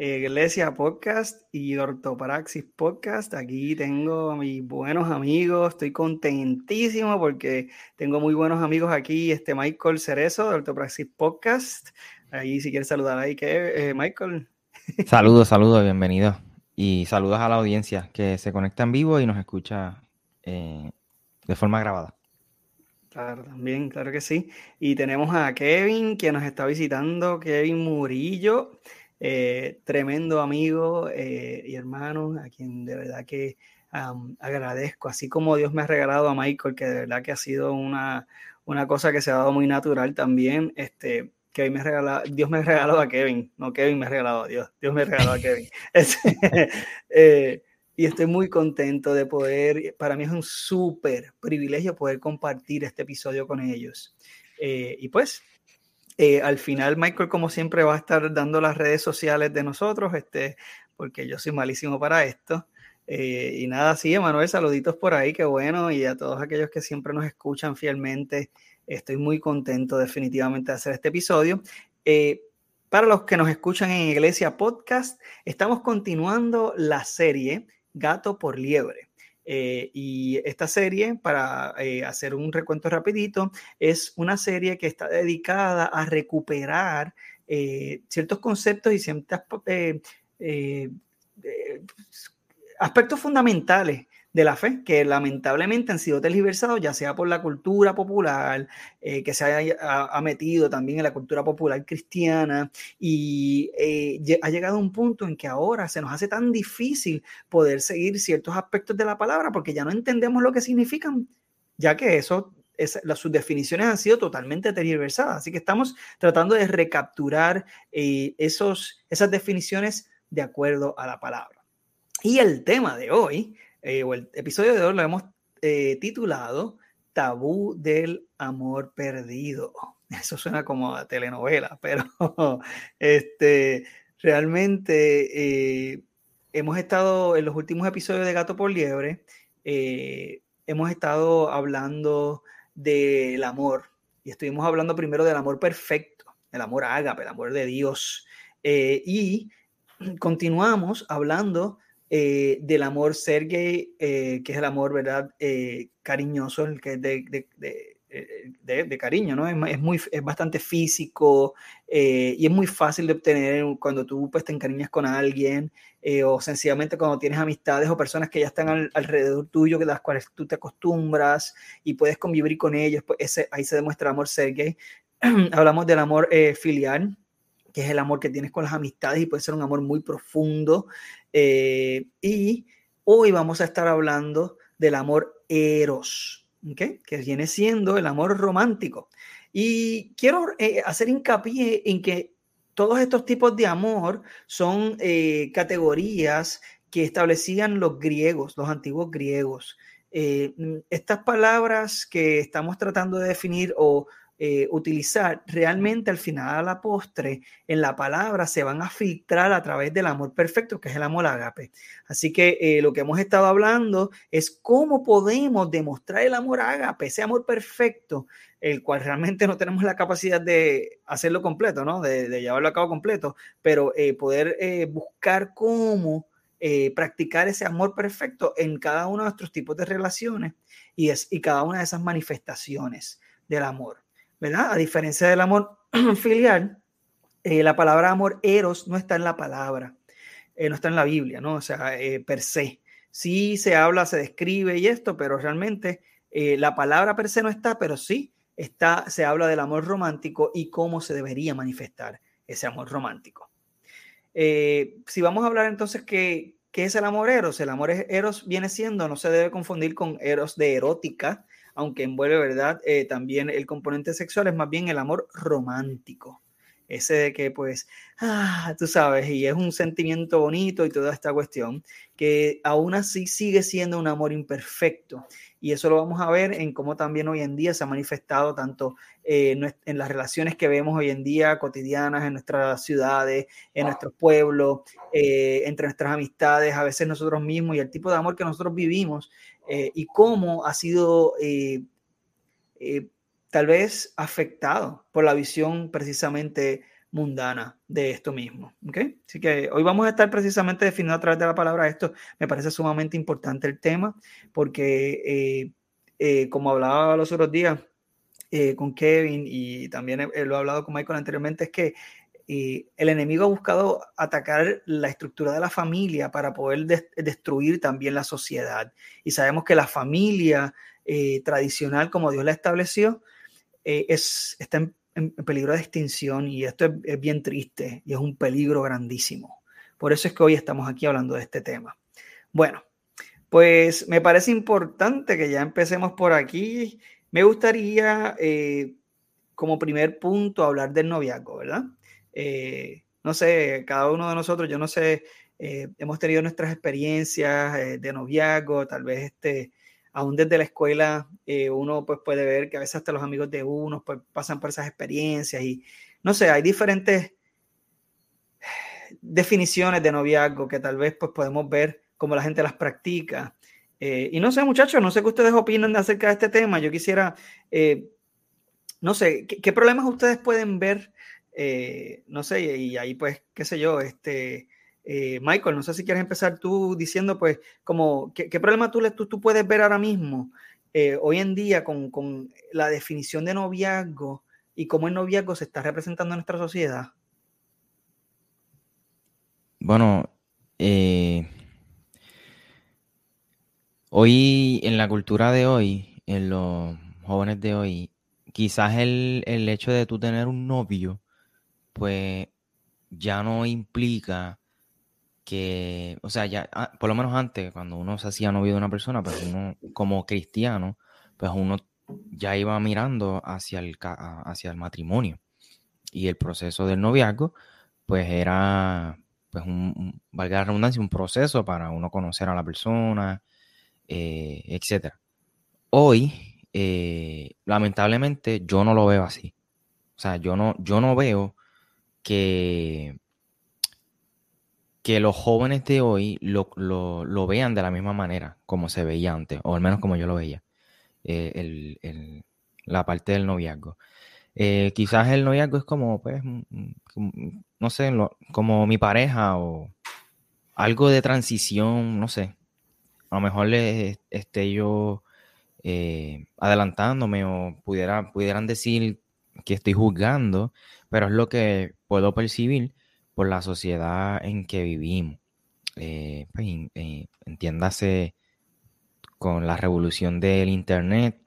Iglesia Podcast y Ortopraxis Podcast. Aquí tengo a mis buenos amigos. Estoy contentísimo porque tengo muy buenos amigos aquí. Este Michael Cerezo de Ortopraxis Podcast. Ahí si quieres saludar ahí, que eh, Michael. Saludos, saludos, bienvenido. Y saludos a la audiencia que se conecta en vivo y nos escucha eh, de forma grabada. Claro, también, claro que sí. Y tenemos a Kevin, que nos está visitando, Kevin Murillo. Eh, tremendo amigo eh, y hermano, a quien de verdad que agradezco, así como Dios me ha regalado a Michael, que de verdad que ha sido una, una cosa que se ha dado muy natural también, este, que me regala, Dios me ha regalado a Kevin, no Kevin me ha regalado a Dios, Dios me ha regalado a Kevin. Este, eh, y estoy muy contento de poder, para mí es un súper privilegio poder compartir este episodio con ellos. y pues eh, al final, Michael, como siempre, va a estar dando las redes sociales de nosotros, este, porque yo soy malísimo para esto. Eh, y nada, sí, Emanuel, saluditos por ahí, qué bueno. Y a todos aquellos que siempre nos escuchan fielmente, estoy muy contento definitivamente de hacer este episodio. Eh, para los que nos escuchan en Iglesia Podcast, estamos continuando la serie Gato por Liebre. Eh, y esta serie, para eh, hacer un recuento rapidito, es una serie que está dedicada a recuperar eh, ciertos conceptos y ciertos aspectos fundamentales de la fe, que lamentablemente han sido tergiversados, ya sea por la cultura popular, eh, que se ha, metido también en la cultura popular cristiana, y eh, ha llegado a un punto en que ahora se nos hace tan difícil poder seguir ciertos aspectos de la palabra porque ya no entendemos lo que significan, ya que eso las, sus definiciones han sido totalmente tergiversadas. Así que estamos tratando de recapturar eh, esos, esas definiciones de acuerdo a la palabra. Y el tema de hoy eh, el episodio de hoy lo hemos eh, titulado Tabú del Amor Perdido. Eso suena como a telenovela, pero este, realmente eh, hemos estado en los últimos episodios de Gato por Liebre, hemos estado hablando del amor y estuvimos hablando primero del amor perfecto, el amor ágape, el amor de Dios. y continuamos hablando eh, del amor Sergey, eh, que es el amor, ¿verdad? Eh, cariñoso, el que de, de, de, cariño, ¿no? Es, muy, es bastante físico y es muy fácil de obtener cuando tú pues, te encariñas con alguien o sencillamente cuando tienes amistades o personas que ya están alrededor tuyo, que las cuales tú te acostumbras y puedes convivir con ellos, pues ahí se demuestra el amor Sergey. Hablamos del amor filial, que es el amor que tienes con las amistades y puede ser un amor muy profundo. Eh, y hoy vamos a estar hablando del amor eros, que viene siendo el amor romántico. Y quiero eh, hacer hincapié en que todos estos tipos de amor son eh, categorías que establecían los griegos, los antiguos griegos. estas palabras que estamos tratando de definir o eh, utilizar, realmente al final a la postre, en la palabra se van a filtrar a través del amor perfecto, que es el amor ágape. Así que eh, lo que hemos estado hablando es cómo podemos demostrar el amor ágape, ese amor perfecto, el cual realmente no tenemos la capacidad de hacerlo completo, ¿no? De, llevarlo a cabo completo, pero eh, poder buscar cómo practicar ese amor perfecto en cada uno de nuestros tipos de relaciones y, es, y cada una de esas manifestaciones del amor. ¿Verdad? A diferencia del amor filial, eh, la palabra amor eros no está en la palabra, eh, no está en la Biblia, ¿no? O sea, eh, per se. Sí se habla, se describe y esto, pero realmente la palabra per se no está, pero sí está, se habla del amor romántico y cómo se debería manifestar ese amor romántico. si vamos a hablar entonces qué, qué es el amor eros, el amor eros viene siendo, no se debe confundir con eros de erótica, aunque envuelve, ¿verdad? Eh, también el componente sexual es más bien el amor romántico. ese de que pues, ah, tú sabes, y es un sentimiento bonito y toda esta cuestión, que aún así sigue siendo un amor imperfecto. Y eso lo vamos a ver en cómo también hoy en día se ha manifestado tanto eh, en las relaciones que vemos hoy en día cotidianas en nuestras ciudades, en nuestros pueblos, eh, entre nuestras amistades, a veces nosotros mismos y el tipo de amor que nosotros vivimos eh, y cómo ha sido tal vez afectado por la visión precisamente mundana de esto mismo. ¿okay? Así que hoy vamos a estar precisamente definiendo a través de la palabra esto. Me parece sumamente importante el tema porque, eh, eh, como hablaba los otros días eh, con Kevin y también lo he hablado con Michael anteriormente, es que el enemigo ha buscado atacar la estructura de la familia para poder destruir también la sociedad. Y sabemos que la familia tradicional, como Dios la estableció, es, está en peligro de extinción y esto es, bien triste y es un peligro grandísimo. Por eso es que hoy estamos aquí hablando de este tema. Bueno, pues me parece importante que ya empecemos por aquí. Me gustaría, eh, como primer punto, hablar del noviazgo, ¿verdad? Eh, no sé, cada uno de nosotros, yo no sé, eh, hemos tenido nuestras experiencias de noviazgo, tal vez este, aún desde la escuela eh, uno pues puede ver que a veces hasta los amigos de uno pues, pasan por esas experiencias y no sé, hay diferentes definiciones de noviazgo que tal vez pues podemos ver cómo la gente las practica. Eh, y no sé, muchachos, no sé qué ustedes opinan acerca de este tema. Yo quisiera, eh, no sé, ¿qué, problemas ustedes pueden ver? No sé, y ahí pues, qué sé yo, este, eh, Michael, no sé si quieres empezar tú diciendo, pues, como, ¿qué, problema tú, tú, tú, puedes ver ahora mismo, eh, hoy en día, con, con, la definición de noviazgo y cómo el noviazgo se está representando en nuestra sociedad? Bueno, eh, hoy, en la cultura de hoy, en los jóvenes de hoy, quizás el, el hecho de tú tener un novio, pues ya no implica que, o sea, ya, ah, por lo menos antes, cuando uno se hacía novio de una persona, pues uno, como cristiano, pues uno ya iba mirando hacia el, hacia el matrimonio. Y el proceso del noviazgo, pues era, pues un, valga la redundancia, un proceso para uno conocer a la persona, eh, etc. Hoy, eh, lamentablemente, yo no lo veo así. O sea, yo no, yo no veo que que los jóvenes de hoy lo, vean de la misma manera como se veía antes, o al menos como yo lo veía, eh, la parte del noviazgo. Eh, quizás el noviazgo es como, pues, mm, mm, no sé, como mi pareja o algo de transición, no sé. A lo mejor le, esté yo eh, adelantándome o pudiera, pudieran decir que estoy juzgando, pero es lo que puedo percibir por la sociedad en que vivimos. Eh, pues, eh, entiéndase con la revolución del Internet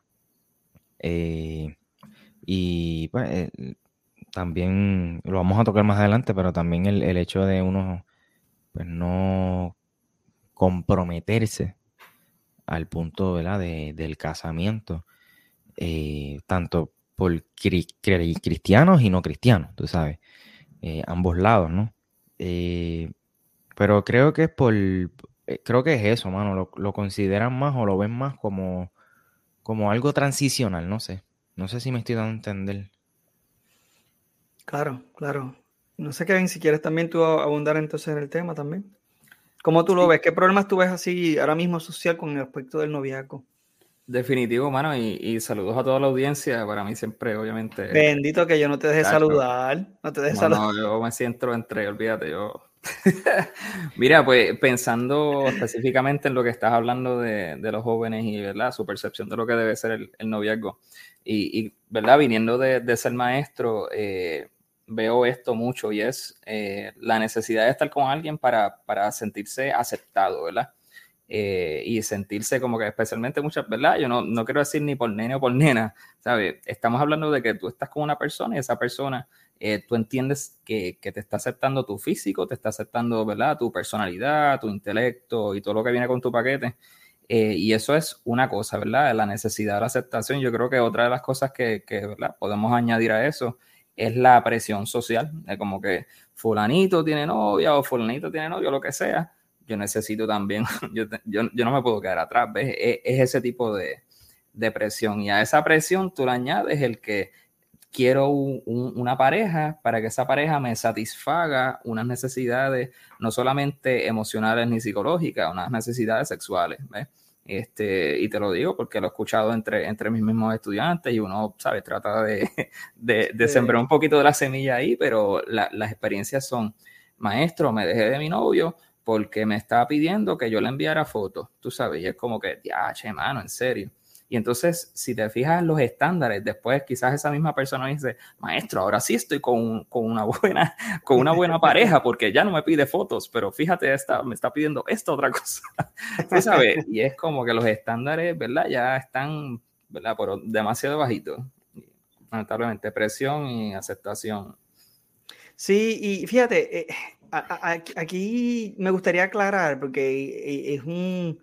eh, y pues, también lo vamos a tocar más adelante, pero también el, hecho de uno pues, no comprometerse al punto del casamiento, tanto por cristianos y no cristianos, tú sabes. Eh, ambos lados, ¿no? Eh, pero creo que es por, eh, creo que es eso, mano, lo, consideran más o lo ven más como, como algo transicional, no sé, no sé si me estoy dando a entender. Claro, claro. No sé, Kevin, si quieres también tú abundar entonces en el tema también. ¿Cómo tú lo ves? ¿Qué problemas tú ves así ahora mismo social con el aspecto del noviazgo? Definitivo, mano, y, saludos a toda la audiencia. Para mí siempre, obviamente. Bendito que yo no te deje saludar. No te deje saludar. yo me siento entre, olvídate, yo. Mira, pues pensando específicamente en lo que estás hablando de, los jóvenes y ¿verdad? su percepción de lo que debe ser el, noviazgo. Y, ¿verdad? Viniendo de, ser maestro, eh, veo esto mucho y es eh, la necesidad de estar con alguien para, para sentirse aceptado, ¿verdad? Eh, y sentirse como que especialmente muchas, ¿verdad? Yo no, no quiero decir ni por nene o por nena, ¿sabes? Estamos hablando de que tú estás con una persona y esa persona, eh, tú entiendes que, que, te está aceptando tu físico, te está aceptando, ¿verdad? Tu personalidad, tu intelecto y todo lo que viene con tu paquete. Eh, y eso es una cosa, ¿verdad? La necesidad de la aceptación. Yo creo que otra de las cosas que, que ¿verdad? podemos añadir a eso es la presión social, como que fulanito tiene novia o fulanito tiene novio, lo que sea, yo necesito también, yo, yo, no me puedo quedar atrás, ¿ves? Es, ese tipo de, de, presión y a esa presión tú le añades el que quiero una pareja para que esa pareja me satisfaga unas necesidades no solamente emocionales ni psicológicas, unas necesidades sexuales, ¿ves? Este, y te lo digo porque lo he escuchado entre, entre mis mismos estudiantes y uno, ¿sabes? Trata de, de, sembrar un poquito de la semilla ahí, pero las experiencias son, maestro, me dejé de mi novio porque me estaba pidiendo que yo le enviara fotos, tú sabes, y es como que, ya, che, mano, en serio. Y entonces, si te fijas los estándares, después quizás esa misma persona dice, maestro, ahora sí estoy con, con, una, buena, con una buena pareja porque ya no me pide fotos, pero fíjate, esta, me está pidiendo esta otra cosa. sabes? Y es como que los estándares, ¿verdad? Ya están, ¿verdad? Por demasiado bajitos. Lamentablemente, presión y aceptación. Sí, y fíjate, eh, aquí me gustaría aclarar, porque eh, es un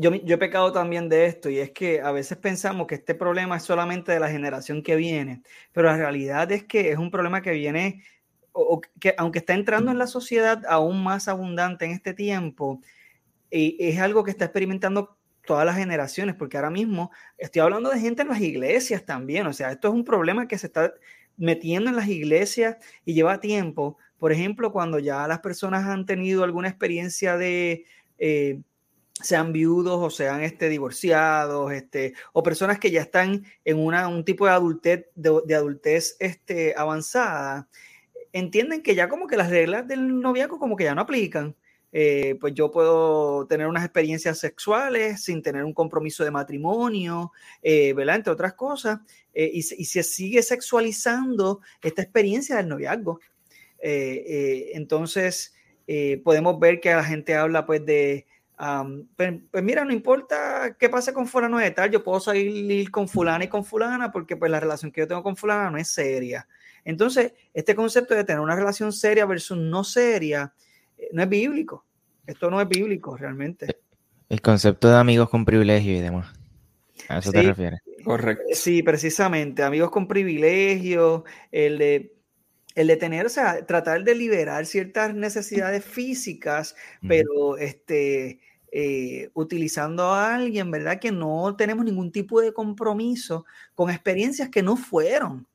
yo, he pecado también de esto y es que a veces pensamos que este problema es solamente de la generación que viene, pero la realidad es que es un problema que viene, o, que aunque está entrando en la sociedad aún más abundante en este tiempo, y es algo que está experimentando todas las generaciones, porque ahora mismo estoy hablando de gente en las iglesias también, o sea, esto es un problema que se está metiendo en las iglesias y lleva tiempo. Por ejemplo, cuando ya las personas han tenido alguna experiencia de... Eh, sean viudos o sean este, divorciados, este, o personas que ya están en una, un tipo de adultez, de, adultez este, avanzada, entienden que ya como que las reglas del noviazgo como que ya no aplican. Eh, pues yo puedo tener unas experiencias sexuales sin tener un compromiso de matrimonio, eh, ¿verdad? Entre otras cosas, eh, y, y, se sigue sexualizando esta experiencia del noviazgo. Entonces, podemos ver que la gente habla pues de pues, pues, mira, no importa qué pase con fulano de tal, yo puedo salir con fulana y con fulana porque pues la relación que yo tengo con fulana no es seria. Entonces, este concepto de tener una relación seria versus no seria eh, no es bíblico. Esto no es bíblico realmente. El concepto de amigos con privilegio y demás. A eso te refieres. Correcto. Sí, precisamente. Amigos con privilegio, el de el de tener, o sea, tratar de liberar ciertas necesidades físicas, pero este, eh, utilizando a alguien, ¿verdad? Que no tenemos ningún tipo de compromiso con experiencias que no fueron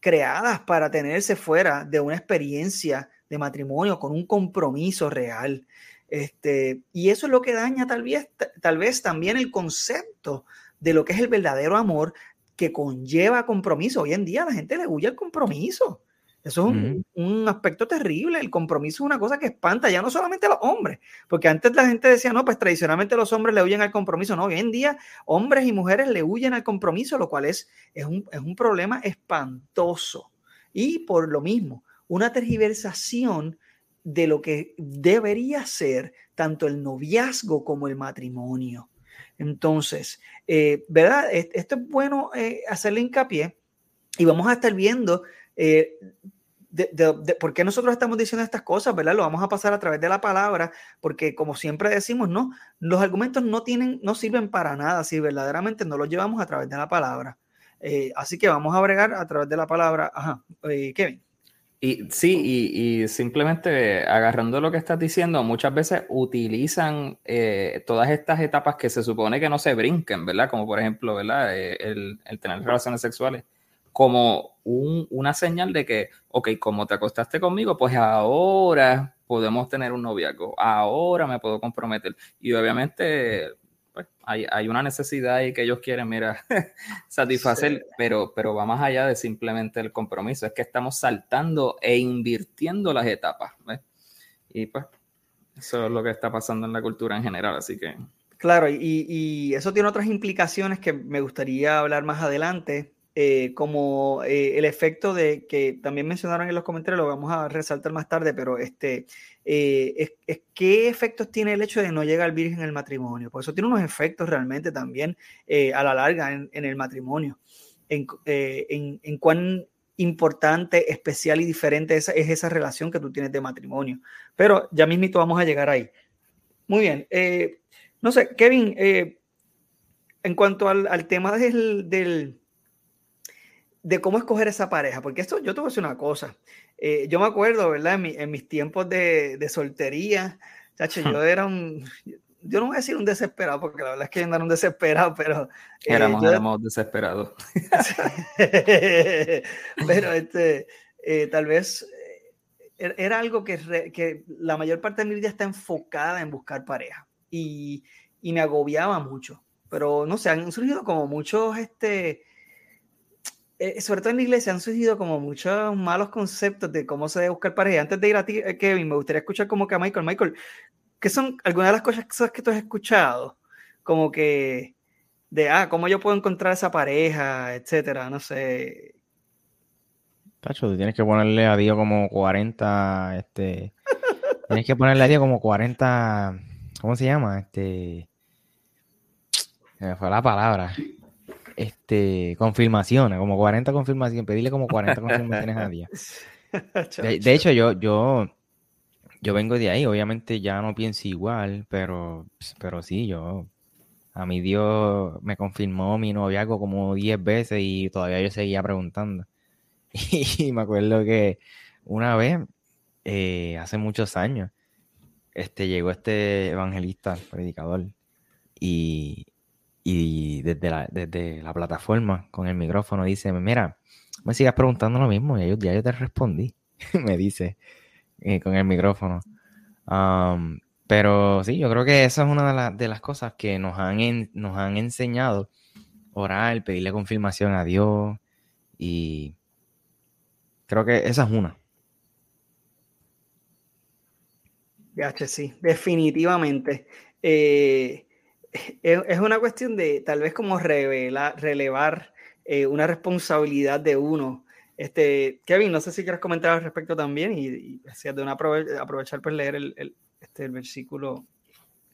creadas para tenerse fuera de una experiencia de matrimonio con un compromiso real. Este, y eso es lo que daña tal vez, tal vez también el concepto de lo que es el verdadero amor que conlleva compromiso. Hoy en día la gente le huye al compromiso. Eso es un, aspecto terrible. El compromiso es una cosa que espanta ya no solamente a los hombres, porque antes la gente decía, no, pues tradicionalmente los hombres le huyen al compromiso. No, hoy en día hombres y mujeres le huyen al compromiso, lo cual es, es, un, es un problema espantoso. Y por lo mismo, una tergiversación de lo que debería ser tanto el noviazgo como el matrimonio. Entonces, eh, ¿verdad? Esto es bueno eh, hacerle hincapié y vamos a estar viendo eh, de, por qué nosotros estamos diciendo estas cosas, ¿verdad? Lo vamos a pasar a través de la palabra, porque como siempre decimos, no, los argumentos no tienen, no sirven para nada si verdaderamente no los llevamos a través de la palabra. Eh, así que vamos a bregar a través de la palabra. Ajá, eh, Kevin. Y sí, y, simplemente agarrando lo que estás diciendo, muchas veces utilizan eh, todas estas etapas que se supone que no se brinquen, ¿verdad? Como por ejemplo, ¿verdad? el, el tener relaciones sexuales como una señal de que, ok, como te acostaste conmigo, pues ahora podemos tener un noviazgo, ahora me puedo comprometer. Y obviamente pues, hay, una necesidad ahí que ellos quieren, mira, satisfacer, pero, pero va más allá de simplemente el compromiso, es que estamos saltando e invirtiendo las etapas. Y pues eso es lo que está pasando en la cultura en general, así que... Claro, y, y eso tiene otras implicaciones que me gustaría hablar más adelante. Eh, como eh, el efecto de que también mencionaron en los comentarios, lo vamos a resaltar más tarde, pero este, eh, es, ¿qué efectos tiene el hecho de no llegar virgen en el matrimonio? Pues eso tiene unos efectos realmente también a la larga en, el matrimonio, en, en, cuán importante, especial y diferente es, es, esa relación que tú tienes de matrimonio. Pero ya mismito vamos a llegar ahí. Muy bien. no sé, Kevin, en cuanto al, al tema del de cómo escoger esa pareja, porque esto yo te voy a decir una cosa. Eh, yo me acuerdo, ¿verdad? En, mis tiempos de, de soltería, chacho, yo era un, yo no voy a decir un desesperado, porque la verdad es que yo no era un desesperado, pero... Eh, éramos, desesperados. pero este, eh, tal vez eh, era algo que, que, la mayor parte de mi vida está enfocada en buscar pareja y, y, me agobiaba mucho. Pero no sé, han surgido como muchos, este, sobre todo en la iglesia, han surgido como muchos malos conceptos de cómo se debe buscar pareja. Antes de ir a ti, Kevin, me gustaría escuchar como que a Michael, Michael, ¿Qué son algunas de las cosas que tú has escuchado? Como que de, ah, ¿cómo yo puedo encontrar esa pareja, etcétera? No sé. Tacho, tú tienes que ponerle a Dios como 40, este... tienes que ponerle a Dios como 40, ¿cómo se llama? Este... Me fue la palabra. Este, confirmaciones, como 40 confirmaciones, pedirle como 40 confirmaciones a. De, de hecho, yo, yo, yo vengo de ahí, obviamente ya no pienso igual, pero, pero sí, yo, a mi Dios me confirmó mi noviazgo como 10 veces y todavía yo seguía preguntando. Y me acuerdo que una vez, eh, hace muchos años, este, llegó este evangelista, predicador, y, desde, la, desde la plataforma con el micrófono dice, mira, me sigas preguntando lo mismo, y yo, ya yo te respondí, me dice. Eh, con el micrófono. pero sí, yo creo que esa es una de, las cosas que nos han, nos han enseñado. Orar, pedirle confirmación a Dios. Y creo que esa es una. Sí, definitivamente. Eh, es, una cuestión de tal vez como revelar, relevar eh, una responsabilidad de uno este, Kevin, no sé si quieres comentar al respecto también y, y de una aprovechar por leer el, este, el versículo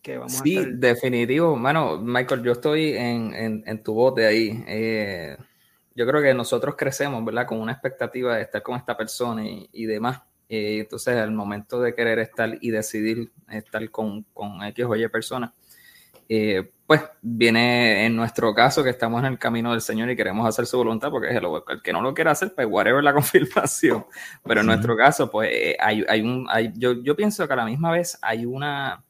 que vamos sí, a Sí, definitivo. Bueno, Michael, yo estoy en, en, tu bote ahí. Eh, yo creo que nosotros crecemos, ¿verdad? Con una expectativa de estar con esta persona y, y demás. Eh, entonces, al momento de querer estar y decidir estar con, con X o Y persona, eh, pues viene en nuestro caso que estamos en el camino del Señor y queremos hacer su voluntad, porque es el, que no lo quiera hacer, pues whatever la confirmación. Pero en nuestro caso, pues eh, hay, hay un, hay, yo, yo pienso que a la misma vez hay una,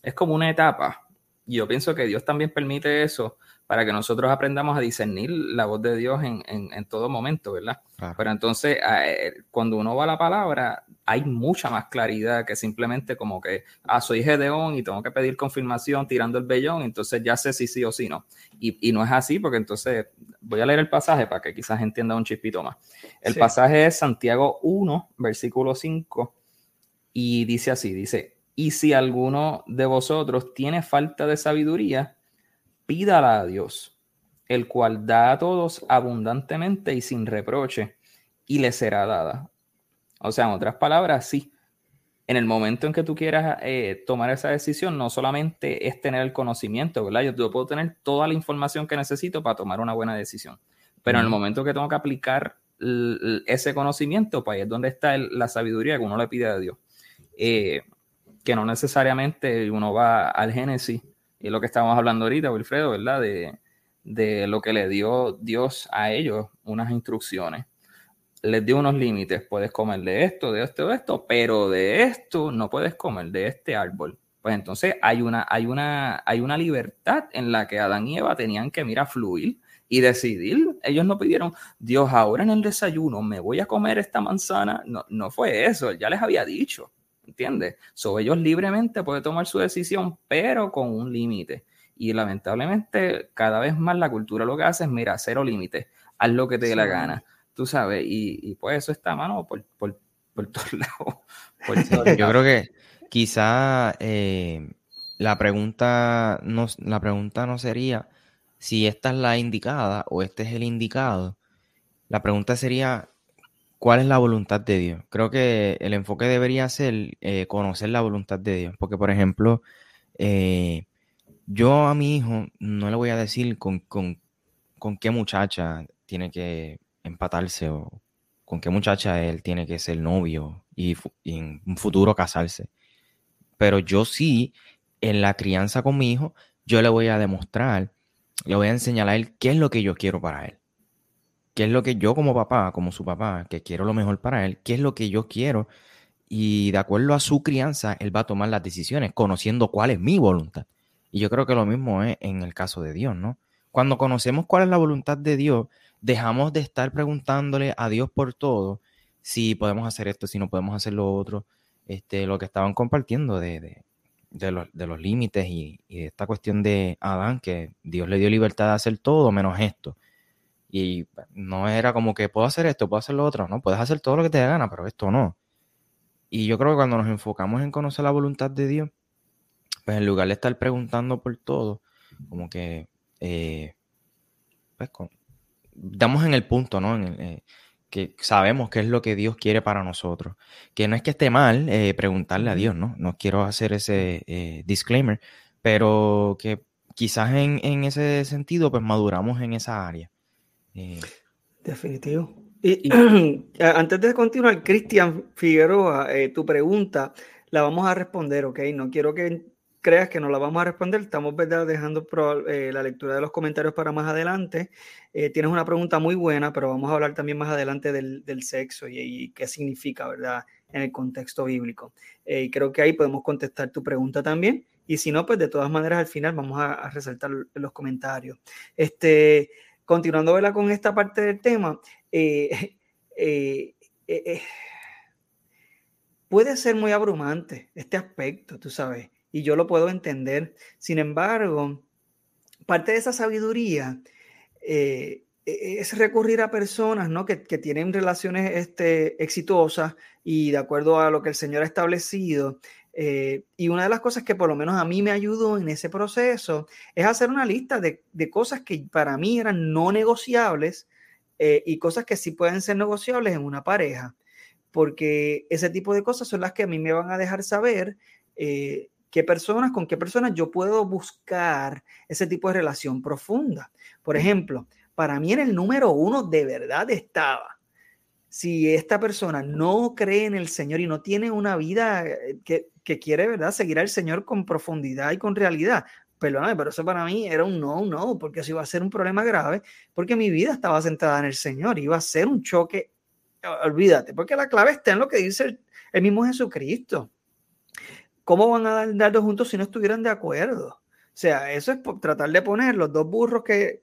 es como una etapa. Y yo pienso que Dios también permite eso para que nosotros aprendamos a discernir la voz de Dios en, en, todo momento, ¿verdad? Pero entonces, eh, cuando uno va a la palabra, hay mucha más claridad que simplemente como que, ah, soy Gedeón y tengo que pedir confirmación tirando el vellón, entonces ya sé si sí o si no. Y, y, no es así, porque entonces voy a leer el pasaje para que quizás entienda un chispito más. El pasaje es Santiago 1, versículo 5, y dice así, dice, y si alguno de vosotros tiene falta de sabiduría, pídala a Dios, el cual da a todos abundantemente y sin reproche, y le será dada. O sea, en otras palabras, sí. En el momento en que tú quieras eh, tomar esa decisión, no solamente es tener el conocimiento, ¿verdad? Yo, puedo tener toda la información que necesito para tomar una buena decisión. Pero en el momento que tengo que aplicar ese conocimiento, pues ahí es donde está la sabiduría que uno le pide a Dios. Eh, que no necesariamente uno va al Génesis y lo que estábamos hablando ahorita, Wilfredo, ¿verdad? De, de lo que le dio Dios a ellos, unas instrucciones. Les dio unos límites, puedes comer de esto, de esto, de esto, pero de esto no puedes comer de este árbol. Pues entonces hay una, hay una, hay una libertad en la que Adán y Eva tenían que, mira, fluir y decidir. Ellos no pidieron, Dios, ahora en el desayuno me voy a comer esta manzana. No, no fue eso, ya les había dicho. ¿Entiendes? So, ellos libremente pueden tomar su decisión, pero con un límite. Y lamentablemente, cada vez más la cultura lo que hace es, mira, cero límite, haz lo que te dé la gana, tú sabes, y, pues eso está mano por, por, por todos lados. Yo creo que quizá eh, la, pregunta no, la pregunta no sería si esta es la indicada o este es el indicado. La pregunta sería, ¿Cuál es la voluntad de Dios? Creo que el enfoque debería ser eh, conocer la voluntad de Dios. Porque, por ejemplo, eh, yo a mi hijo no le voy a decir con, qué muchacha tiene que empatarse o con qué muchacha él tiene que ser novio y, y en un futuro casarse. Pero yo sí, en la crianza con mi hijo, yo le voy a demostrar, le voy a enseñar a él qué es lo que yo quiero para él. Qué es lo que yo como papá, como su papá, que quiero lo mejor para él, qué es lo que yo quiero y de acuerdo a su crianza, él va a tomar las decisiones conociendo cuál es mi voluntad. Y yo creo que lo mismo es en el caso de Dios, ¿no? Cuando conocemos cuál es la voluntad de Dios, dejamos de estar preguntándole a Dios por todo, si podemos hacer esto, si no podemos hacer lo otro, este, lo que estaban compartiendo de, de, los, límites y, y, de esta cuestión de Adán, que Dios le dio libertad de hacer todo menos esto. Y no era como que puedo hacer esto, puedo hacer lo otro, no, puedes hacer todo lo que te dé gana, pero esto no. Y yo creo que cuando nos enfocamos en conocer la voluntad de Dios, pues en lugar de estar preguntando por todo, como que eh, pues damos en el punto, ¿no? En eh, que sabemos qué es lo que Dios quiere para nosotros. Que no es que esté mal eh, preguntarle a Dios, ¿no? No quiero hacer ese disclaimer, pero que quizás en, en, ese sentido, pues maduramos en esa área. Definitivo. Y, antes de continuar, Cristian Figueroa, tu pregunta la vamos a responder, ¿ok? No quiero que creas que no la vamos a responder, estamos ¿verdad? dejando eh, la lectura de los comentarios para más adelante. Eh, tienes una pregunta muy buena, pero vamos a hablar también más adelante del, sexo y, qué significa, ¿verdad? En el contexto bíblico. Eh, y creo que ahí podemos contestar tu pregunta también. Y si no, pues de todas maneras al final vamos a, resaltar los comentarios. Este, continuando con esta parte del tema, puede ser muy abrumante este aspecto, tú sabes y yo lo puedo entender. Sin embargo, parte de esa sabiduría eh, e-, es recurrir a personas ¿no? que, tienen relaciones este, exitosas y de acuerdo a lo que el Señor ha establecido. Eh, y una de las cosas que por lo menos a mí me ayudó en ese proceso es hacer una lista de, cosas que para mí eran no negociables eh, y cosas que sí pueden ser negociables en una pareja, porque ese tipo de cosas son las que a mí me van a dejar saber qué personas, con qué personas yo puedo buscar ese tipo de relación profunda. Por ejemplo, para mí en el número uno de verdad estaba, si esta persona no cree en el Señor y no tiene una vida eh, que, quiere, ¿verdad?, seguir al Señor con profundidad y con realidad. Pero eso para mí era un no, no, porque eso iba a ser un problema grave, porque mi vida estaba centrada en el Señor, iba a ser un choque, olvídate, porque la clave está en lo que dice el mismo Jesucristo. ¿Cómo van a dar dos juntos si no estuvieran de acuerdo? O sea, eso es tratar de poner los dos burros que,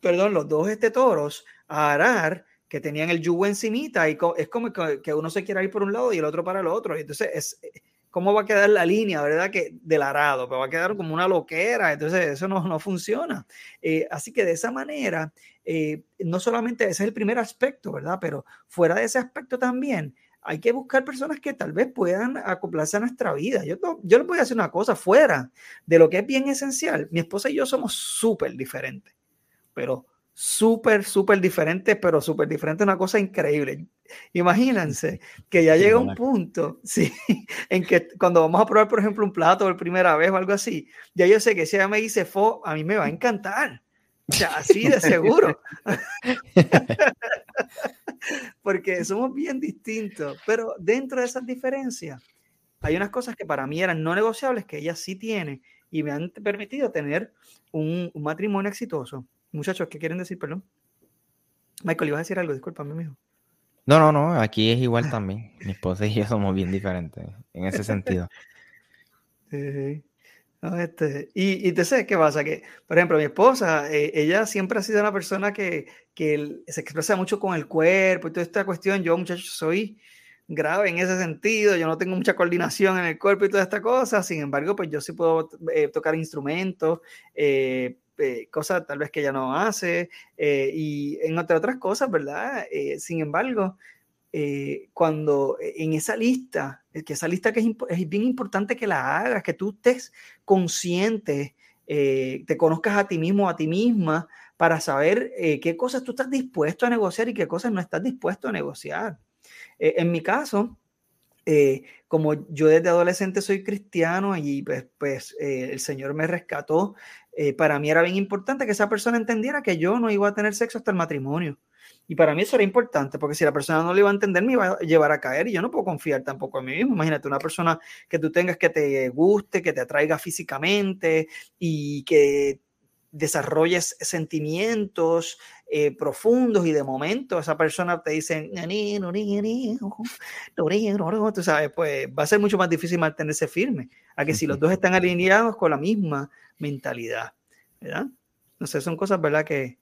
perdón, los dos este toros a arar que tenían el yugo encimita y es como que uno se quiera ir por un lado y el otro para el otro. Entonces, es, ¿cómo va a quedar la línea, verdad? Que del arado, pero va a quedar como una loquera, entonces eso no, no funciona. Eh, así que de esa manera, eh, no solamente ese es el primer aspecto, ¿verdad? Pero fuera de ese aspecto también, hay que buscar personas que tal vez puedan acoplarse a nuestra vida. Yo, yo les voy a decir una cosa, fuera de lo que es bien esencial, mi esposa y yo somos súper diferentes, pero súper, súper diferentes, pero súper diferentes, una cosa increíble. Imagínense que ya llega un punto, sí, en que cuando vamos a probar, por ejemplo, un plato por primera vez o algo así, ya yo sé que si ella me dice fo, a mí me va a encantar. O sea, así de seguro. Porque somos bien distintos. Pero dentro de esas diferencias, hay unas cosas que para mí eran no negociables que ella sí tiene y me han permitido tener un, matrimonio exitoso. Muchachos, ¿qué quieren decir? Perdón. Michael, ibas a decir algo, discúlpame, mijo. No, no, no, aquí es igual también. Mi esposa y yo somos bien diferentes en ese sentido. Sí. Este, y, y, te sé qué pasa, que por ejemplo mi esposa, eh, ella siempre ha sido una persona que, que, se expresa mucho con el cuerpo y toda esta cuestión, yo muchachos soy grave en ese sentido, yo no tengo mucha coordinación en el cuerpo y toda esta cosa, sin embargo pues yo sí puedo eh, tocar instrumentos, eh, cosas tal vez que ella no hace y en otras cosas, ¿verdad? sin embargo, eh, cuando eh, en esa lista, eh, que esa lista que es, bien importante que la hagas, que tú estés consciente, te conozcas a ti mismo, a ti misma, para saber qué cosas tú estás dispuesto a negociar y qué cosas no estás dispuesto a negociar. en mi caso, como yo desde adolescente soy cristiano y pues, pues el Señor me rescató, para mí era bien importante que esa persona entendiera que yo no iba a tener sexo hasta el matrimonio. Y para mí eso era importante, porque si la persona no lo iba a entender, me iba a llevar a caer y yo no puedo confiar tampoco en mí mismo. Imagínate una persona que tú tengas que te guste, que te atraiga físicamente y que desarrolles sentimientos eh, profundos y de momento esa persona te dice, tú sabes, pues va a ser mucho más difícil mantenerse firme a que si los dos están alineados con la misma mentalidad, ¿verdad? No sé, son cosas, ¿verdad? Que,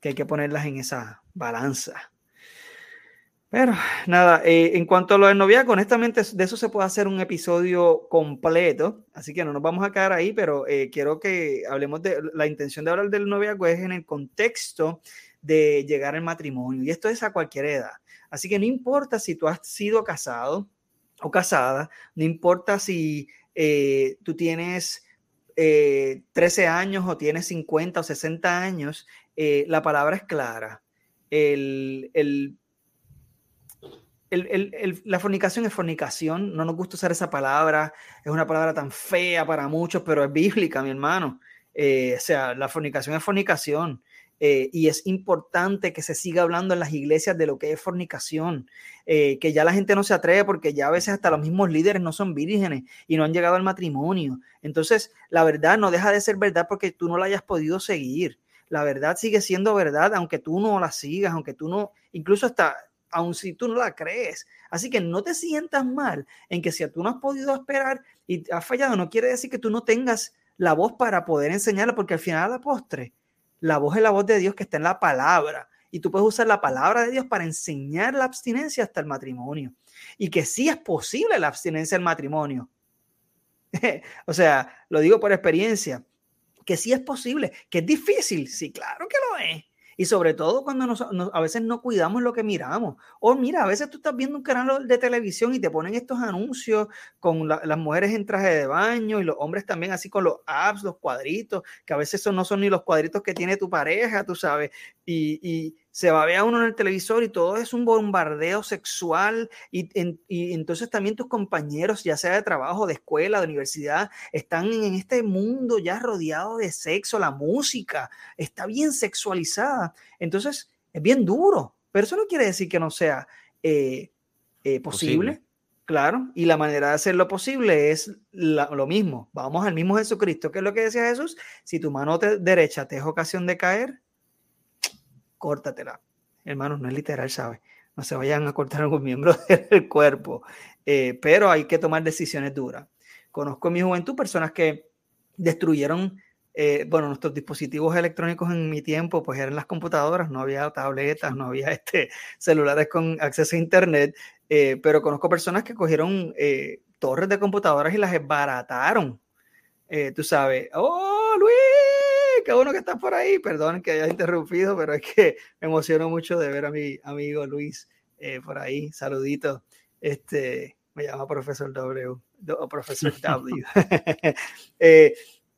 que hay que ponerlas en esa balanza. Pero nada, eh, en cuanto a lo del noviazgo, honestamente de eso se puede hacer un episodio completo, así que no nos vamos a quedar ahí, pero eh, quiero que hablemos de la intención de hablar del noviazgo es en el contexto de llegar al matrimonio, y esto es a cualquier edad. Así que no importa si tú has sido casado o casada, no importa si eh, tú tienes 13 años o tienes 50 o 60 años, la palabra es clara. el, el la fornicación es fornicación, no nos gusta usar esa palabra, es una palabra tan fea para muchos, pero es bíblica, mi hermano. Eh, o sea, la fornicación es fornicación. Eh, y es importante que se siga hablando en las iglesias de lo que es fornicación, eh, que ya la gente no se atreve porque ya a veces hasta los mismos líderes no son vírgenes y no han llegado al matrimonio. Entonces, la verdad no deja de ser verdad porque tú no la hayas podido seguir. La verdad sigue siendo verdad, aunque tú no la sigas, aunque tú no, incluso hasta aun si tú no la crees. Así que no te sientas mal en que si tú no has podido esperar y has fallado, no quiere decir que tú no tengas la voz para poder enseñarla, porque al final a la postre, la voz es la voz de Dios que está en la palabra. Y tú puedes usar la palabra de Dios para enseñar la abstinencia hasta el matrimonio. Y que sí es posible la abstinencia del matrimonio. o sea, lo digo por experiencia, que sí es posible, que es difícil, sí, claro que lo es y sobre todo cuando nos, a veces no cuidamos lo que miramos. O mira, a veces tú estás viendo un canal de televisión y te ponen estos anuncios con las mujeres en traje de baño y los hombres también así con los apps, los cuadritos, que a veces no son ni los cuadritos que tiene tu pareja, tú sabes. Y, y se va a ver a uno en el televisor y todo es un bombardeo sexual y, y, entonces también tus compañeros, ya sea de trabajo, de escuela, de universidad, están en este mundo ya rodeado de sexo, la música está bien sexualizada, entonces es bien duro, pero eso no quiere decir que no sea eh, eh, posible. Claro, y la manera de hacerlo posible es lo mismo. Vamos al mismo Jesucristo. ¿Qué es lo que decía Jesús? Si tu mano derecha te es ocasión de caer, córtatela. Hermanos, no es literal, ¿sabes? No se vayan a cortar algún miembro del cuerpo, eh, pero hay que tomar decisiones duras. Conozco en mi juventud personas que destruyeron, eh, bueno, nuestros dispositivos electrónicos en mi tiempo, pues eran las computadoras, no había tabletas, no había este, celulares con acceso a internet, eh, pero conozco personas que cogieron torres de computadoras y las esbarataron. tú sabes, oh, qué bueno que estás por ahí. Perdón que haya interrumpido, pero es que me emociono mucho de ver a mi amigo Luis eh, por ahí. Saludito. Este, me llama Profesor W o Profesor W. Eh,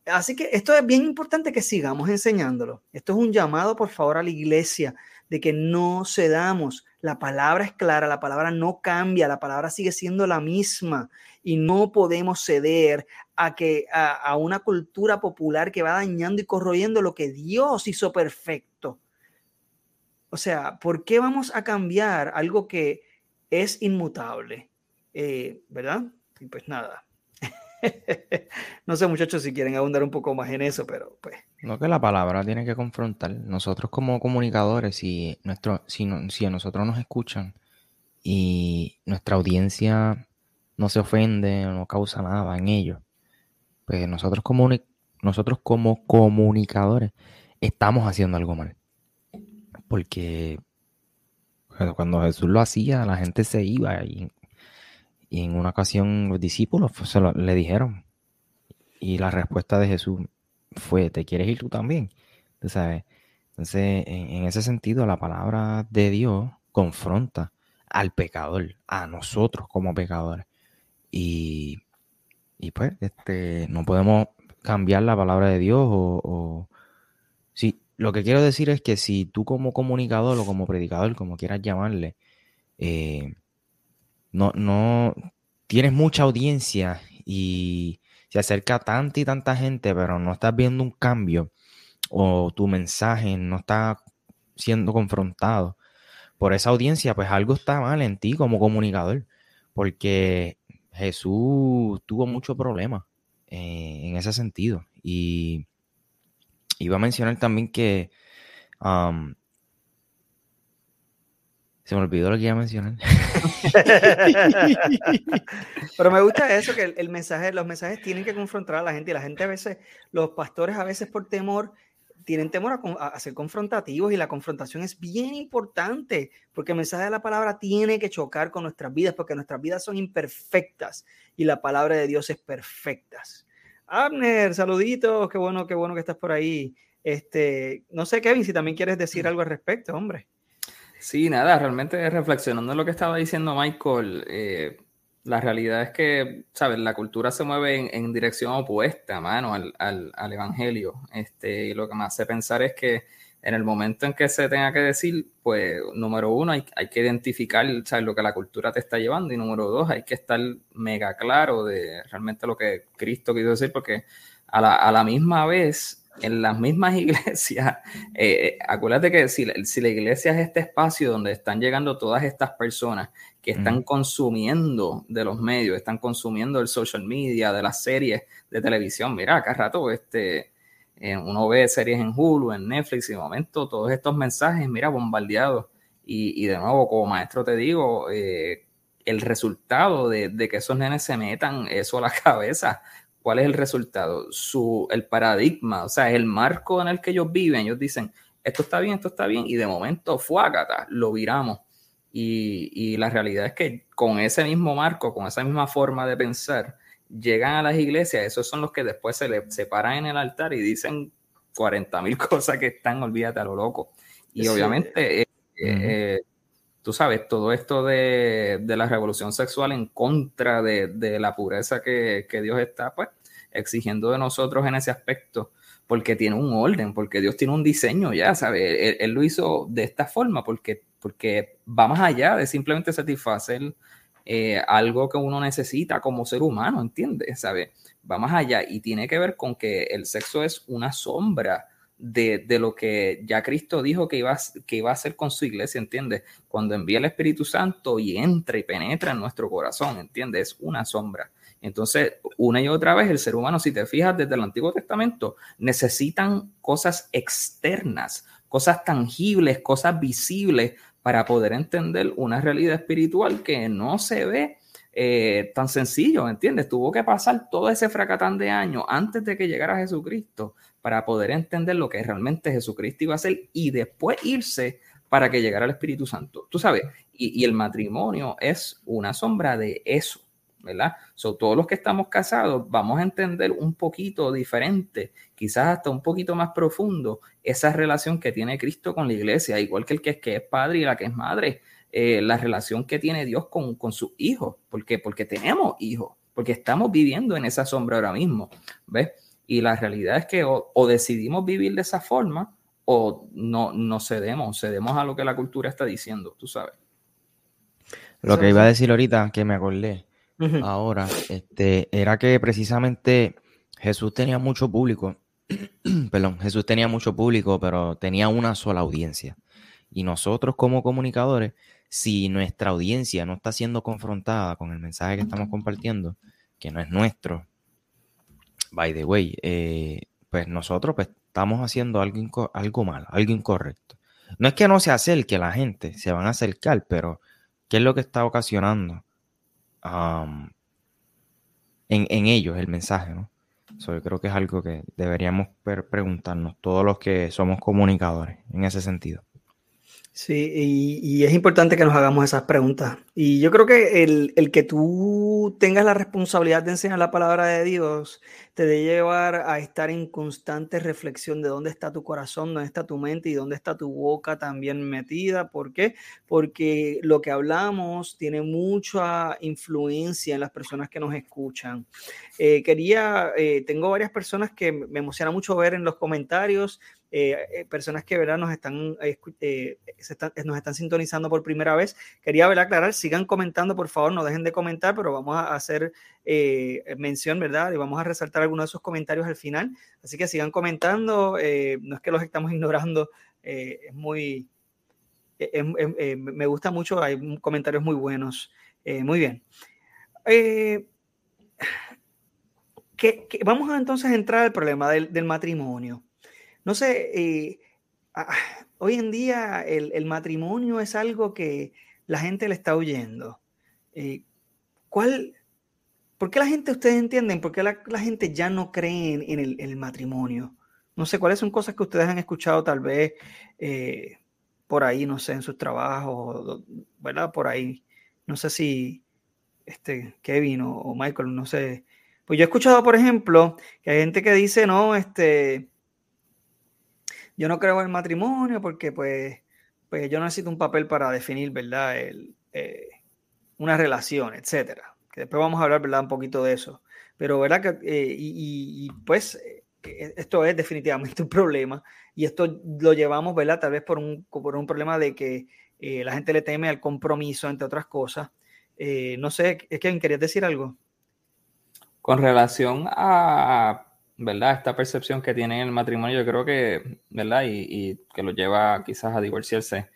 así que esto es bien importante que sigamos enseñándolo. Esto es un llamado, por favor, a la iglesia de que no cedamos. La palabra es clara, la palabra no cambia, la palabra sigue siendo la misma y no podemos ceder a que a, una cultura popular que va dañando y corroyendo lo que Dios hizo perfecto. O sea, ¿por qué vamos a cambiar algo que es inmutable? Eh, ¿Verdad? Y pues nada. no sé, muchachos, si quieren abundar un poco más en eso, pero pues. No que la palabra tiene que confrontar. Nosotros como comunicadores, si, nuestro, si, si a nosotros nos escuchan y nuestra audiencia no se ofende o no causa nada en ello, pues nosotros como, nosotros como comunicadores estamos haciendo algo mal. Porque cuando Jesús lo hacía, la gente se iba y, en una ocasión los discípulos se le dijeron y la respuesta de Jesús fue, ¿te quieres ir tú también? ¿Tú sabes? Entonces, en, en ese sentido, la palabra de Dios confronta al pecador, a nosotros como pecadores. Y y pues, este, no podemos cambiar la palabra de Dios o, sí, lo que quiero decir es que si tú como comunicador o como predicador, como quieras llamarle, eh, no, no tienes mucha audiencia y se acerca tanta y tanta gente, pero no estás viendo un cambio o tu mensaje no está siendo confrontado por esa audiencia, pues algo está mal en ti como comunicador, porque Jesús tuvo mucho problema eh, en ese sentido. Y iba a mencionar también que se me olvidó lo que iba a mencionar. Pero me gusta eso, que el, mensaje, los mensajes tienen que confrontar a la gente y la gente a veces, los pastores a veces por temor tienen temor a, ser confrontativos y la confrontación es bien importante porque el mensaje de la palabra tiene que chocar con nuestras vidas porque nuestras vidas son imperfectas y la palabra de Dios es perfecta. Abner, saluditos, qué bueno, qué bueno que estás por ahí. Este, no sé, Kevin, si también quieres decir algo al respecto, hombre. Sí, nada, realmente reflexionando en lo que estaba diciendo Michael, eh, la realidad es que, ¿sabes? La cultura se mueve en, dirección opuesta, mano, al, al, evangelio. Este, y lo que me hace pensar es que en el momento en que se tenga que decir, pues, número uno, hay, hay que identificar ¿sabes? lo que la cultura te está llevando. Y número dos, hay que estar mega claro de realmente lo que Cristo quiso decir, porque a la, a la misma vez en las mismas iglesias, eh, eh, acuérdate que si, si, la iglesia es este espacio donde están llegando todas estas personas que están consumiendo de los medios, están consumiendo el social media, de las series de televisión, mira, acá rato este, eh, uno ve series en Hulu, en Netflix, y de momento todos estos mensajes, mira, bombardeados. Y, y de nuevo, como maestro te digo, el resultado de, de, que esos nenes se metan eso a la cabeza ¿Cuál es el resultado? Su, el paradigma, o sea, el marco en el que ellos viven. Ellos dicen, esto está bien, esto está bien, y de momento, fuácata, lo viramos. Y, y, la realidad es que con ese mismo marco, con esa misma forma de pensar, llegan a las iglesias, esos son los que después se le separan en el altar y dicen 40 mil cosas que están, olvídate a lo loco. Y obviamente, eh, eh, tú sabes, todo esto de, de, la revolución sexual en contra de, de la pureza que, que, Dios está, pues, exigiendo de nosotros en ese aspecto, porque tiene un orden, porque Dios tiene un diseño ya, ¿sabes? Él, lo hizo de esta forma, porque, porque va más allá de simplemente satisfacer eh, algo que uno necesita como ser humano, ¿entiendes? ¿Sabes? Va más allá y tiene que ver con que el sexo es una sombra de, de, lo que ya Cristo dijo que iba, que iba a hacer con su iglesia, ¿entiendes? Cuando envía el Espíritu Santo y entra y penetra en nuestro corazón, ¿entiendes? Es una sombra. Entonces, una y otra vez, el ser humano, si te fijas desde el Antiguo Testamento, necesitan cosas externas, cosas tangibles, cosas visibles para poder entender una realidad espiritual que no se ve eh, tan sencillo, ¿entiendes? Tuvo que pasar todo ese fracatán de años antes de que llegara Jesucristo para poder entender lo que realmente Jesucristo iba a hacer y después irse para que llegara el Espíritu Santo. Tú sabes, y, y el matrimonio es una sombra de eso. ¿Verdad? So, todos los que estamos casados vamos a entender un poquito diferente, quizás hasta un poquito más profundo, esa relación que tiene Cristo con la iglesia, igual que el que es, que es padre y la que es madre, eh, la relación que tiene Dios con, con sus hijos, porque Porque tenemos hijos, porque estamos viviendo en esa sombra ahora mismo, ¿ves? Y la realidad es que o, o decidimos vivir de esa forma o no, no cedemos, cedemos a lo que la cultura está diciendo, tú sabes. Lo que iba a decir ahorita, que me acordé, ahora, este, era que precisamente Jesús tenía mucho público, perdón, Jesús tenía mucho público, pero tenía una sola audiencia. Y nosotros como comunicadores, si nuestra audiencia no está siendo confrontada con el mensaje que estamos compartiendo, que no es nuestro, by the way, eh, pues nosotros pues, estamos haciendo algo, algo malo, algo incorrecto. No es que no se acerque la gente, se van a acercar, pero ¿qué es lo que está ocasionando? En, ellos el mensaje, ¿no? yo creo que es algo que deberíamos preguntarnos todos los que somos comunicadores en ese sentido. Sí, y, es importante que nos hagamos esas preguntas. Y yo creo que el, el, que tú tengas la responsabilidad de enseñar la palabra de Dios te debe llevar a estar en constante reflexión de dónde está tu corazón, dónde está tu mente y dónde está tu boca también metida. ¿Por qué? Porque lo que hablamos tiene mucha influencia en las personas que nos escuchan. Eh, quería, eh, tengo varias personas que me emociona mucho ver en los comentarios eh, eh, personas que ¿verdad? Nos, están, eh, nos están sintonizando por primera vez. Quería ¿verdad? aclarar, sigan comentando, por favor, no dejen de comentar, pero vamos a hacer mención, ¿verdad? Y vamos a resaltar algunos de esos comentarios al final. Así que sigan comentando, no es que los estamos ignorando, es muy... me gusta mucho, hay comentarios muy buenos. muy bien. Que, vamos a entonces entrar al problema del matrimonio. No sé, eh, hoy en día el, matrimonio es algo que la gente le está huyendo. Eh, ¿Cuál, ¿Por qué la gente, ustedes entienden, por qué la, gente ya no cree en, el, matrimonio? No sé, ¿cuáles son cosas que ustedes han escuchado tal vez eh, por ahí, no sé, en sus trabajos, ¿verdad? Por ahí. No sé si este, Kevin o, Michael, no sé. Pues yo he escuchado, por ejemplo, que hay gente que dice, no, este, yo no creo en el matrimonio porque pues, pues yo necesito un papel para definir, ¿verdad? Eh, una relación, etcétera después vamos a hablar, ¿verdad? Un poquito de eso. Pero, ¿verdad? Que, eh, y, pues eh, esto es definitivamente un problema y esto lo llevamos, ¿verdad? Tal vez por un, por un problema de que la gente le teme al compromiso, entre otras cosas. no sé, es que querías decir algo. Con relación a, ¿verdad? Esta percepción que tiene el matrimonio, yo creo que, ¿verdad? Y, que lo lleva quizás a divorciarse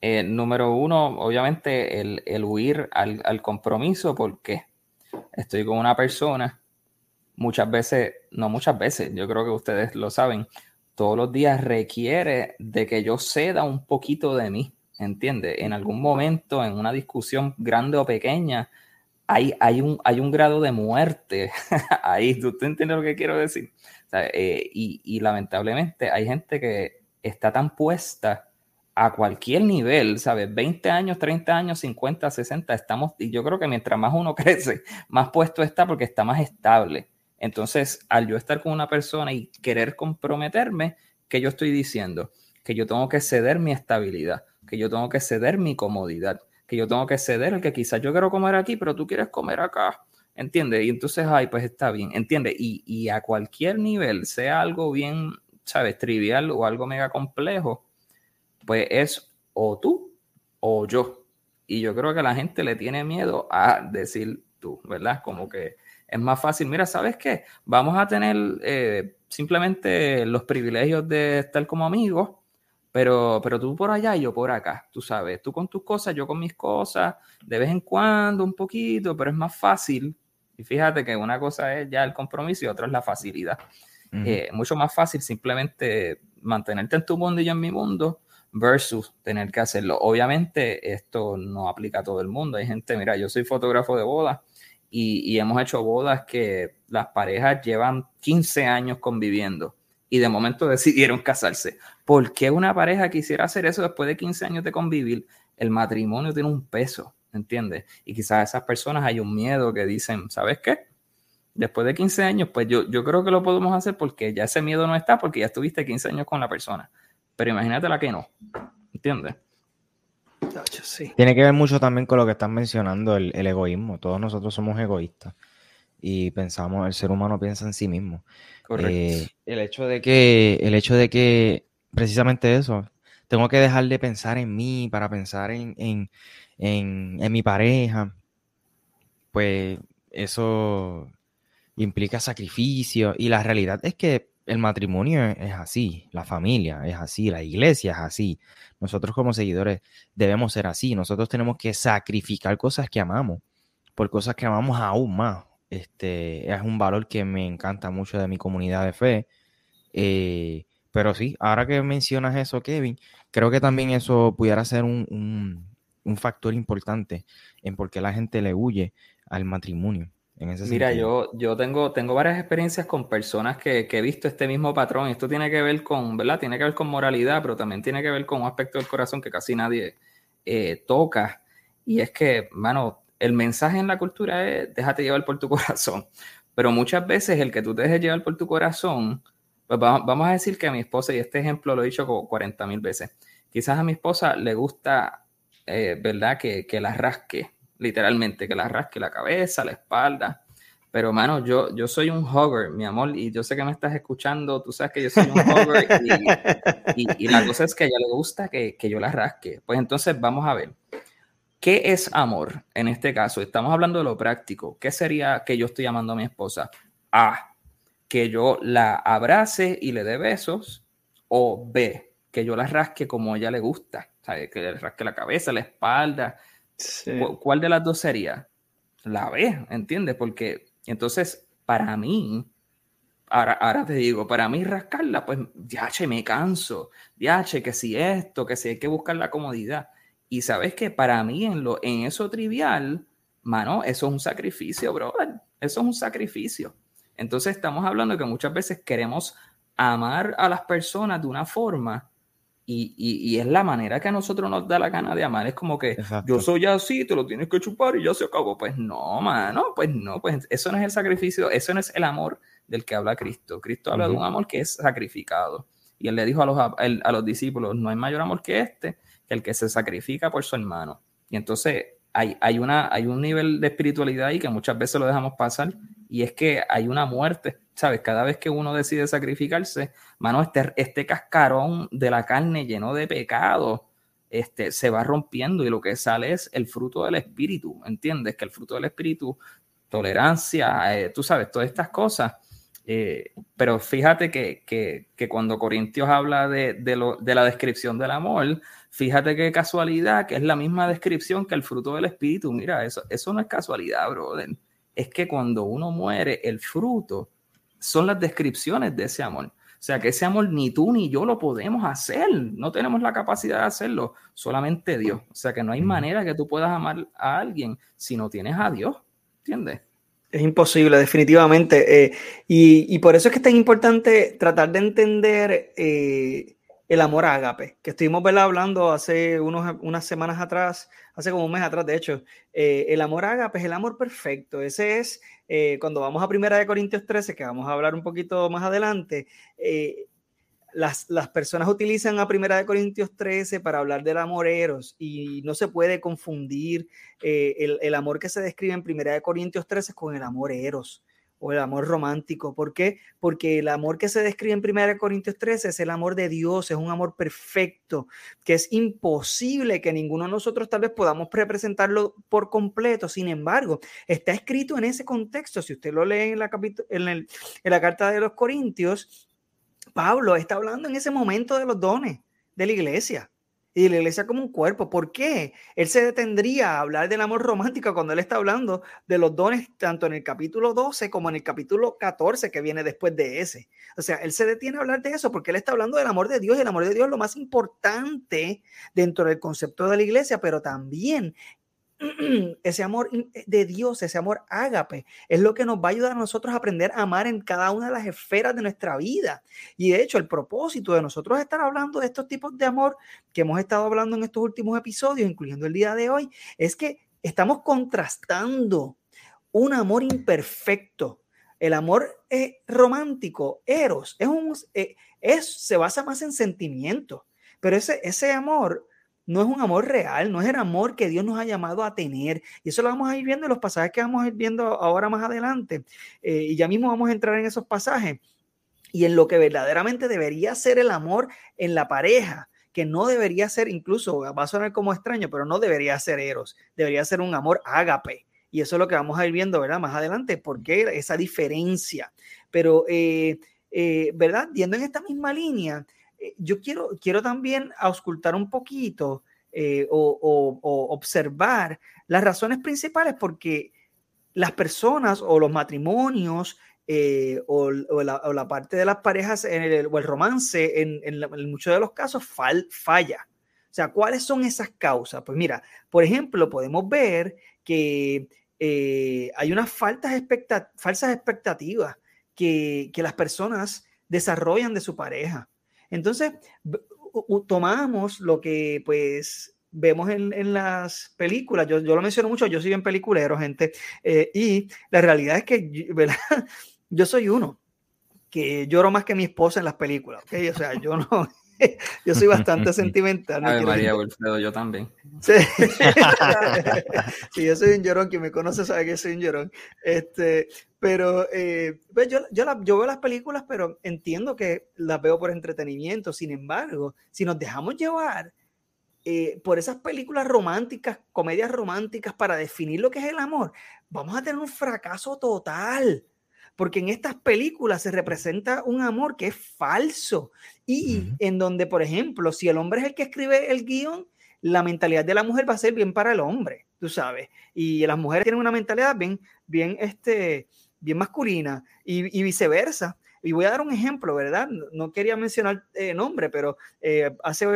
eh, número uno, obviamente, el, huir al, compromiso, porque estoy con una persona, muchas veces, no muchas veces, yo creo que ustedes lo saben, todos los días requiere de que yo ceda un poquito de mí, ¿entiendes? En algún momento, en una discusión grande o pequeña, hay, hay, un, hay un grado de muerte ahí, ¿tú, entiendes lo que quiero decir? Eh, y, y lamentablemente hay gente que está tan puesta a cualquier nivel, ¿sabes? 20 años, 30 años, 50, 60, estamos, y yo creo que mientras más uno crece, más puesto está porque está más estable. Entonces, al yo estar con una persona y querer comprometerme, ¿qué yo estoy diciendo? Que yo tengo que ceder mi estabilidad, que yo tengo que ceder mi comodidad, yo tengo que ceder el que quizás yo quiero comer aquí, pero tú quieres comer acá. ¿Entiendes? Y entonces, ay, pues está bien, ¿entiendes? Y, y a cualquier nivel, sea algo bien, ¿sabes? Trivial o algo mega complejo, pues es o tú o yo. Y yo creo que la gente le tiene miedo a decir tú, ¿verdad? Como que es más fácil, mira, ¿sabes qué? Vamos a tener eh, simplemente los privilegios de estar como amigos, pero, pero tú por allá y yo por acá, tú sabes, tú con tus cosas, yo con mis cosas, de vez en cuando un poquito, pero es más fácil. Y fíjate que una cosa es ya el compromiso y otra es la facilidad. Eh, mucho más fácil simplemente mantenerte en tu mundo y yo en mi mundo versus tener que hacerlo. Obviamente esto no aplica a todo el mundo. Hay gente, mira, yo soy fotógrafo de bodas y, hemos hecho bodas que las parejas llevan 15 años conviviendo y de momento decidieron casarse. ¿Por qué una pareja quisiera hacer eso después de 15 años de convivir? El matrimonio tiene un peso, ¿entiendes? Y quizás a esas personas hay un miedo que dicen, ¿sabes qué? Después de 15 años, pues yo, yo creo que lo podemos hacer porque ya ese miedo no está, porque ya estuviste 15 años con la persona. Pero imagínate la que no. ¿Entiendes? Tiene que ver mucho también con lo que están mencionando, el, egoísmo. Todos nosotros somos egoístas y pensamos, el ser humano piensa en sí mismo. Correcto. Eh, el hecho de que, el hecho de que, precisamente eso, tengo que dejar de pensar en mí para pensar en, en, en mi pareja, pues eso implica sacrificio. Y la realidad es que el matrimonio es así, la familia es así, la iglesia es así. Nosotros como seguidores debemos ser así. Nosotros tenemos que sacrificar cosas que amamos por cosas que amamos aún más. Este es un valor que me encanta mucho de mi comunidad de fe. Eh, pero sí, ahora que mencionas eso, Kevin, creo que también eso pudiera ser un, un factor importante en por qué la gente le huye al matrimonio. Mira, yo, yo tengo, tengo varias experiencias con personas que, he visto este mismo patrón. Esto tiene que ver con, ¿verdad? Tiene que ver con moralidad, pero también tiene que ver con un aspecto del corazón que casi nadie eh, toca. Y es que, mano, el mensaje en la cultura es déjate llevar por tu corazón. Pero muchas veces el que tú te dejes llevar por tu corazón, pues vamos, a decir que a mi esposa, y este ejemplo lo he dicho como 40 mil veces, quizás a mi esposa le gusta, eh, ¿verdad? Que, que la rasque literalmente, que la rasque la cabeza, la espalda. Pero, mano, yo, yo soy un hugger, mi amor, y yo sé que me estás escuchando, tú sabes que yo soy un hugger, y, la cosa es que a ella le gusta que, que yo la rasque. Pues entonces vamos a ver, ¿qué es amor en este caso? Estamos hablando de lo práctico. ¿Qué sería que yo estoy llamando a mi esposa? A, que yo la abrace y le dé besos, o B, que yo la rasque como a ella le gusta, ¿sabes? que le rasque la cabeza, la espalda, ¿Cuál de las dos sería? La B, ¿entiendes? Porque entonces, para mí, Ahora, ahora te digo, para mí rascarla, pues, che, me canso. che, que si esto, que si hay que buscar la comodidad. Y sabes que para mí, en, lo, en eso trivial, mano, eso es un sacrificio, brother. Eso es un sacrificio. Entonces, estamos hablando de que muchas veces queremos amar a las personas de una forma y, y, es la manera que a nosotros nos da la gana de amar. Es como que yo soy así, te lo tienes que chupar y ya se acabó. Pues no, mano, pues no, pues eso no es el sacrificio, eso no es el amor del que habla Cristo. Cristo habla de un amor que es sacrificado. Y él le dijo a los, a los discípulos, no hay mayor amor que este, que el que se sacrifica por su hermano. Y entonces hay, hay, una, hay un nivel de espiritualidad ahí que muchas veces lo dejamos pasar y es que hay una muerte, ¿sabes? Cada vez que uno decide sacrificarse, mano, este, este cascarón de la carne lleno de pecado, este, se va rompiendo y lo que sale es el fruto del espíritu, ¿entiendes? Que el fruto del espíritu, tolerancia, eh, tú sabes, todas estas cosas. Eh, pero fíjate que, que, que, cuando Corintios habla de, de, lo, de la descripción del amor, fíjate qué casualidad, que es la misma descripción que el fruto del espíritu. Mira, eso, eso no es casualidad, brother es que cuando uno muere, el fruto son las descripciones de ese amor. O sea, que ese amor ni tú ni yo lo podemos hacer. No tenemos la capacidad de hacerlo, solamente Dios. O sea, que no hay manera que tú puedas amar a alguien si no tienes a Dios. ¿Entiendes? Es imposible, definitivamente. Eh, y, por eso es que es tan importante tratar de entender eh, el amor ágape, que estuvimos hablando hace unos, unas semanas atrás, hace como un mes atrás, de hecho. Eh, el amor ágape es el amor perfecto. Ese es, eh, cuando vamos a Primera de Corintios 13, que vamos a hablar un poquito más adelante, eh, las, las, personas utilizan a Primera de Corintios 13 para hablar del amor eros y no se puede confundir el, el, amor que se describe en Primera de Corintios 13 con el amor eros o el amor romántico. ¿Por qué? Porque el amor que se describe en 1 Corintios 13 es el amor de Dios, es un amor perfecto, que es imposible que ninguno de nosotros tal vez podamos representarlo por completo. Sin embargo, está escrito en ese contexto. Si usted lo lee en la, en, en la carta de los Corintios, Pablo está hablando en ese momento de los dones de la iglesia y la iglesia como un cuerpo. ¿Por qué? Él se detendría a hablar del amor romántico cuando él está hablando de los dones tanto en el capítulo 12 como en el capítulo 14 que viene después de ese. O sea, él se detiene a hablar de eso porque él está hablando del amor de Dios y el amor de Dios es lo más importante dentro del concepto de la iglesia, pero también ese amor eh, de Dios, ese amor ágape, es lo que nos va a ayudar a nosotros a aprender a amar en cada una de las esferas de nuestra vida. Y de hecho, el propósito de nosotros estar hablando de estos tipos de amor que hemos estado hablando en estos últimos episodios, incluyendo el día de hoy, es que estamos contrastando un amor imperfecto. El amor eh, romántico, eros, un, eh, es, se basa más en sentimientos, pero ese, ese amor no es un amor real, no es el amor que Dios nos ha llamado a tener. Y eso lo vamos a ir viendo en los pasajes que vamos a ir viendo ahora más adelante. Eh, y ya mismo vamos a entrar en esos pasajes. Y en lo que verdaderamente debería ser el amor en la pareja, que no debería ser, incluso va a sonar como extraño, pero no debería ser eros, debería ser un amor ágape. Y eso es lo que vamos a ir viendo, ¿verdad? Más adelante, porque esa diferencia. Pero, eh, eh, ¿verdad? Yendo en esta misma línea, yo quiero, quiero también auscultar un poquito eh, o, observar las razones principales porque las personas o los matrimonios eh, o, la, parte de las parejas en o el romance en, muchos de los casos falla. O sea, ¿cuáles son esas causas? Pues mira, por ejemplo, podemos ver que hay unas falsas, expectativas que las personas desarrollan de su pareja. Entonces, tomamos lo que pues vemos en, las películas, yo, lo menciono mucho, yo soy en peliculero, gente, eh, y la realidad es que ¿verdad? yo soy uno que lloro más que mi esposa en las películas, ¿okay? O sea, yo no, yo soy bastante sentimental. María Wilfredo, yo también. Sí. yo soy un llorón, quien me conoce sabe que soy un llorón. Este, pero eh, pues yo, yo, yo, veo las películas, pero entiendo que las veo por entretenimiento. Sin embargo, si nos dejamos llevar eh, por esas películas románticas, comedias románticas, para definir lo que es el amor, vamos a tener un fracaso total. Porque en estas películas se representa un amor que es falso. Y en donde, por ejemplo, si el hombre es el que escribe el guion, la mentalidad de la mujer va a ser bien para el hombre, tú sabes, y las mujeres tienen una mentalidad bien, bien, este, bien masculina y, viceversa. Y voy a dar un ejemplo, ¿verdad? No quería mencionar eh, nombre, pero eh, hace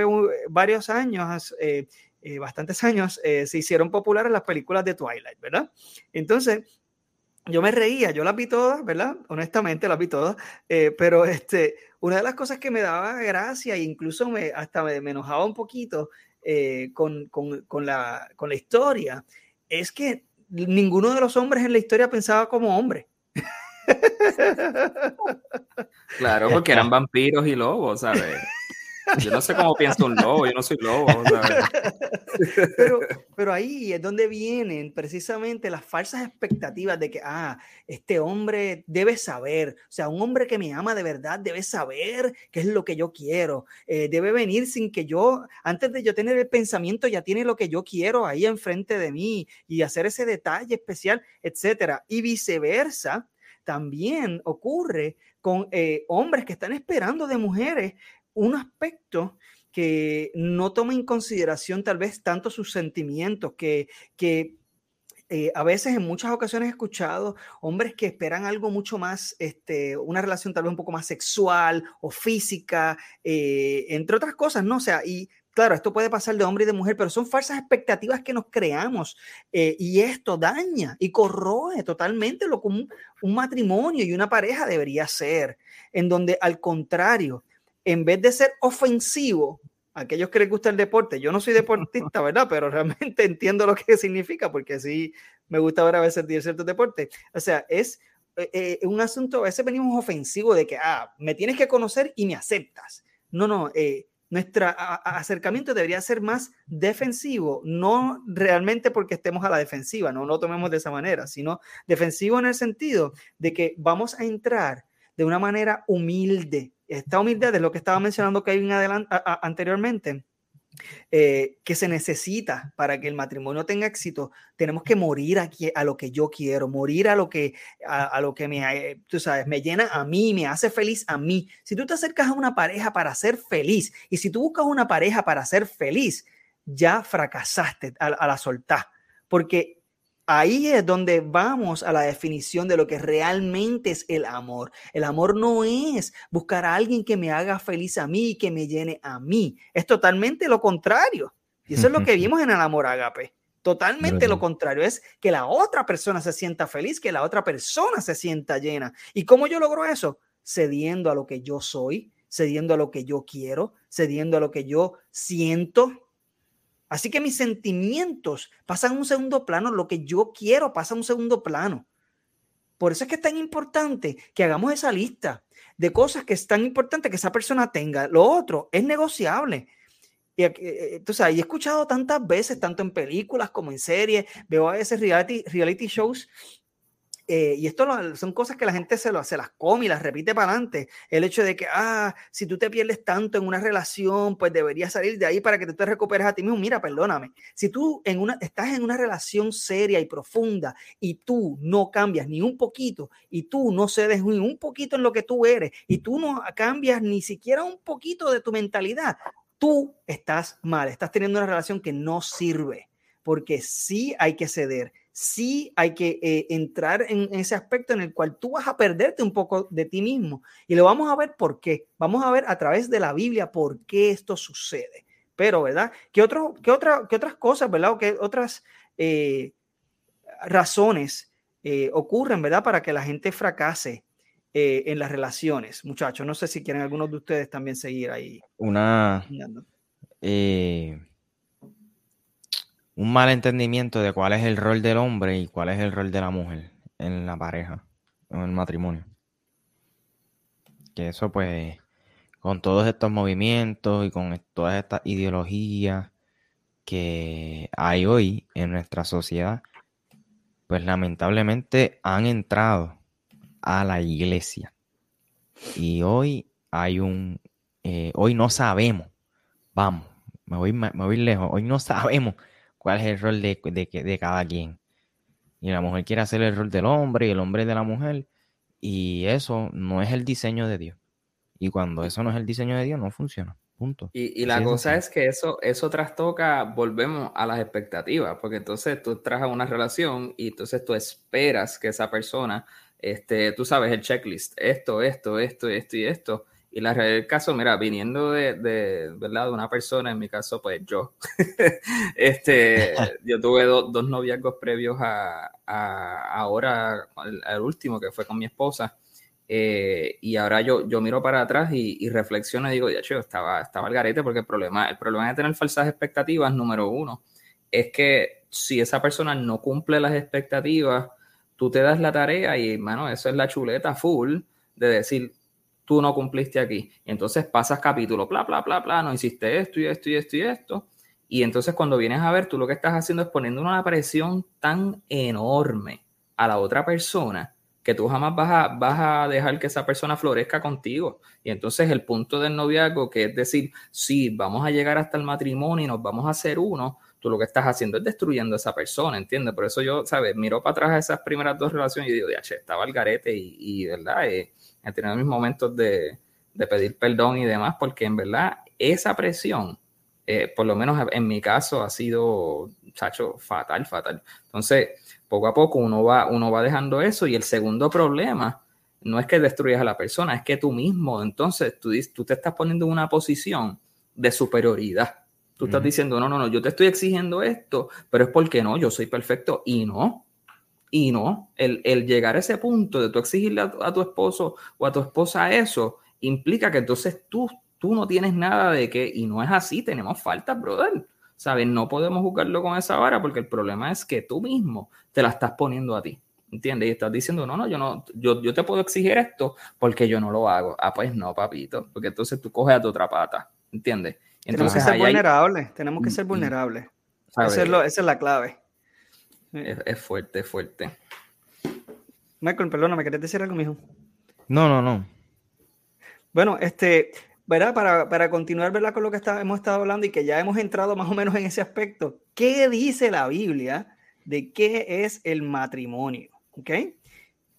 varios años, bastantes años, se hicieron populares las películas de Twilight, ¿verdad? Entonces, yo me reía, yo las vi todas, ¿verdad? Honestamente las vi todas, pero este, una de las cosas que me daba gracia e incluso me, hasta me, enojaba un poquito con, con, con, la, con la historia es que ninguno de los hombres en la historia pensaba como hombre. Claro, porque eran vampiros y lobos, ¿sabes? Yo no sé cómo piensa un lobo, yo no soy lobo. Pero, pero, ahí es donde vienen precisamente las falsas expectativas de que, ah, este hombre debe saber, o sea, un hombre que me ama de verdad debe saber qué es lo que yo quiero, eh, debe venir sin que yo, antes de yo tener el pensamiento, ya tiene lo que yo quiero ahí enfrente de mí y hacer ese detalle especial, etcétera. Y viceversa, también ocurre con eh, hombres que están esperando de mujeres un aspecto que no toma en consideración tal vez tanto sus sentimientos, que, que eh, a veces en muchas ocasiones he escuchado hombres que esperan algo mucho más, este, una relación tal vez un poco más sexual o física, eh, entre otras cosas, ¿no? O sea, y claro, esto puede pasar de hombre y de mujer, pero son falsas expectativas que nos creamos eh, y esto daña y corroe totalmente lo que un matrimonio y una pareja debería ser, en donde al contrario, en vez de ser ofensivo, aquellos que les gusta el deporte, yo no soy deportista, ¿verdad? Pero realmente entiendo lo que significa, porque sí me gusta ver a veces ciertos deportes. O sea, es eh, eh, un asunto, a veces venimos ofensivo de que, ah, me tienes que conocer y me aceptas. No, no, eh, nuestro acercamiento debería ser más defensivo, no realmente porque estemos a la defensiva, no lo tomemos de esa manera, sino defensivo en el sentido de que vamos a entrar de una manera humilde, esta humildad es lo que estaba mencionando Kevin adelante, anteriormente, eh, que se necesita para que el matrimonio tenga éxito, tenemos que morir aquí a lo que yo quiero, morir a lo que, a, lo que me, eh, tú sabes, me llena a mí, me hace feliz a mí. Si tú te acercas a una pareja para ser feliz y si tú buscas una pareja para ser feliz, ya fracasaste a, a la soltar, porque Ahí es donde vamos a la definición de lo que realmente es el amor. El amor no es buscar a alguien que me haga feliz a mí y que me llene a mí. Es totalmente lo contrario. Y eso es lo que vimos en el amor agape. Totalmente lo contrario. Es que la otra persona se sienta feliz, que la otra persona se sienta llena. ¿Y cómo yo logro eso? Cediendo a lo que yo soy, cediendo a lo que yo quiero, cediendo a lo que yo siento, Así que mis sentimientos pasan a un segundo plano, lo que yo quiero pasa a un segundo plano. Por eso es que es tan importante que hagamos esa lista de cosas que es tan importante que esa persona tenga. Lo otro es negociable. Y, entonces, eh, he escuchado tantas veces, tanto en películas como en series, veo a veces reality, reality shows eh, y esto son cosas que la gente se, lo, se las come y las repite para adelante. El hecho de que, ah, si tú te pierdes tanto en una relación, pues deberías salir de ahí para que tú te recuperes a ti mismo. Mira, perdóname, si tú en una, estás en una relación seria y profunda y tú no cambias ni un poquito y tú no cedes ni un poquito en lo que tú eres y tú no cambias ni siquiera un poquito de tu mentalidad, tú estás mal, estás teniendo una relación que no sirve porque sí hay que ceder, sí hay que eh, entrar en ese aspecto en el cual tú vas a perderte un poco de ti mismo. Y lo vamos a ver por qué. Vamos a ver a través de la Biblia por qué esto sucede. Pero, ¿verdad? ¿Qué, otro, qué, otra, qué otras cosas, ¿verdad? O qué otras eh, razones eh, ocurren, ¿verdad? Para que la gente fracase en las relaciones. Muchachos, no sé si quieren algunos de ustedes también seguir ahí. Una un mal entendimiento de cuál es el rol del hombre y cuál es el rol de la mujer en la pareja, en el matrimonio. Que eso pues, con todos estos movimientos y con todas estas ideologías que hay hoy en nuestra sociedad, pues lamentablemente han entrado a la iglesia. Y hoy hay un, eh, hoy no sabemos, vamos, me voy, me voy lejos, hoy no sabemos cuál es el rol de, de, cada quien. Y la mujer quiere hacer el rol del hombre y el hombre de la mujer. Y eso no es el diseño de Dios. Y cuando eso no es el diseño de Dios, no funciona. Punto. Y, la cosa es, que eso, eso trastoca, volvemos a las expectativas, porque entonces tú traes a una relación y entonces tú esperas que esa persona este, tú sabes, el checklist, esto, esto, esto, esto y esto. Y la realidad del caso, mira, viniendo de, de, ¿verdad? de una persona, en mi caso, pues yo, este, yo tuve dos noviazgos previos a, a ahora, al, último, que fue con mi esposa. Eh, y ahora yo, yo miro para atrás y, y reflexiono y digo, ya, chido, estaba, estaba al garete porque el problema, el problema de tener falsas expectativas, número uno, es que si esa persona no cumple las expectativas, tú te das la tarea y, mano, eso es la chuleta full de decir, tú no cumpliste aquí. Entonces pasas capítulo, bla, bla, bla, bla, no hiciste esto y esto y esto y esto. Y entonces cuando vienes a ver, tú lo que estás haciendo es poniendo una presión tan enorme a la otra persona que tú jamás vas a, vas a dejar que esa persona florezca contigo. Y entonces el punto del noviazgo, que es decir, sí, vamos a llegar hasta el matrimonio y nos vamos a hacer uno, tú lo que estás haciendo es destruyendo a esa persona, ¿entiendes? Por eso yo, ¿sabes? Miro para atrás esas primeras dos relaciones y digo, ya, che, estaba el garete y, y ¿verdad? Eh, he tenido mis momentos de, de, pedir perdón y demás, porque en verdad esa presión, eh, por lo menos en mi caso, ha sido, chacho, fatal, fatal. Entonces, poco a poco uno va, uno va dejando eso y el segundo problema no es que destruyas a la persona, es que tú mismo, entonces, tú, tú te estás poniendo en una posición de superioridad. Tú estás diciendo, no, no, no, yo te estoy exigiendo esto, pero es porque no, yo soy perfecto y no. Y no, el, llegar a ese punto de tú exigirle a tu, esposo o a tu esposa eso, implica que entonces tú, tú no tienes nada de que, y no es así, tenemos faltas, brother. ¿Sabes? No podemos jugarlo con esa vara porque el problema es que tú mismo te la estás poniendo a ti. ¿Entiendes? Y estás diciendo, no, no, yo no, yo, yo te puedo exigir esto porque yo no lo hago. Ah, pues no, papito, porque entonces tú coges a tu otra pata. ¿Entiendes? Entonces, tenemos que ser vulnerables, tenemos que ser vulnerables. Esa es, la clave. Es, fuerte, es fuerte. Michael, perdona, ¿me querés decir algo, mijo? No, no, no. Bueno, este, ¿verdad? Para, para continuar, ¿verdad? Con lo que hemos estado hablando y que ya hemos entrado más o menos en ese aspecto. ¿Qué dice la Biblia de qué es el matrimonio? ¿Ok?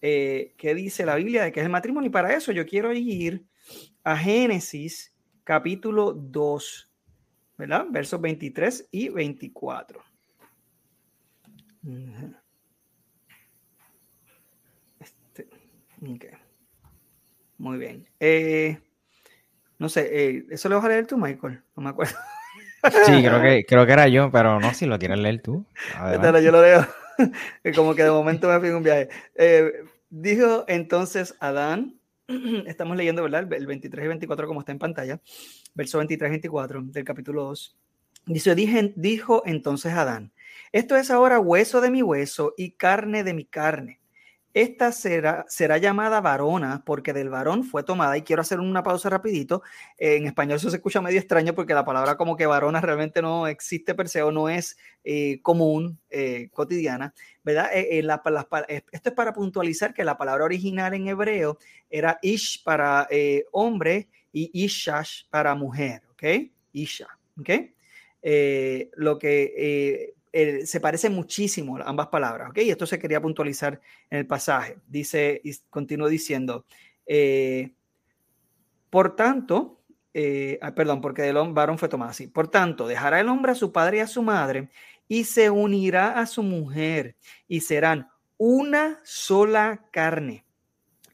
Eh, ¿Qué dice la Biblia de qué es el matrimonio? Y para eso yo quiero ir a Génesis capítulo 2, ¿verdad? Versos 23 y 24. Este, Muy bien. Eh, no sé, eh, ¿eso lo vas a leer tú, Michael? No me acuerdo. Sí, creo que, creo que era yo, pero no, si lo quieres leer tú. yo lo leo. Como que de momento me fui un viaje. Eh, dijo entonces Adán, estamos leyendo, ¿verdad? El 23 y 24 como está en pantalla, verso 23 y 24 del capítulo 2. Dice, dijo entonces Adán, esto es ahora hueso de mi hueso y carne de mi carne. Esta será, será llamada varona porque del varón fue tomada. Y quiero hacer una pausa rapidito. en español eso se escucha medio extraño porque la palabra como que varona realmente no existe per se o no es eh, común, eh, cotidiana. ¿verdad? Eh, esto es para puntualizar que la palabra original en hebreo era ish para hombre y ishash para mujer. ¿Ok? Isha. ¿Ok? lo que se parece muchísimo ambas palabras, ¿ok? Y esto se quería puntualizar en el pasaje. Dice, y continúa diciendo, eh, por tanto, eh, ah, perdón, porque el varón fue tomado así. Por tanto, dejará el hombre a su padre y a su madre y se unirá a su mujer y serán una sola carne.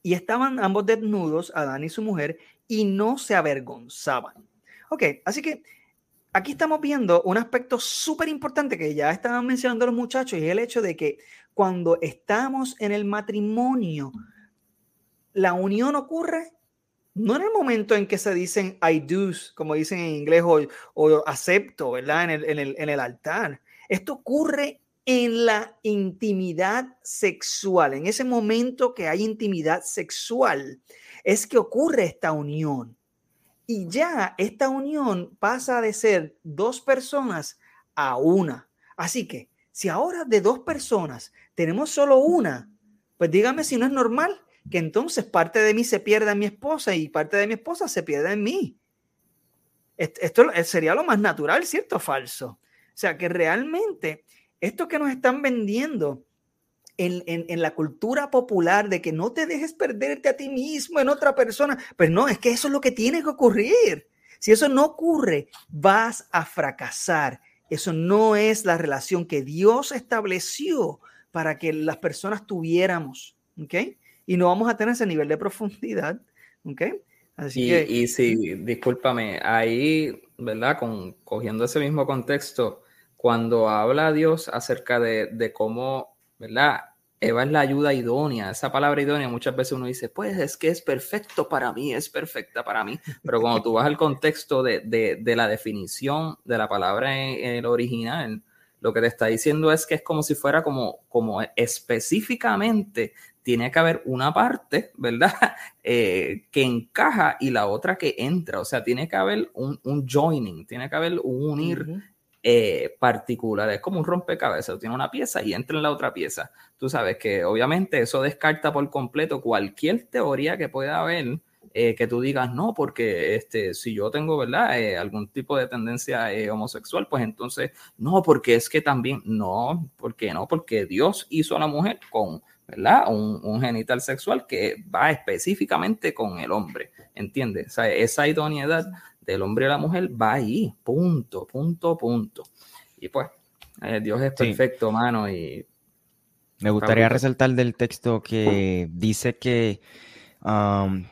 Y estaban ambos desnudos, Adán y su mujer, y no se avergonzaban. Ok, así que aquí estamos viendo un aspecto súper importante que ya estaban mencionando los muchachos y el hecho de que cuando estamos en el matrimonio, la unión ocurre no en el momento en que se dicen I do, como dicen en inglés, o, acepto, ¿verdad? El, en, en el altar. Esto ocurre en la intimidad sexual. En ese momento que hay intimidad sexual, es que ocurre esta unión. Y ya esta unión pasa de ser dos personas a una. Así que si ahora de dos personas tenemos solo una, pues dígame si no es normal que entonces parte de mí se pierda en mi esposa y parte de mi esposa se pierda en mí. Esto sería lo más natural, ¿cierto o falso? O sea, que realmente esto que nos están vendiendo en, la cultura popular de que no te dejes perderte a ti mismo en otra persona. Pues no, es que eso es lo que tiene que ocurrir. Si eso no ocurre, vas a fracasar. Eso no es la relación que Dios estableció para que las personas tuviéramos. ¿Ok? y no vamos a tener ese nivel de profundidad. ¿Ok? Así y, que, y sí, discúlpame, ahí, ¿verdad? Con, cogiendo ese mismo contexto, cuando habla Dios acerca de, de cómo, ¿verdad? Eva es la ayuda idónea. Esa palabra idónea muchas veces uno dice, pues es que es perfecto para mí, es perfecta para mí. Pero cuando tú vas al contexto de, de, la definición de la palabra en, el original, lo que te está diciendo es que es como si fuera como, como específicamente tiene que haber una parte, ¿verdad? Eh, que encaja y la otra que entra. O sea, tiene que haber un, un joining, tiene que haber un unir eh, particular. Es como un rompecabezas. Tiene una pieza y entra en la otra pieza. Tú sabes que obviamente eso descarta por completo cualquier teoría que pueda haber. Eh, que tú digas, no, porque este, si yo tengo, ¿verdad? Eh, algún tipo de tendencia homosexual, pues entonces, no, porque es que también, no, ¿por qué no? Porque Dios hizo a la mujer con, ¿verdad? Un, genital sexual que va específicamente con el hombre, ¿entiendes? Esa idoneidad del hombre a la mujer va ahí, punto, punto, punto. Y pues, eh, Dios es perfecto, mano, y... Me gustaría resaltar del texto que dice que um,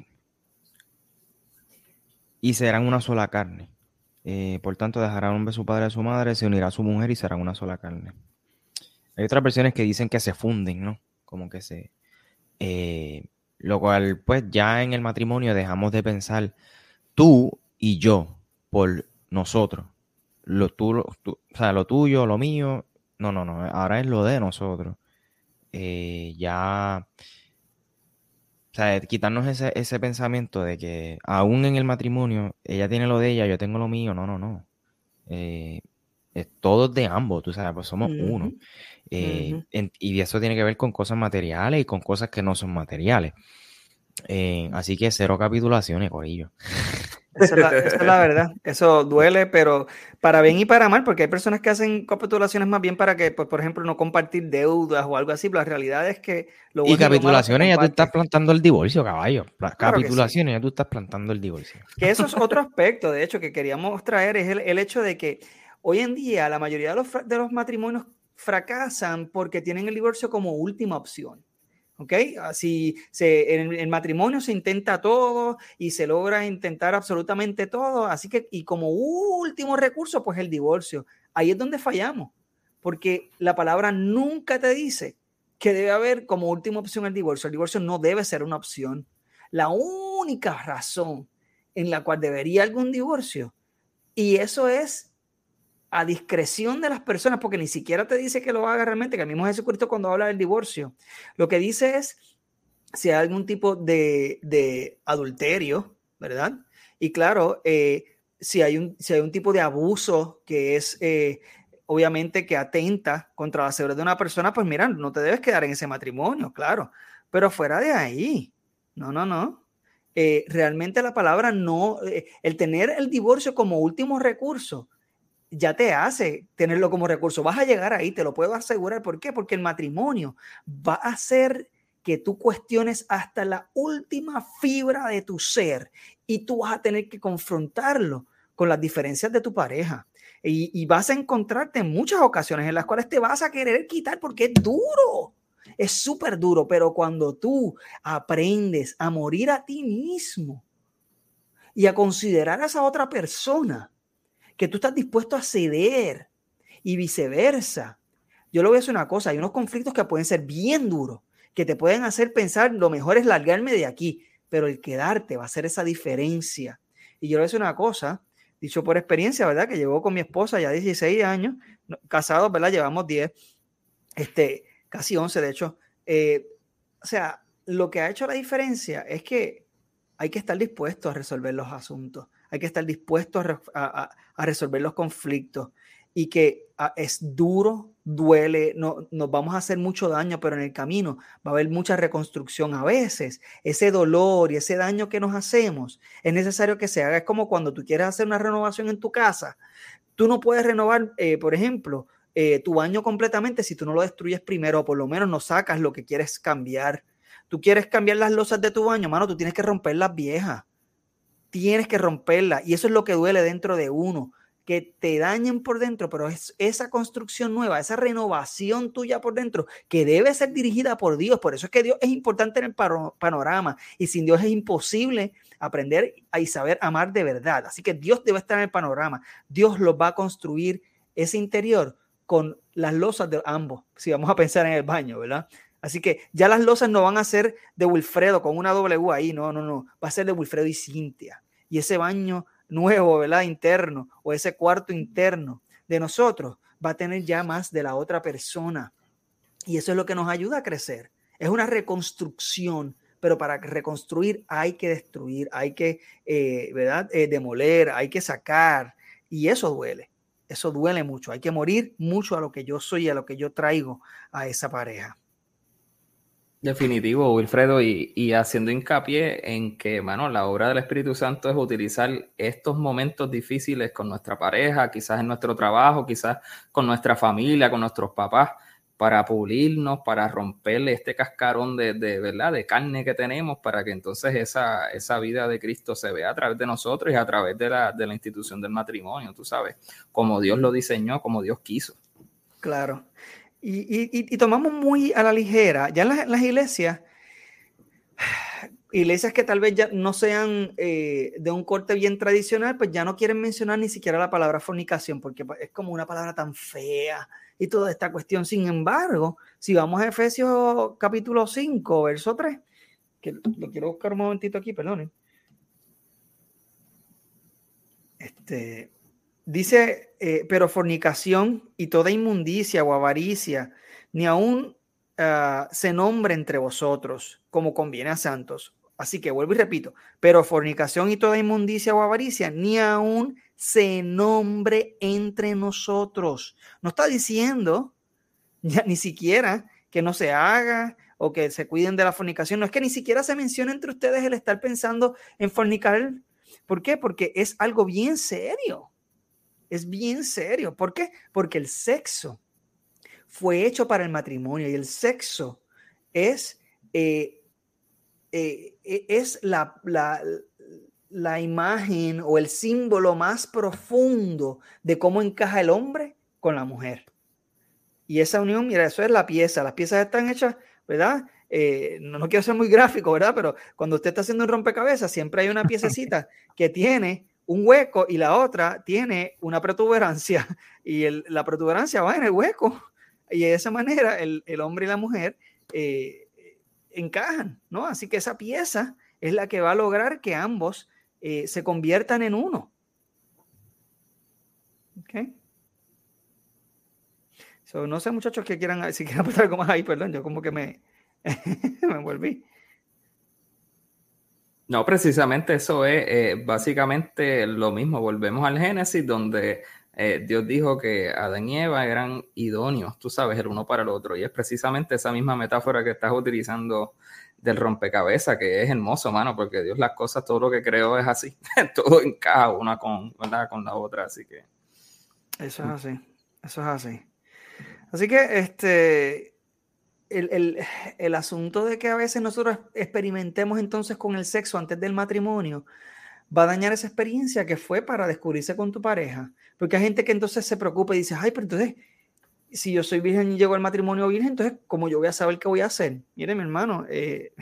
y serán una sola carne. Eh, por tanto, dejará un hombre su padre a su madre, se unirá a su mujer y serán una sola carne. Hay otras versiones que dicen que se funden, ¿no? Como que se... Eh, lo cual, pues ya en el matrimonio dejamos de pensar, tú y yo por nosotros. Lo, tú, o sea, lo tuyo, lo mío. No, no, no. Ahora es lo de nosotros. Eh, ya. O sea, quitarnos ese, ese, pensamiento de que aún en el matrimonio, ella tiene lo de ella, yo tengo lo mío. No, no, no. Eh, es todo de ambos, tú sabes, pues somos uno. Eh, y eso tiene que ver con cosas materiales y con cosas que no son materiales. Así que cero capitulaciones, Corillo. Esa es, la, verdad. Eso duele, pero para bien y para mal, porque hay personas que hacen capitulaciones más bien para que, pues, por ejemplo, no compartir deudas o algo así, pero la realidad es que... Lo y capitulaciones ya tú estás plantando el divorcio, caballo. capitulaciones ya tú estás plantando el divorcio. Que eso es otro aspecto, de hecho, que queríamos traer, es el, hecho de que hoy en día la mayoría de los, de los matrimonios fracasan porque tienen el divorcio como última opción. ¿Ok? Así se, en el matrimonio se intenta todo y se logra intentar absolutamente todo, así que, y como último recurso, pues el divorcio. Ahí es donde fallamos, porque la palabra nunca te dice que debe haber como última opción el divorcio. El divorcio no debe ser una opción. La única razón en la cual debería algún divorcio, y eso es a discreción de las personas, porque ni siquiera te dice que lo haga realmente, que el mismo Jesucristo cuando habla del divorcio, lo que dice es si hay algún tipo de, adulterio, ¿verdad? Y claro, eh, si, hay un, si hay un tipo de abuso que es eh, obviamente que atenta contra la seguridad de una persona, pues mira, no te debes quedar en ese matrimonio, claro, pero fuera de ahí, no, no, no. Eh, realmente la palabra no, el tener el divorcio como último recurso, ya te hace tenerlo como recurso. Vas a llegar ahí, te lo puedo asegurar. ¿Por qué? Porque el matrimonio va a hacer que tú cuestiones hasta la última fibra de tu ser y tú vas a tener que confrontarlo con las diferencias de tu pareja. Y, vas a encontrarte en muchas ocasiones en las cuales te vas a querer quitar porque es duro. Es súper duro, pero cuando tú aprendes a morir a ti mismo y a considerar a esa otra persona, que tú estás dispuesto a ceder y viceversa. Yo voy a decir una cosa, hay unos conflictos que pueden ser bien duros, que te pueden hacer pensar lo mejor es largarme de aquí, pero el quedarte va a ser esa diferencia. Y yo le voy a decir una cosa, dicho por experiencia, ¿verdad? Que llevo con mi esposa ya 16 años, casados, ¿verdad? Llevamos 10, este, casi 11 de hecho. Eh, o sea, lo que ha hecho la diferencia es que hay que estar dispuesto a resolver los asuntos hay que estar dispuesto a, resolver los conflictos y que ah, es duro, duele, no, nos vamos a hacer mucho daño, pero en el camino va a haber mucha reconstrucción. A veces ese dolor y ese daño que nos hacemos es necesario que se haga. Es como cuando tú quieres hacer una renovación en tu casa. Tú no puedes renovar, eh, por ejemplo, eh, tu baño completamente si tú no lo destruyes primero o por lo menos no sacas lo que quieres cambiar. Tú quieres cambiar las losas de tu baño, mano, tú tienes que romper las viejas tienes que romperla. Y eso es lo que duele dentro de uno. que te dañen por dentro, pero es esa construcción nueva, esa renovación tuya por dentro que debe ser dirigida por Dios. Por eso es que Dios es importante en el panorama y sin Dios es imposible aprender y saber amar de verdad. Así que Dios debe estar en el panorama. Dios lo va a construir ese interior con las losas de ambos, si vamos a pensar en el baño, ¿verdad? Así que ya las losas no van a ser de Wilfredo con una W ahí, no, no, no, va a ser de Wilfredo y Cintia. Y ese baño nuevo, ¿verdad? Interno o ese cuarto interno de nosotros va a tener ya más de la otra persona. Y eso es lo que nos ayuda a crecer. Es una reconstrucción, pero para reconstruir hay que destruir, hay que, eh, ¿verdad? Eh, demoler, hay que sacar. Y eso duele. Eso duele mucho. Hay que morir mucho a lo que yo soy, a lo que yo traigo a esa pareja. Definitivo, Wilfredo, y, haciendo hincapié en que, bueno, la obra del Espíritu Santo es utilizar estos momentos difíciles con nuestra pareja, quizás en nuestro trabajo, quizás con nuestra familia, con nuestros papás, para pulirnos, para romperle este cascarón de, ¿verdad? de carne que tenemos, para que entonces esa, esa vida de Cristo se vea a través de nosotros y a través de la, de la institución del matrimonio, tú sabes, como Dios lo diseñó, como Dios quiso. Claro. Y, tomamos muy a la ligera, ya en las, iglesias, iglesias que tal vez ya no sean eh, de un corte bien tradicional, pues ya no quieren mencionar ni siquiera la palabra fornicación, porque pues, es como una palabra tan fea y toda esta cuestión. Sin embargo, si vamos a Efesios capítulo 5, verso 3, que lo quiero buscar un momentito aquí, perdonen. Este, Dice, eh, pero fornicación y toda inmundicia o avaricia, ni aún ah, se nombre entre vosotros, como conviene a santos. Así que vuelvo y repito, pero fornicación y toda inmundicia o avaricia, ni aún se nombre entre nosotros. No está diciendo ni siquiera que no se haga o que se cuiden de la fornicación. No es que ni siquiera se mencione entre ustedes el estar pensando en fornicar. ¿Por qué? Porque es algo bien serio. Es bien serio. ¿Por qué? Porque el sexo fue hecho para el matrimonio y el sexo es, eh, eh, e, es la, la, la imagen o el símbolo más profundo de cómo encaja el hombre con la mujer. Y esa unión, mira, eso es la pieza. Las piezas están hechas, ¿verdad? Eh, no, no, quiero ser muy gráfico, ¿verdad? Pero cuando usted está haciendo un rompecabezas, siempre hay una piececita que tiene un hueco y la otra tiene una protuberancia y la protuberancia va en el hueco y de esa manera el, hombre y la mujer eh, encajan, ¿no? Así que esa pieza es la que va a lograr que ambos eh, se conviertan en uno. ¿Ok? no sé, muchachos, que quieran, si quieren aportar algo más ahí, perdón, yo como que me, me envolví. No, precisamente eso es eh, básicamente lo mismo. Volvemos al Génesis, donde eh, Dios dijo que Adán y Eva eran idóneos, tú sabes, el uno para el otro. Y es precisamente esa misma metáfora que estás utilizando del rompecabezas, que es hermoso, mano, porque Dios las cosas, todo lo que creó es así. todo encaja una con, con la otra, así que. Eso es así, eso es así. Así que, este, el, asunto de que a veces nosotros experimentemos entonces con el sexo antes del matrimonio va a dañar esa experiencia que fue para descubrirse con tu pareja. Porque hay gente que entonces se preocupa y dice, ay, pero entonces, si yo soy virgen y llego al matrimonio virgen, entonces, ¿cómo yo voy a saber qué voy a hacer? Mire, mi hermano, eh,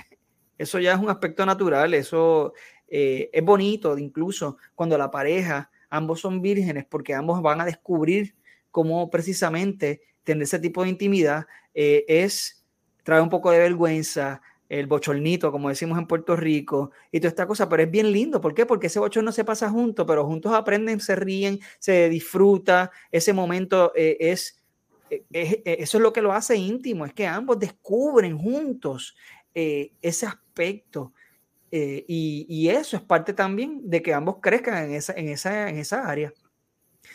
eso ya es un aspecto natural, eso eh, es bonito, incluso cuando la pareja, ambos son vírgenes, porque ambos van a descubrir cómo precisamente tener ese tipo de intimidad eh, es trae un poco de vergüenza, el bochornito, como decimos en Puerto Rico, y toda esta cosa, pero es bien lindo. ¿Por qué? Porque ese bochorno se pasa junto, pero juntos aprenden, se ríen, se disfruta, ese momento eh, es, eh, eso es lo que lo hace íntimo, es que ambos descubren juntos ese aspecto. Y, y, eso es parte también de que ambos crezcan en esa, en esa, en esa área.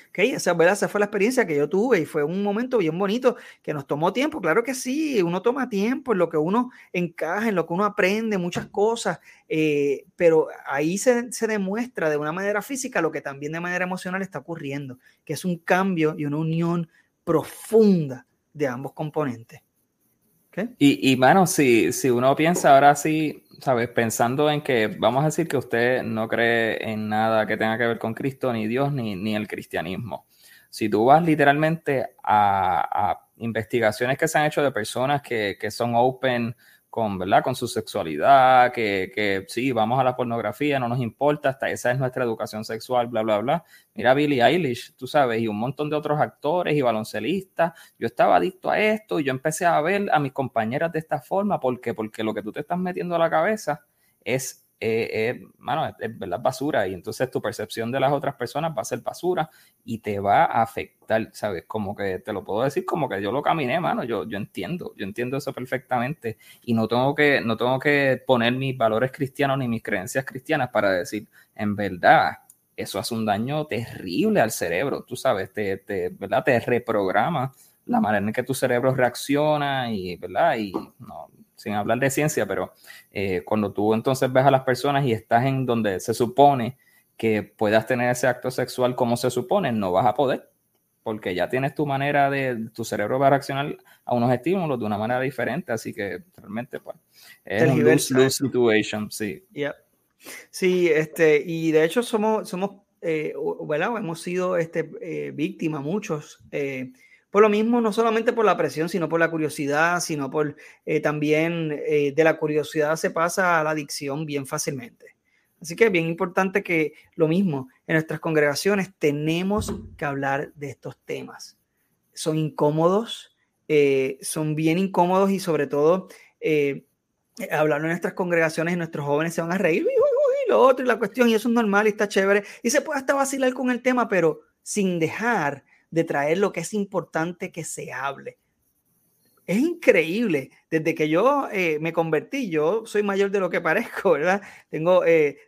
Okay, esa, esa fue la experiencia que yo tuve y fue un momento bien bonito que nos tomó tiempo. Claro que sí, uno toma tiempo en lo que uno encaja, en lo que uno aprende, muchas cosas, eh, pero ahí se, se, demuestra de una manera física lo que también de manera emocional está ocurriendo, que es un cambio y una unión profunda de ambos componentes. Y, y, bueno, si, si uno piensa ahora sí, ¿sabes? Pensando en que vamos a decir que usted no cree en nada que tenga que ver con Cristo, ni Dios, ni, ni el cristianismo. Si tú vas literalmente a, a investigaciones que se han hecho de personas que, que son open con, ¿verdad? con su sexualidad, que, que, sí, vamos a la pornografía, no nos importa, hasta esa es nuestra educación sexual, bla, bla, bla. Mira Billie Eilish, tú sabes, y un montón de otros actores y baloncelistas. Yo estaba adicto a esto y yo empecé a ver a mis compañeras de esta forma, ¿por qué? Porque lo que tú te estás metiendo a la cabeza es eh, eh, es, verdad basura y entonces tu percepción de las otras personas va a ser basura y te va a afectar, ¿sabes? Como que te lo puedo decir como que yo lo caminé, mano, yo, yo entiendo, yo entiendo eso perfectamente y no tengo, que, no tengo que poner mis valores cristianos ni mis creencias cristianas para decir, en verdad, eso hace un daño terrible al cerebro, tú sabes, te, te, ¿verdad? te reprograma la manera en que tu cerebro reacciona y, ¿verdad? Y no, sin hablar de ciencia, pero eh, cuando tú entonces ves a las personas y estás en donde se supone que puedas tener ese acto sexual como se supone, no vas a poder, porque ya tienes tu manera de, tu cerebro va a reaccionar a unos estímulos de una manera diferente, así que realmente pues es un lose, situation, sí. Sí, este, y de hecho somos, somos, eh, Hemos sido este, eh, víctimas muchos. Eh, por lo mismo, no solamente por la presión, sino por la curiosidad, sino por eh, también eh, de la curiosidad se pasa a la adicción bien fácilmente. Así que es bien importante que lo mismo, en nuestras congregaciones tenemos que hablar de estos temas. Son incómodos, eh, son bien incómodos y sobre todo hablarlo en nuestras congregaciones y nuestros jóvenes se van a reír, y lo otro y la cuestión, y eso es normal y está chévere, y se puede hasta vacilar con el tema, pero sin dejar de traer lo que es importante que se hable. Es increíble. Desde que yo eh, me convertí, yo soy mayor de lo que parezco, ¿verdad? Tengo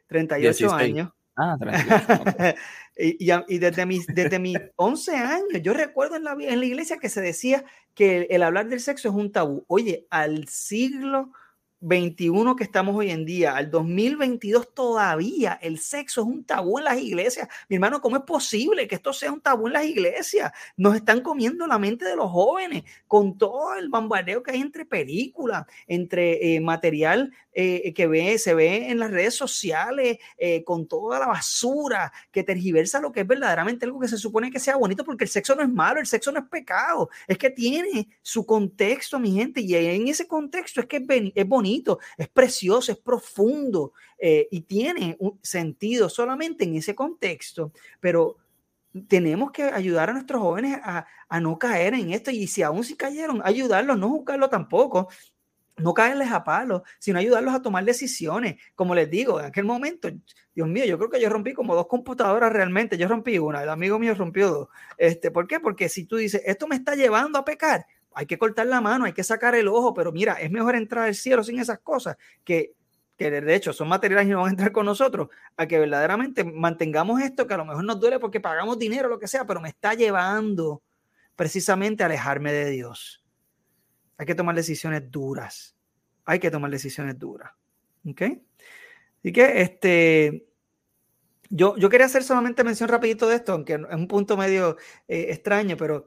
38 eh, años. Ah, 38. y, y, desde, mis, desde mis 11 años, yo recuerdo en la, en la iglesia que se decía que el hablar del sexo es un tabú. Oye, al siglo 21 que estamos hoy en día, al 2022 todavía el sexo es un tabú en las iglesias. Mi hermano, ¿cómo es posible que esto sea un tabú en las iglesias? Nos están comiendo la mente de los jóvenes con todo el bombardeo que hay entre películas, entre eh, material eh, que se ve en las redes sociales, eh, con toda la basura que tergiversa lo que es verdaderamente algo que se supone que sea bonito, porque el sexo no es malo, el sexo no es pecado, es que tiene su contexto, mi gente, y en ese contexto es que es bonito es precioso, es profundo eh, y tiene un sentido solamente en ese contexto, pero tenemos que ayudar a nuestros jóvenes a, no caer en esto y si aún si cayeron, ayudarlos, no juzgarlo tampoco, no caerles a palo, sino ayudarlos a tomar decisiones. Como les digo, en aquel momento, Dios mío, yo creo que yo rompí como dos computadoras realmente. Yo rompí una, el amigo mío rompió dos. Este, ¿Por qué? Porque si tú dices, esto me está llevando a pecar, hay que cortar la mano, hay que sacar el ojo, pero mira, es mejor entrar al cielo sin esas cosas que, que de hecho son materiales no van a entrar con nosotros, a que verdaderamente mantengamos esto que a lo mejor nos duele porque pagamos dinero, lo que sea, pero me está llevando precisamente a alejarme de Dios. Hay que tomar decisiones duras. Hay que tomar decisiones duras. ¿Ok? Así que este, yo, yo quería hacer solamente mención rapidito de esto, aunque es un punto medio eh, extraño, pero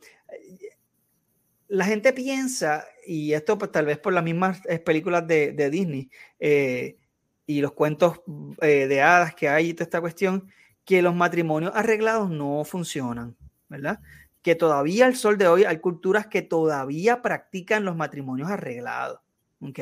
la gente piensa, y esto pues, tal vez por las mismas eh, películas de, Disney eh, y los cuentos eh, de hadas que hay y toda esta cuestión, que los matrimonios arreglados no funcionan, ¿verdad? Que todavía al sol de hoy hay culturas que todavía practican los matrimonios arreglados, ¿ok?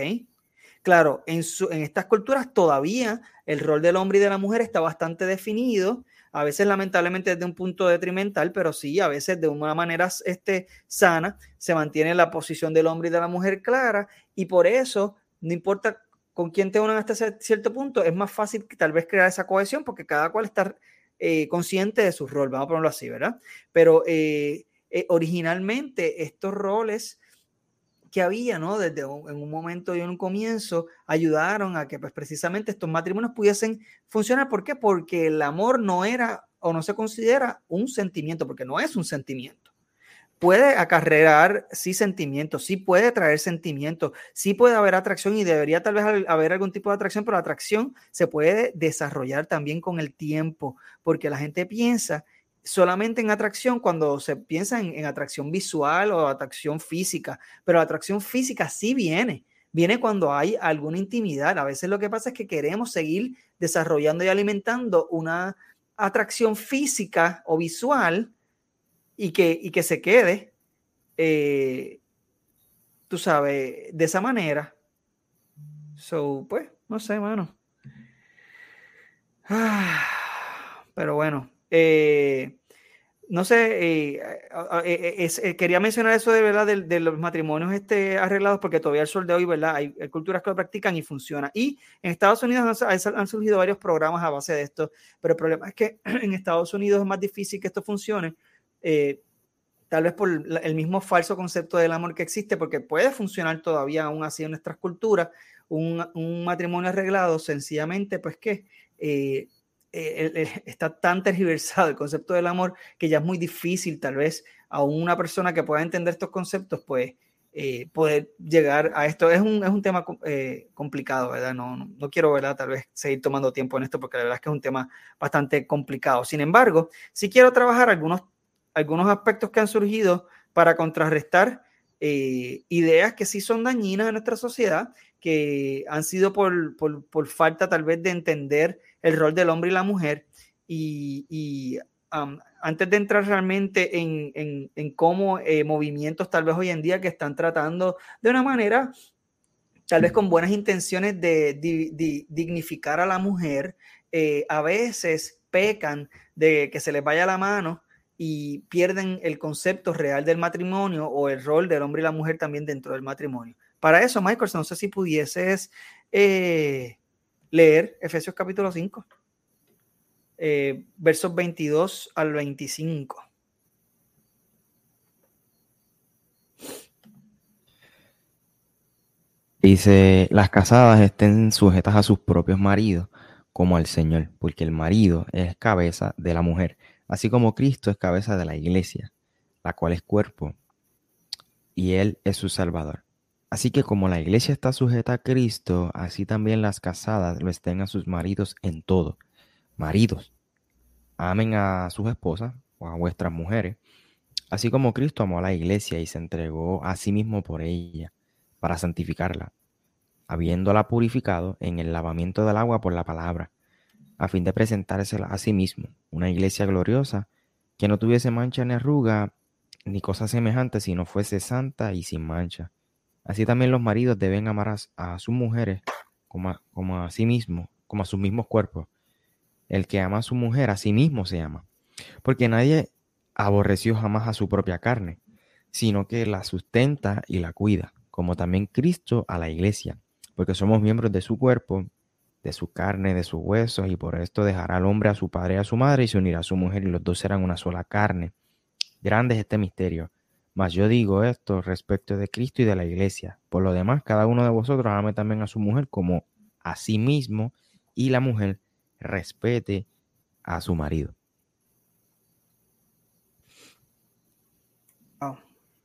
Claro, en, en estas culturas todavía el rol del hombre y de la mujer está bastante definido a veces lamentablemente desde un punto detrimental, pero sí, a veces de una manera este, sana, se mantiene la posición del hombre y de la mujer clara, y por eso, no importa con quién te unan hasta cierto punto, es más fácil tal vez crear esa cohesión porque cada cual está eh, consciente de su rol, vamos a ponerlo así, ¿verdad? Pero eh, eh, originalmente estos roles que había, ¿no? Desde un, en un momento y en un comienzo, ayudaron a que pues precisamente estos matrimonios pudiesen funcionar. ¿Por qué? Porque el amor no era o no se considera un sentimiento, porque no es un sentimiento. Puede acarrear, sí, sentimientos, sí puede traer sentimientos, sí puede haber atracción y debería tal vez haber algún tipo de atracción, pero la atracción se puede desarrollar también con el tiempo, porque la gente piensa solamente en atracción cuando se piensa en, atracción visual o atracción física, pero la atracción física sí viene, viene cuando hay alguna intimidad. A veces lo que pasa es que queremos seguir desarrollando y alimentando una atracción física o visual y que, y que se quede, eh, tú sabes, de esa manera. So, pues, no sé, mano. Pero bueno, eh, no sé, eh, eh, quería mencionar eso de verdad de, los matrimonios este, arreglados porque todavía el sol de hoy, ¿verdad? Hay, culturas que lo practican y funciona. Y en Estados Unidos han, surgido varios programas a base de esto, pero el problema es que en Estados Unidos es más difícil que esto funcione, tal vez por el mismo falso concepto del amor que existe, porque puede funcionar todavía aún así en nuestras culturas, un, un matrimonio arreglado sencillamente, pues que eh, está tan tergiversado el concepto del amor que ya es muy difícil tal vez a una persona que pueda entender estos conceptos, pues eh, poder llegar a esto. Es un, es un tema eh, complicado, ¿verdad? No, no, quiero, ¿verdad? Tal vez seguir tomando tiempo en esto porque la verdad es que es un tema bastante complicado. Sin embargo, sí quiero trabajar algunos, algunos aspectos que han surgido para contrarrestar ideas que sí son dañinas en nuestra sociedad, que han sido por, por, por falta tal vez de entender el rol del hombre y la mujer. Y, antes de entrar realmente en, cómo eh, movimientos tal vez hoy en día que están tratando de una manera, tal vez con buenas intenciones de, dignificar a la mujer, eh, a veces pecan de que se les vaya la mano y pierden el concepto real del matrimonio o el rol del hombre y la mujer también dentro del matrimonio. Para eso, Michael, no sé si pudieses eh, leer Efesios capítulo 5, eh, versos 22 al 25. Dice, las casadas estén sujetas a sus propios maridos como al Señor, porque el marido es cabeza de la mujer, así como Cristo es cabeza de la iglesia, la cual es cuerpo, y Él es su Salvador. Así que como la iglesia está sujeta a Cristo, así también las casadas lo estén a sus maridos en todo. Maridos, amen a sus esposas o a vuestras mujeres, así como Cristo amó a la iglesia y se entregó a sí mismo por ella, para santificarla, habiéndola purificado en el lavamiento del agua por la palabra, a fin de presentársela a sí mismo, una iglesia gloriosa, que no tuviese mancha ni arruga, ni cosa semejante, sino fuese santa y sin mancha. Así también los maridos deben amar a, sus mujeres como a, como a sí mismos, como a sus mismos cuerpos. El que ama a su mujer a sí mismo se ama. Porque nadie aborreció jamás a su propia carne, sino que la sustenta y la cuida, como también Cristo a la iglesia, porque somos miembros de su cuerpo, de su carne, de sus huesos, y por esto dejará al hombre a su padre y a su madre y se unirá a su mujer y los dos serán una sola carne. Grande es este misterio mas yo digo esto respecto de Cristo y de la iglesia. Por lo demás, cada uno de vosotros ame también a su mujer como a sí mismo y la mujer respete a su marido.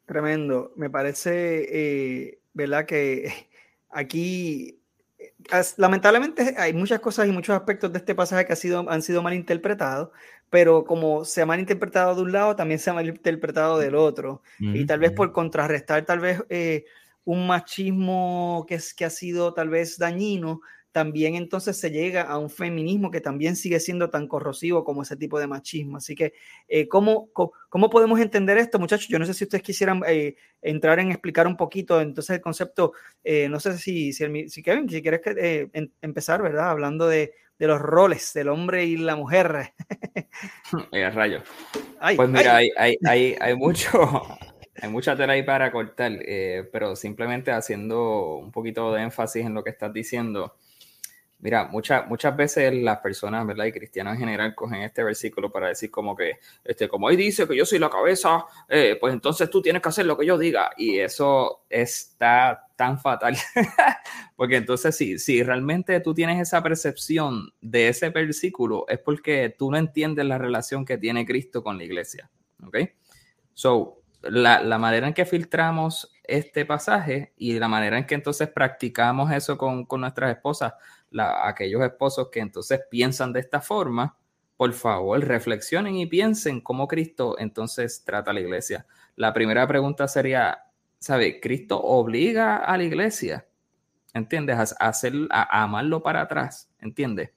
tremendo. Me parece, eh, ¿verdad? Que aquí, eh, lamentablemente, hay muchas cosas y muchos aspectos de este pasaje que ha sido, han sido mal interpretados pero como se ha malinterpretado de un lado, también se ha malinterpretado del otro. Y tal vez por contrarrestar tal vez eh, un machismo que, es, que ha sido tal vez dañino, también entonces se llega a un feminismo que también sigue siendo tan corrosivo como ese tipo de machismo. Así que, eh, ¿cómo, ¿cómo, podemos entender esto, muchachos? Yo no sé si ustedes quisieran eh, entrar en explicar un poquito entonces el concepto, no sé si, si, si, Kevin, si quieres empezar, ¿verdad? Hablando de, de los roles del hombre y la mujer. Mira, rayo. pues mira, Hay, hay, hay, hay, mucho, hay mucha tela ahí para cortar, eh, pero simplemente haciendo un poquito de énfasis en lo que estás diciendo. Mira, muchas muchas veces las personas, ¿verdad? Y cristianos en general cogen este versículo para decir como que, este, como ahí dice que yo soy la cabeza, eh, pues entonces tú tienes que hacer lo que yo diga. Y eso está tan fatal. porque entonces sí, si realmente tú tienes esa percepción de ese versículo, es porque tú no entiendes la relación que tiene Cristo con la iglesia. ¿Ok? So, la, la manera en que filtramos este pasaje y la manera en que entonces practicamos eso con, con nuestras esposas, aquellos esposos que entonces piensan de esta forma, por favor, reflexionen y piensen cómo Cristo entonces trata a la iglesia. La primera pregunta sería, ¿sabe? ¿Cristo obliga a la iglesia? ¿Entiendes? A, hacer, a, amarlo para atrás, ¿entiendes?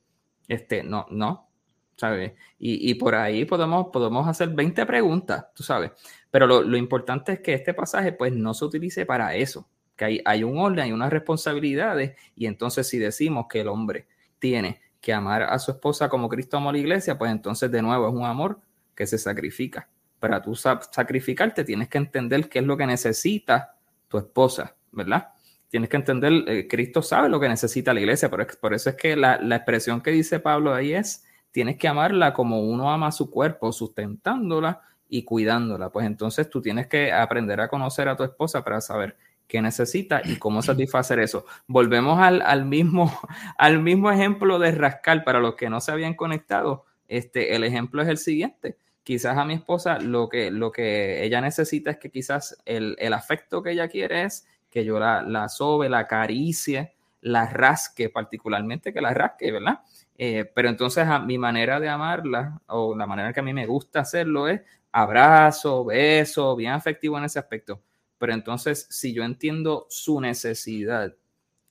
Este, no, no, ¿sabes? Y, por ahí podemos, podemos hacer 20 preguntas, tú sabes. Pero lo, importante es que este pasaje pues no se utilice para eso, que hay, hay un orden, hay unas responsabilidades y entonces si decimos que el hombre tiene que amar a su esposa como Cristo amó a la iglesia, pues entonces de nuevo es un amor que se sacrifica. Para tú sacrificarte tienes que entender qué es lo que necesita tu esposa, ¿verdad? Tienes que entender, eh, Cristo sabe lo que necesita la iglesia, por, por eso es que la, la, expresión que dice Pablo ahí es, tienes que amarla como uno ama su cuerpo, sustentándola y cuidándola. Pues entonces tú tienes que aprender a conocer a tu esposa para saber qué necesita y cómo satisfacer eso. Volvemos al, mismo, al mismo ejemplo de rascar para los que no se habían conectado. Este, el ejemplo es el siguiente. Quizás a mi esposa lo que, lo que ella necesita es que quizás el, afecto que ella quiere es que yo la, la sobe, la acaricie, la rasque, particularmente que la rasque, ¿verdad? Eh, pero entonces a mi manera de amarla o la manera que a mí me gusta hacerlo es abrazo, beso, bien afectivo en ese aspecto. Pero entonces, si yo entiendo su necesidad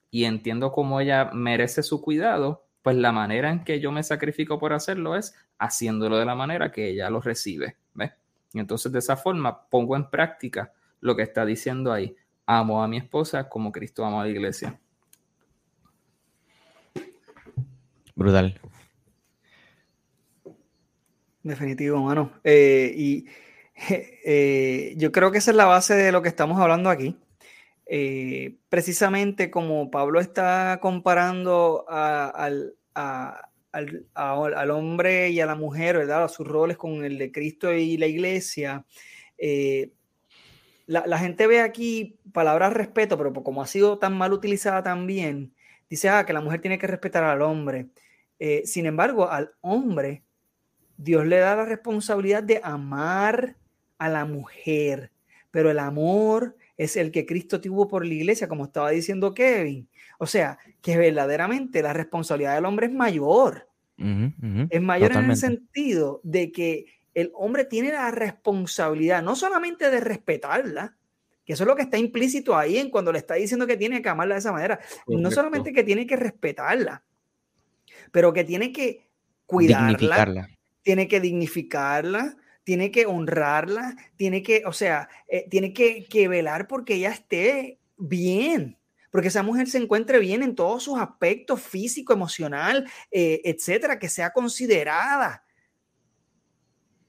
y entiendo cómo ella merece su cuidado, pues la manera en que yo me sacrifico por hacerlo es haciéndolo de la manera que ella lo recibe. ¿ves? Y entonces de esa forma pongo en práctica lo que está diciendo ahí. Amo a mi esposa como Cristo ama a la iglesia. Brutal. Definitivo, mano. Eh, y Eh, yo creo que esa es la base de lo que estamos hablando aquí. Eh, precisamente como Pablo está comparando al, al, hombre y a la mujer, ¿verdad? A sus roles con el de Cristo y la iglesia. Eh, la, gente ve aquí palabras respeto, pero como ha sido tan mal utilizada también, dice ah, que la mujer tiene que respetar al hombre. sin embargo, al hombre, Dios le da la responsabilidad de amar a la mujer, pero el amor es el que Cristo tuvo por la iglesia, como estaba diciendo Kevin. O sea, que verdaderamente la responsabilidad del hombre es mayor. es mayor en el sentido de que el hombre tiene la responsabilidad no solamente de respetarla, que eso es lo que está implícito ahí en cuando le está diciendo que tiene que amarla de esa manera, no solamente que tiene que respetarla, pero que tiene que cuidarla, tiene que dignificarla, tiene que honrarla, tiene que, o sea, eh, tiene que, velar porque ella esté bien, porque esa mujer se encuentre bien en todos sus aspectos físico, emocional, eh, etcétera, que sea considerada.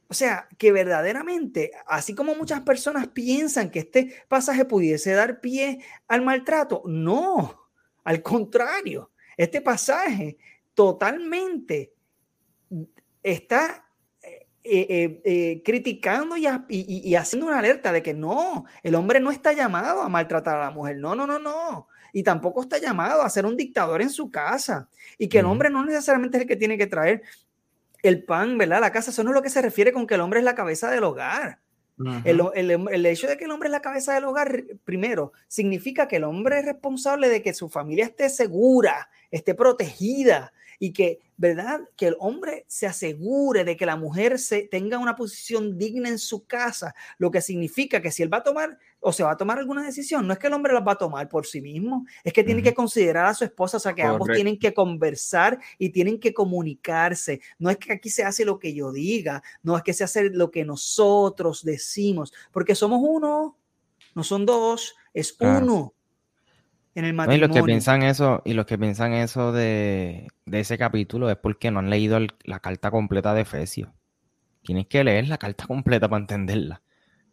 O sea, que verdaderamente, así como muchas personas piensan que este pasaje pudiese dar pie al maltrato, no, al contrario, este pasaje totalmente está eh, eh, eh, criticando y, y, haciendo una alerta de que no, el hombre no está llamado a maltratar a la mujer, no, no, no, no, y tampoco está llamado a ser un dictador en su casa, y que el hombre no necesariamente es el que tiene que traer el pan, ¿verdad? La casa, eso no es lo que se refiere con que el hombre es la cabeza del hogar. el, el, hecho de que el hombre es la cabeza del hogar, primero, significa que el hombre es responsable de que su familia esté segura, esté protegida, y que, ¿verdad? Que el hombre se asegure de que la mujer se tenga una posición digna en su casa, lo que significa que si él va a tomar o se va a tomar alguna decisión, no es que el hombre la va a tomar por sí mismo, es que tiene que considerar a su esposa, o sea, que ambos tienen que conversar y tienen que comunicarse. No es que aquí se hace lo que yo diga, no es que se hace lo que nosotros decimos, porque somos uno, no son dos, es uno en el matrimonio. y los que piensan eso, y los que piensan eso de, ese capítulo es porque no han leído la carta completa de Efesios. Tienes que leer la carta completa para entenderla.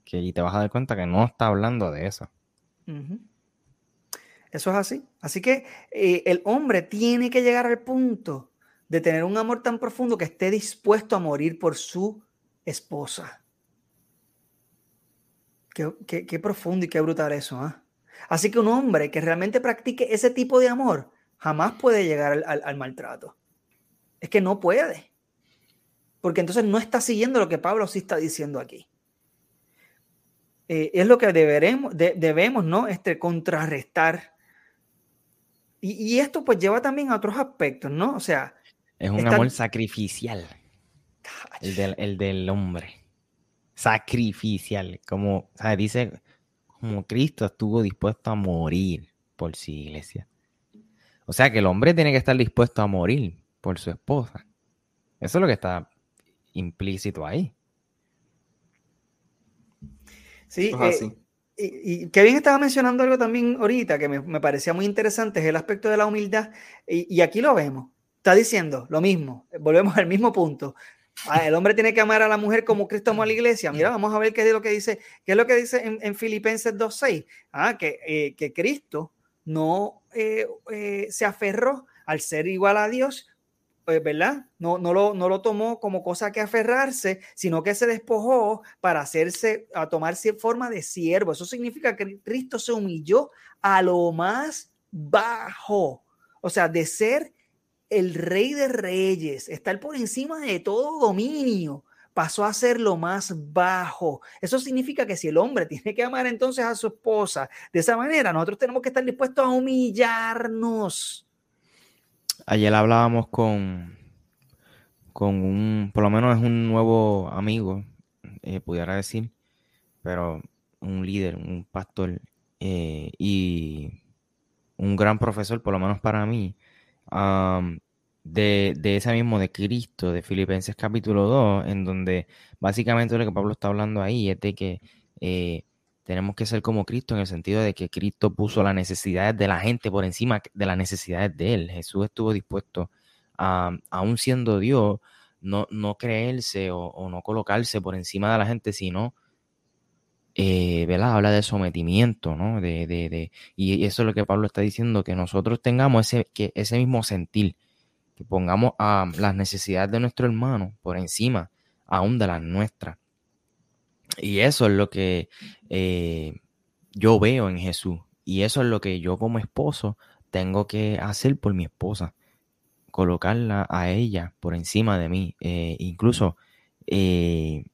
Que y te vas a dar cuenta que no está hablando de eso. Eso es así. Así que eh, el hombre tiene que llegar al punto de tener un amor tan profundo que esté dispuesto a morir por su esposa. Qué, profundo y qué brutal eso, ¿ah? Así que un hombre que realmente practique ese tipo de amor jamás puede llegar al, maltrato. Es que no puede. Porque entonces no está siguiendo lo que Pablo sí está diciendo aquí. Eh, es lo que deberemos, debemos, ¿no? Este, contrarrestar. Y, esto pues lleva también a otros aspectos, ¿no? O sea... Es un amor sacrificial. El del, el del hombre. Sacrificial. Como, sea, Dice, como Cristo estuvo dispuesto a morir por su iglesia. O sea que el hombre tiene que estar dispuesto a morir por su esposa. Eso es lo que está implícito ahí. Sí, eh, y, y, Kevin estaba mencionando algo también ahorita que me, parecía muy interesante, es el aspecto de la humildad. Y, aquí lo vemos. Está diciendo lo mismo, volvemos al mismo punto. Ah, el hombre tiene que amar a la mujer como Cristo amó a la iglesia. Mira, vamos a ver qué es lo que dice, qué es lo que dice en, en Filipenses 2.6. Ah, que, eh, que Cristo no eh, se aferró al ser igual a Dios, pues, ¿verdad? No, no, lo, no lo tomó como cosa que aferrarse, sino que se despojó para hacerse, a tomarse forma de siervo. Eso significa que Cristo se humilló a lo más bajo, o sea, de ser el rey de reyes, estar por encima de todo dominio, pasó a ser lo más bajo. Eso significa que si el hombre tiene que amar entonces a su esposa de esa manera, nosotros tenemos que estar dispuestos a humillarnos ayer hablábamos con, con un, por lo menos es un nuevo amigo, eh, pudiera decir, pero un líder, un pastor eh, y un gran profesor, por lo menos para mí, de, de, ese mismo de Cristo, de Filipenses capítulo 2, en donde básicamente lo que Pablo está hablando ahí es de que eh, tenemos que ser como Cristo en el sentido de que Cristo puso las necesidades de la gente por encima de las necesidades de Él. Jesús estuvo dispuesto a, aún siendo Dios, no, no creerse o, no colocarse por encima de la gente, sino, eh. Habla de sometimiento, ¿no? De, de, de, y eso es lo que Pablo está diciendo, que nosotros tengamos ese, que ese mismo sentir, que pongamos a las necesidades de nuestro hermano por encima aún de las nuestras. Y eso es lo que eh, yo veo en Jesús. Y eso es lo que yo como esposo tengo que hacer por mi esposa. Colocarla a ella por encima de mí. Eh, incluso eh,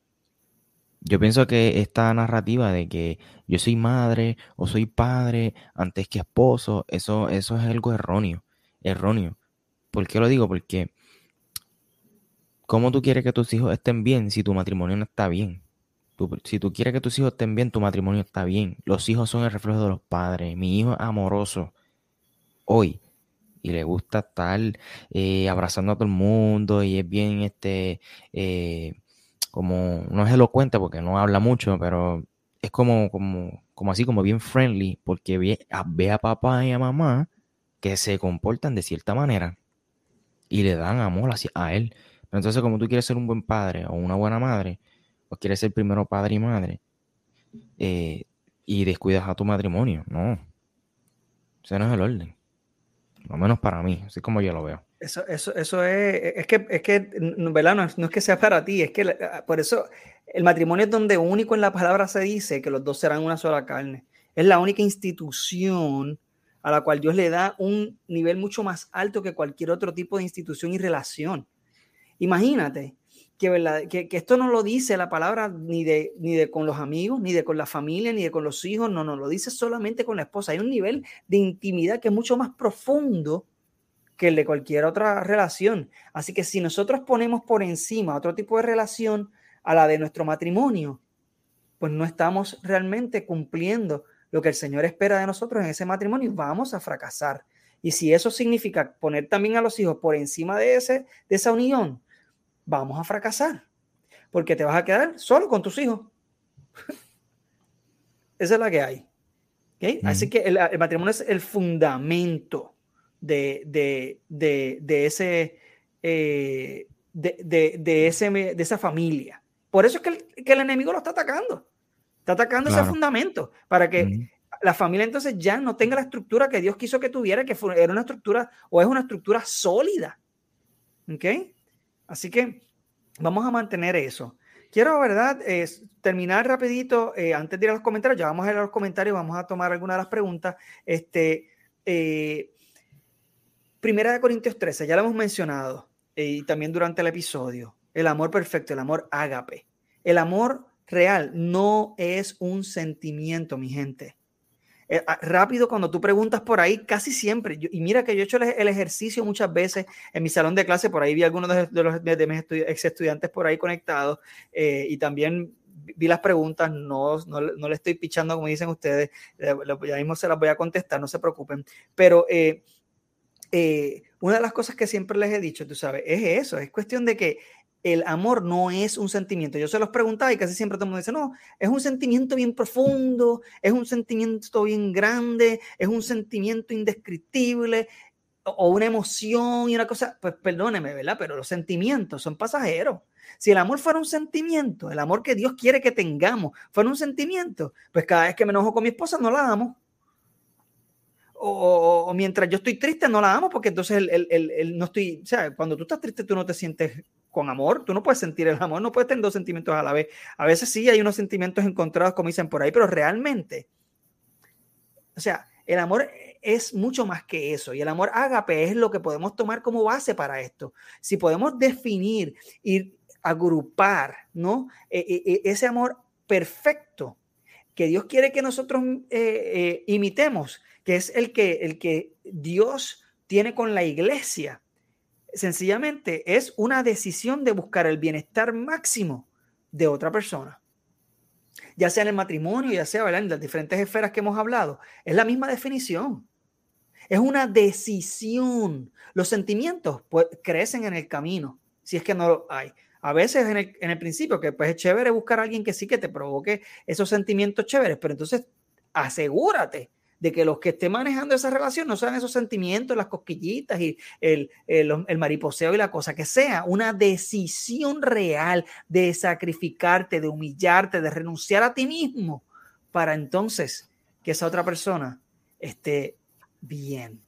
yo pienso que esta narrativa de que yo soy madre o soy padre antes que esposo, eso, eso es algo erróneo. Erróneo. ¿Por qué lo digo? Porque ¿cómo tú quieres que tus hijos estén bien si tu matrimonio no está bien? si tú quieres que tus hijos estén bien, tu matrimonio está bien. Los hijos son el reflejo de los padres. Mi hijo es amoroso hoy y le gusta estar eh, abrazando a todo el mundo y es bien, este, eh, como, no es elocuente porque no habla mucho, pero es como, como, como así, como bien friendly, porque ve a, papá y a mamá que se comportan de cierta manera y le dan amor hacia, a él. Entonces, como tú quieres ser un buen padre o una buena madre, o quieres ser primero padre y madre eh, y descuidas a tu matrimonio. No. Ese no es el orden. Lo menos para mí, así como yo lo veo. Eso, eso, eso es, es que, es que, ¿verdad? No, no es que sea para ti, es que ah, por eso el matrimonio es donde único en la palabra se dice que los dos serán una sola carne. Es la única institución a la cual Dios le da un nivel mucho más alto que cualquier otro tipo de institución y relación. Imagínate que, que, esto no lo dice la palabra ni de, ni de con los amigos, ni de con la familia, ni de con los hijos, no, no, lo dice solamente con la esposa. Hay un nivel de intimidad que es mucho más profundo que el de cualquier otra relación. Así que si nosotros ponemos por encima otro tipo de relación a la de nuestro matrimonio, pues no estamos realmente cumpliendo lo que el Señor espera de nosotros en ese matrimonio y vamos a fracasar. Y si eso significa poner también a los hijos por encima de, ese, de esa unión, vamos a fracasar, porque te vas a quedar solo con tus hijos. Esa es la que hay. Así que el, matrimonio es el fundamento de, ese, eh, de, ese, de esa familia. Por eso es que el, enemigo lo está atacando. Está atacando ese fundamento para que la familia entonces ya no tenga la estructura que Dios quiso que tuviera, que era una estructura o es una estructura sólida. ¿Ok? Así que vamos a mantener eso. Quiero, ¿verdad? terminar rapidito, eh, antes de ir a los comentarios, ya vamos a ir a los comentarios, vamos a tomar algunas de las preguntas. Este, eh, primera de Corintios 13, ya lo hemos mencionado, eh, y también durante el episodio, el amor perfecto, el amor ágape. El amor real no es un sentimiento, mi gente. eh, ah, rápido cuando tú preguntas por ahí, casi siempre, y mira que yo he hecho el, ejercicio muchas veces en mi salón de clase, por ahí vi algunos de, los, de mis ex estudiantes por ahí conectados eh, y también vi las preguntas, no, no, no, le estoy pichando como dicen ustedes, ya mismo se las voy a contestar, no se preocupen, pero una de las cosas que siempre les he dicho, tú sabes, es eso, es cuestión de que el amor no es un sentimiento. Yo se los preguntaba y casi siempre todo el mundo dice, no, es un sentimiento bien profundo, es un sentimiento bien grande, es un sentimiento indescriptible o una emoción y una cosa, pues perdóneme, ¿verdad? Pero los sentimientos son pasajeros. Si el amor fuera un sentimiento, el amor que Dios quiere que tengamos fuera un sentimiento, pues cada vez que me enojo con mi esposa no la amo. O, mientras yo estoy triste no la amo porque entonces el, no estoy, o sea, cuando tú estás triste tú no te sientes con amor, tú no puedes sentir el amor, no puedes tener dos sentimientos a la vez. A veces sí hay unos sentimientos encontrados, como dicen por ahí, pero realmente, o sea, el amor es mucho más que eso y el amor ágape es lo que podemos tomar como base para esto. Si podemos definir y agrupar, ¿no? E, e, e, ese amor perfecto que Dios quiere que nosotros eh, eh, imitemos, que es el que, el que Dios tiene con la iglesia sencillamente es una decisión de buscar el bienestar máximo de otra persona. Ya sea en el matrimonio, ya sea en las diferentes esferas que hemos hablado, es la misma definición. Es una decisión. Los sentimientos pues, crecen en el camino, si es que no lo hay. A veces en el, en el principio, que pues es chévere buscar a alguien que sí que te provoque esos sentimientos chéveres, pero entonces asegúrate de que los que estén manejando esa relación no sean esos sentimientos, las cosquillitas y el, el, mariposeo y la cosa, que sea una decisión real de sacrificarte, de humillarte, de renunciar a ti mismo, para entonces que esa otra persona esté bien,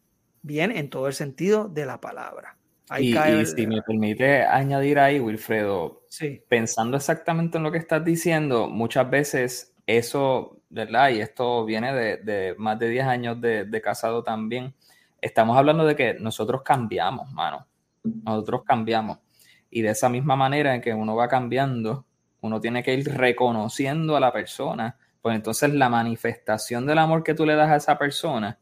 bien en todo el sentido de la palabra. y, si me permite añadir ahí, Wilfredo, pensando exactamente en lo que estás diciendo, muchas veces eso ¿verdad? Y esto viene de, más de 10 años de, casado también. Estamos hablando de que nosotros cambiamos, mano. Nosotros cambiamos. Y de esa misma manera en que uno va cambiando, uno tiene que ir reconociendo a la persona, pues entonces la manifestación del amor que tú le das a esa persona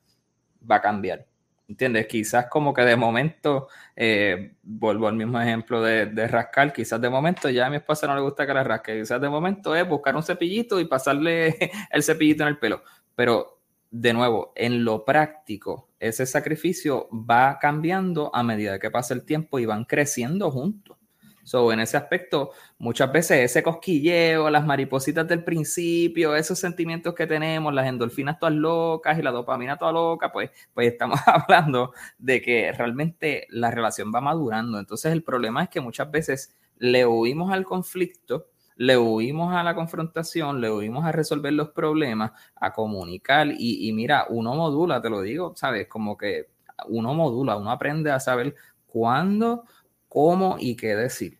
va a cambiar. ¿Entiendes? Quizás como que de momento, eh, vuelvo al mismo ejemplo de, de, rascar, quizás de momento ya a mi esposa no le gusta que la rasque, quizás de momento es buscar un cepillito y pasarle el cepillito en el pelo. Pero de nuevo, en lo práctico, ese sacrificio va cambiando a medida que pasa el tiempo y van creciendo juntos. So, en ese aspecto, muchas veces ese cosquilleo, las maripositas del principio, esos sentimientos que tenemos, las endorfinas todas locas y la dopamina toda loca, pues, pues estamos hablando de que realmente la relación va madurando. Entonces el problema es que muchas veces le huimos al conflicto, le huimos a la confrontación, le huimos a resolver los problemas, a comunicar y, y mira, uno modula, te lo digo, ¿sabes? Como que uno modula, uno aprende a saber cuándo cómo y qué decir.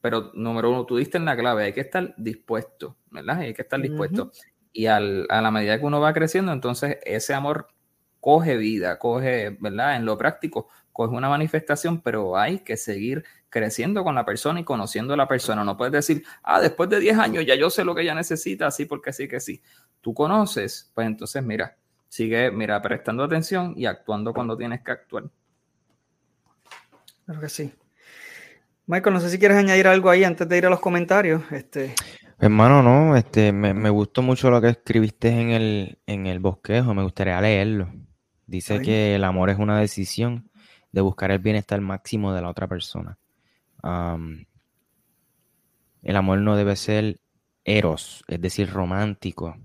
Pero número uno, tú diste en la clave, hay que estar dispuesto, ¿verdad? Hay que estar dispuesto. Y a la medida que uno va creciendo, entonces ese amor coge vida, coge, ¿verdad? En lo práctico, coge una manifestación, pero hay que seguir creciendo con la persona y conociendo a la persona. No puedes decir, ah, después de 10 años ya yo sé lo que ella necesita, así porque sí que sí. Tú conoces, pues entonces mira, sigue, mira, prestando atención y actuando cuando tienes que actuar. Claro que sí. Michael, no sé si quieres añadir algo ahí antes de ir a los comentarios. Este... Hermano, no, este, me, gustó mucho lo que escribiste en el, en el bosquejo, me gustaría leerlo. Dice que el amor es una decisión de buscar el bienestar máximo de la otra persona. el amor no debe ser eros, es decir, romántico,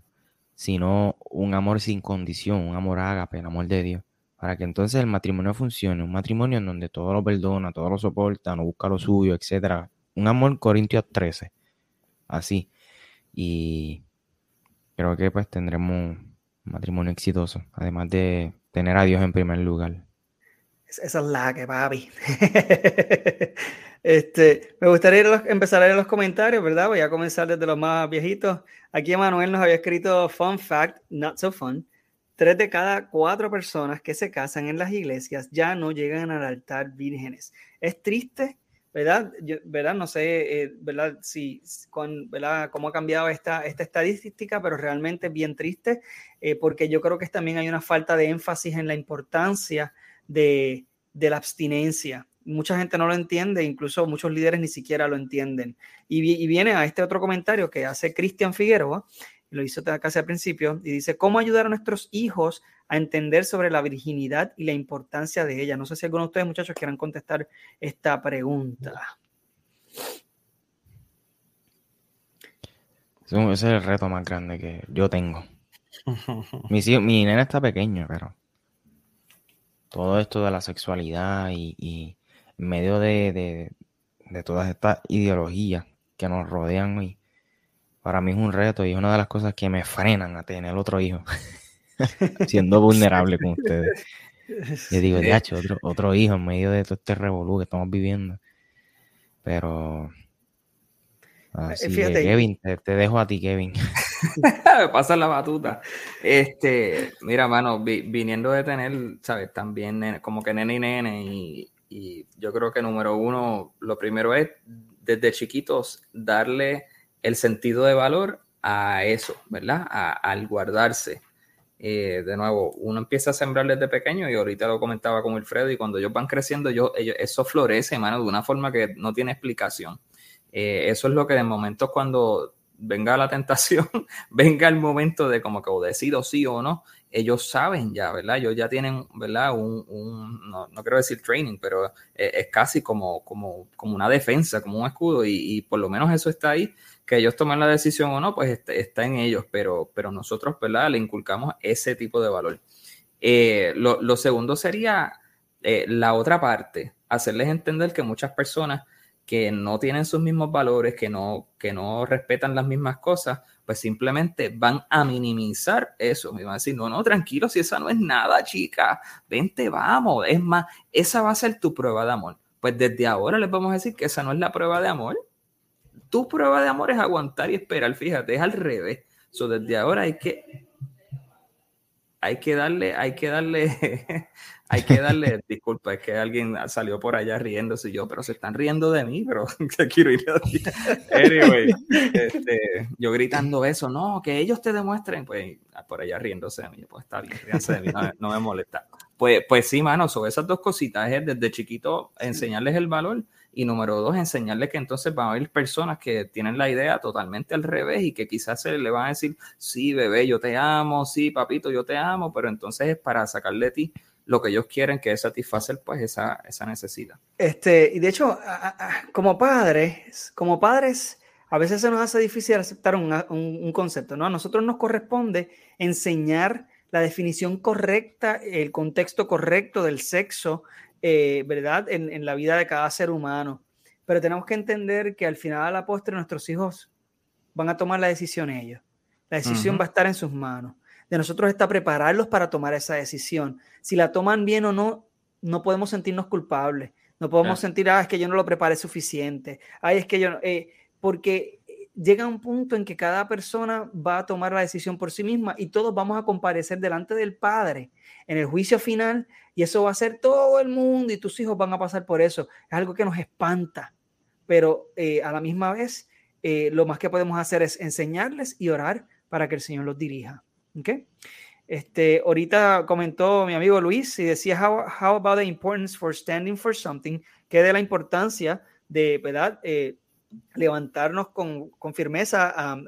sino un amor sin condición, un amor ágape, el amor de Dios para que entonces el matrimonio funcione, un matrimonio en donde todo lo perdona, todo lo soporta, no busca lo suyo, etcétera. Un amor Corintios 13, así. Y creo que pues tendremos un matrimonio exitoso, además de tener a Dios en primer lugar. Esa es la que, papi. este, me gustaría empezar a leer los comentarios, ¿verdad? Voy a comenzar desde los más viejitos. Aquí Emanuel nos había escrito Fun Fact, Not So Fun. Tres de cada cuatro personas que se casan en las iglesias ya no llegan al altar vírgenes. Es triste, ¿verdad? ¿verdad? No sé, eh, ¿verdad? Si, con, ¿verdad? Cómo ha cambiado esta, esta estadística, pero realmente bien triste, eh, porque yo creo que también hay una falta de énfasis en la importancia de, de la abstinencia. Mucha gente no lo entiende, incluso muchos líderes ni siquiera lo entienden. Y viene a este otro comentario que hace Cristian Figueroa, lo hizo casi al principio, y dice, ¿cómo ayudar a nuestros hijos a entender sobre la virginidad y la importancia de ella? No sé si alguno de ustedes, muchachos, quieran contestar esta pregunta. Ese es el reto más grande que yo tengo. Mi, mi nena está pequeña, pero todo esto de la sexualidad y, en medio de, de, de todas estas ideologías que nos rodean hoy, para mí es un reto y es una de las cosas que me frenan a tener otro hijo, siendo vulnerable con ustedes. Yo digo, de hecho, otro, otro hijo en medio de todo este revolú que estamos viviendo. Pero Así Fíjate, Kevin, te, dejo a ti, Kevin. Me pasa la batuta. Este, mira, mano, viniendo de tener, ¿sabes? También como que nene y nene, y, y, yo creo que número uno, lo primero es desde chiquitos darle el sentido de valor a eso, ¿verdad? al guardarse. Eh, de nuevo, uno empieza a sembrar desde pequeño y ahorita lo comentaba con Wilfredo y cuando ellos van creciendo, yo, eso florece, hermano, de una forma que no tiene explicación. Eh, eso es lo que de momento cuando venga la tentación, venga el momento de como que o decido sí o no, ellos saben ya, ¿verdad? Ellos ya tienen, ¿verdad? Un, no, quiero decir training, pero es, casi como, como, como una defensa, como un escudo y, por lo menos eso está ahí que ellos tomen la decisión o no, pues este, está, en ellos, pero, pero nosotros, ¿verdad? Le inculcamos ese tipo de valor. Eh, lo, segundo sería eh, la otra parte, hacerles entender que muchas personas que no tienen sus mismos valores, que no, que no respetan las mismas cosas, pues simplemente van a minimizar eso. Me van a decir, no, no, tranquilo, si esa no es nada, chica, vente, vamos. Es más, esa va a ser tu prueba de amor. Pues desde ahora les vamos a decir que esa no es la prueba de amor tu prueba de amor es aguantar y esperar, fíjate, es al revés. So, desde ahora hay que hay que darle, hay que darle, hay que darle, disculpa, es que alguien salió por allá riéndose y yo, pero se están riendo de mí, pero quiero ir a Anyway, este, yo gritando eso, no, que ellos te demuestren, pues por allá riéndose de mí, pues está bien, ríanse de mí, no, me molesta. Pues, pues sí, mano, sobre esas dos cositas es desde chiquito enseñarles el valor y número dos, enseñarles que entonces van a haber personas que tienen la idea totalmente al revés y que quizás se le van a decir, sí, bebé, yo te amo, sí, papito, yo te amo, pero entonces es para sacarle de ti lo que ellos quieren, que es satisfacer pues esa, esa necesidad. Este, y de hecho, como padres, como padres, a veces se nos hace difícil aceptar un, un concepto, ¿no? A nosotros nos corresponde enseñar la definición correcta, el contexto correcto del sexo, eh, ¿verdad? En, la vida de cada ser humano. Pero tenemos que entender que al final a la postre nuestros hijos van a tomar la decisión ellos. La decisión va a estar en sus manos. De nosotros está prepararlos para tomar esa decisión. Si la toman bien o no, no podemos sentirnos culpables. No podemos sentir, ah, es que yo no lo preparé suficiente. Ay, es que yo no. Eh, porque llega un punto en que cada persona va a tomar la decisión por sí misma y todos vamos a comparecer delante del Padre en el juicio final y eso va a ser todo el mundo y tus hijos van a pasar por eso. Es algo que nos espanta, pero eh, a la misma vez eh, lo más que podemos hacer es enseñarles y orar para que el Señor los dirija. ¿Okay? Este, ahorita comentó mi amigo Luis y decía, how, how about the importance for standing for something? ¿Qué de la importancia de, ¿verdad? Eh, levantarnos con, con firmeza, um,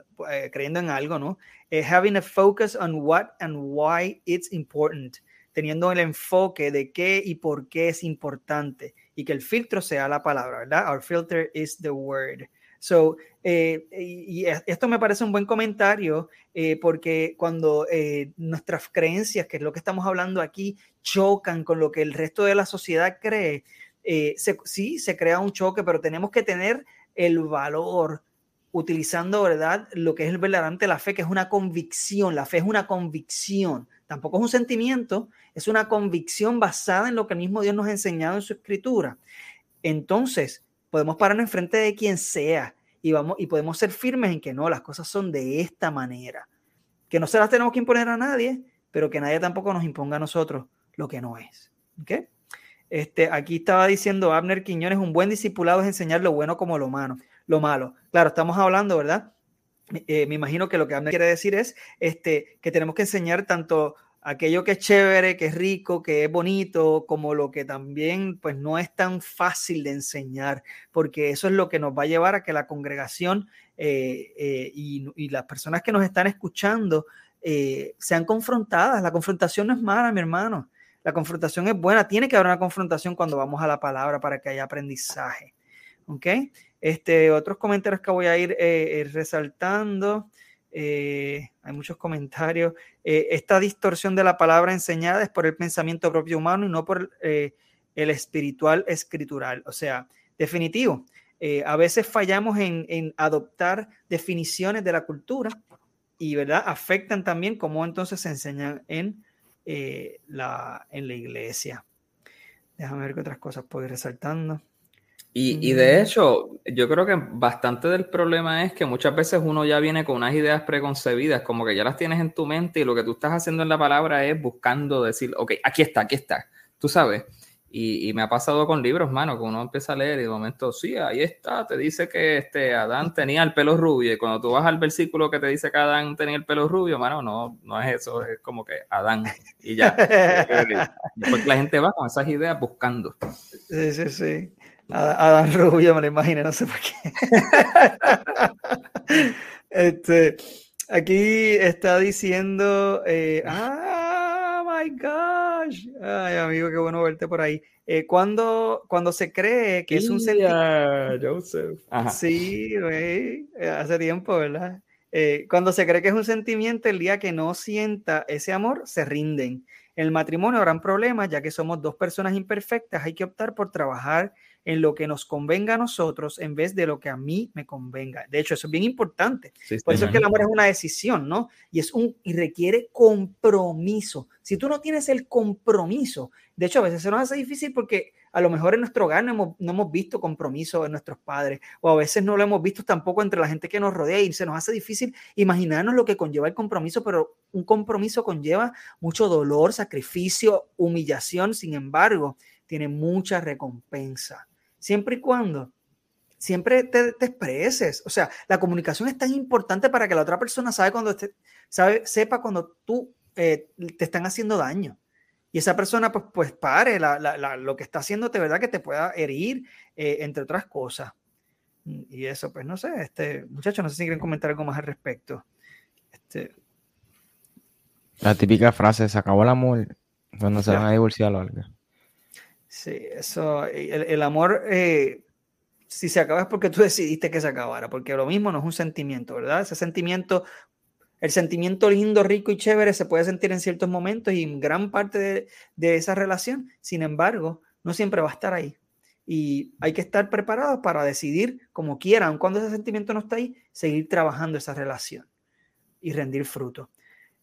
creyendo en algo, ¿no? having a focus on what and why it's important teniendo el enfoque de qué y por qué es importante y que el filtro sea la palabra, ¿verdad? Our filter is the word. So, eh, y, esto me parece un buen comentario eh, porque cuando eh, nuestras creencias, que es lo que estamos hablando aquí, chocan con lo que el resto de la sociedad cree, sí, se crea un choque, pero tenemos que tener el valor utilizando, ¿verdad? Lo que es el verdaderamente la fe, que es una convicción. La fe es una convicción tampoco es un sentimiento, es una convicción basada en lo que el mismo Dios nos ha enseñado en su escritura. Entonces, podemos pararnos enfrente de quien sea y, vamos, y podemos ser firmes en que no, las cosas son de esta manera. Que no se las tenemos que imponer a nadie, pero que nadie tampoco nos imponga a nosotros lo que no es. ¿Okay? Este, aquí estaba diciendo Abner Quiñones, un buen discipulado es enseñar lo bueno como lo malo. Lo malo. Claro, estamos hablando, ¿verdad? Eh, me imagino que lo que Abner quiere decir es este, que tenemos que enseñar tanto aquello que es chévere, que es rico, que es bonito, como lo que también pues no es tan fácil de enseñar, porque eso es lo que nos va a llevar a que la congregación eh, eh, y, las personas que nos están escuchando sean confrontadas. La confrontación no es mala, mi hermano. La confrontación es buena. Tiene que haber una confrontación cuando vamos a la palabra para que haya aprendizaje. ¿Ok? Este, otros comentarios que voy a ir eh, eh, resaltando. Eh, hay muchos comentarios. esta distorsión de la palabra enseñada es por el pensamiento propio humano y no por el espiritual escritural. O sea, definitivo. a veces fallamos en, en, adoptar definiciones de la cultura y, ¿verdad? Afectan también cómo entonces se enseñan en, la, en la iglesia. Déjame ver qué otras cosas puedo ir resaltando. Y, de hecho, yo creo que bastante del problema es que muchas veces uno ya viene con unas ideas preconcebidas, como que ya las tienes en tu mente y lo que tú estás haciendo en la palabra es buscando decir, ok, aquí está, aquí está, tú sabes. Y, me ha pasado con libros, mano, que uno empieza a leer y de momento, sí, ahí está, te dice que este Adán tenía el pelo rubio y cuando tú vas al versículo que te dice que Adán tenía el pelo rubio, mano, no, no es eso, es como que Adán y ya. Porque la gente va con esas ideas buscando. Sí, sí, sí. Adán Rubio, me lo imagino, no sé por qué. este, aquí está diciendo, eh, ah, my gosh, ay amigo, qué bueno verte por ahí. Eh, cuando, cuando se cree que es un sentimiento... Sí, güey, hace tiempo, ¿verdad? Eh, cuando se cree que es un sentimiento, el día que no sienta ese amor, se rinden. En el matrimonio habrán problemas, ya que somos dos personas imperfectas, hay que optar por trabajar en lo que nos convenga a nosotros en vez de lo que a mí me convenga. De hecho, eso es bien importante. Por eso es que el amor es una decisión, ¿no? Y es un y requiere compromiso. Si tú no tienes el compromiso, de hecho, a veces se nos hace difícil porque a lo mejor en nuestro hogar no hemos, no hemos visto compromiso en nuestros padres, o a veces no lo hemos visto tampoco entre la gente que nos rodea y se nos hace difícil imaginarnos lo que conlleva el compromiso, pero un compromiso conlleva mucho dolor, sacrificio, humillación, sin embargo, tiene mucha recompensa siempre y cuando siempre te, expreses. O sea, la comunicación es tan importante para que la otra persona sabe cuando sabe, sepa cuando tú eh, te están haciendo daño. Y esa persona, pues, pues pare lo que está haciendo de verdad que te pueda herir, eh, entre otras cosas. Y eso, pues no sé, este, muchachos, no sé si quieren comentar algo más al respecto. Este, la típica frase, se acabó el amor cuando se van a divorciar o algo. Sí, eso, el, amor, eh, si se acaba es porque tú decidiste que se acabara, porque lo mismo no es un sentimiento, ¿verdad? Ese sentimiento, el sentimiento lindo, rico y chévere se puede sentir en ciertos momentos y gran parte de, de esa relación, sin embargo, no siempre va a estar ahí. Y hay que estar preparados para decidir como quieran, cuando ese sentimiento no está ahí, seguir trabajando esa relación y rendir fruto.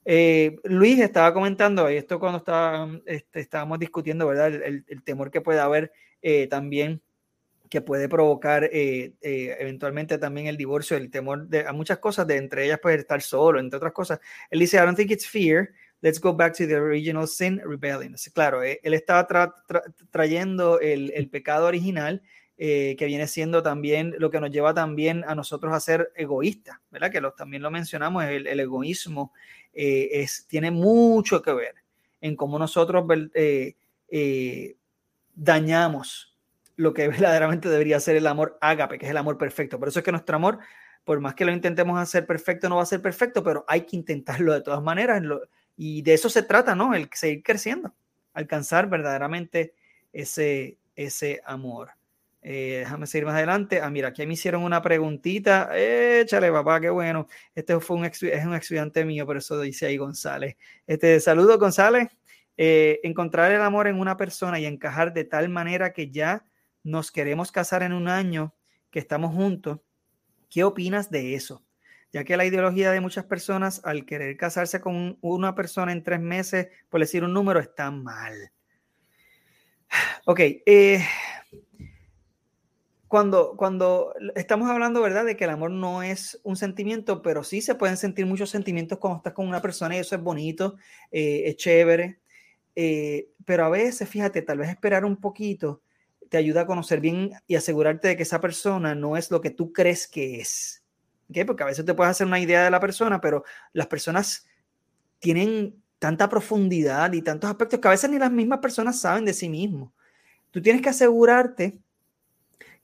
Eh, Luis estaba comentando, y esto cuando estaba, este, estábamos discutiendo, ¿verdad? El, temor que puede haber eh, también, que puede provocar eh, eventualmente también el divorcio, el temor de, a muchas cosas, de entre ellas puede estar solo, entre otras cosas. Él dice, I don't think it's fear, let's go back to the original sin, rebellion. Claro, él estaba trayendo el, pecado original. que viene siendo también lo que nos lleva también a nosotros a ser egoístas, ¿verdad? Que también lo mencionamos, el egoísmo eh, es, tiene mucho que ver en cómo nosotros eh, eh, dañamos lo que verdaderamente debería ser el amor ágape, que es el amor perfecto. Por eso es que nuestro amor, por más que lo intentemos hacer perfecto, no va a ser perfecto, pero hay que intentarlo de todas maneras. y de eso se trata, ¿no? El seguir creciendo, alcanzar verdaderamente ese, ese amor. Eh, déjame seguir más adelante. Ah, mira, aquí me hicieron una preguntita. Échale, papá, qué bueno. Este fue un es un estudiante mío, por eso dice ahí González. Este, saludo, González. Eh, encontrar el amor en una persona y encajar de tal manera que ya nos queremos casar en un año, que estamos juntos. ¿Qué opinas de eso? Ya que la ideología de muchas personas al querer casarse con una persona en tres meses, por decir un número, está mal. Ok, eh, cuando, estamos hablando, ¿verdad?, de que el amor no es un sentimiento, pero sí se pueden sentir muchos sentimientos cuando estás con una persona y eso es bonito, eh, es chévere. eh, pero a veces, fíjate, tal vez esperar un poquito te ayuda a conocer bien y asegurarte de que esa persona no es lo que tú crees que es. ¿Okay? Porque a veces te puedes hacer una idea de la persona, pero las personas tienen tanta profundidad y tantos aspectos que a veces ni las mismas personas saben de sí mismos. Tú tienes que asegurarte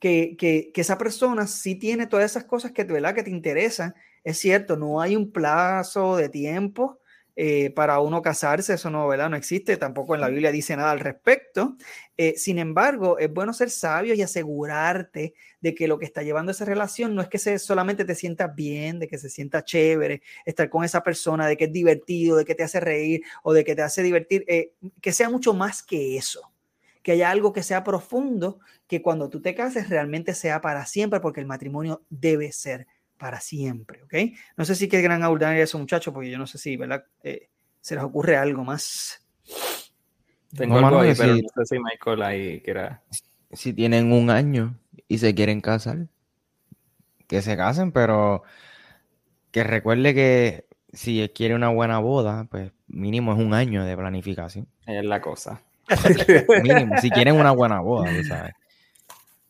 que, que, que, esa persona sí tiene todas esas cosas que, ¿verdad? que te interesan. Es cierto, no hay un plazo de tiempo eh, para uno casarse, eso no, ¿verdad? no existe, tampoco en la Biblia dice nada al respecto. Eh, sin embargo, es bueno ser sabio y asegurarte de que lo que está llevando esa relación no es que se, solamente te sientas bien, de que se sienta chévere, estar con esa persona, de que es divertido, de que te hace reír o de que te hace divertir, eh, que sea mucho más que eso, que haya algo que sea profundo, que cuando tú te cases realmente sea para siempre, porque el matrimonio debe ser para siempre, ¿ok? No sé si qué gran audiencia esos muchachos, porque yo no sé si, ¿verdad? Eh, se les ocurre algo más. Tengo algo ahí, pero no sé si Michael ahí quiera... Si tienen un año y se quieren casar, que se casen, pero que recuerde que si quiere una buena boda, pues mínimo es un año de planificación. Es la cosa. mínimo, si quieren una buena boda, ¿sabes?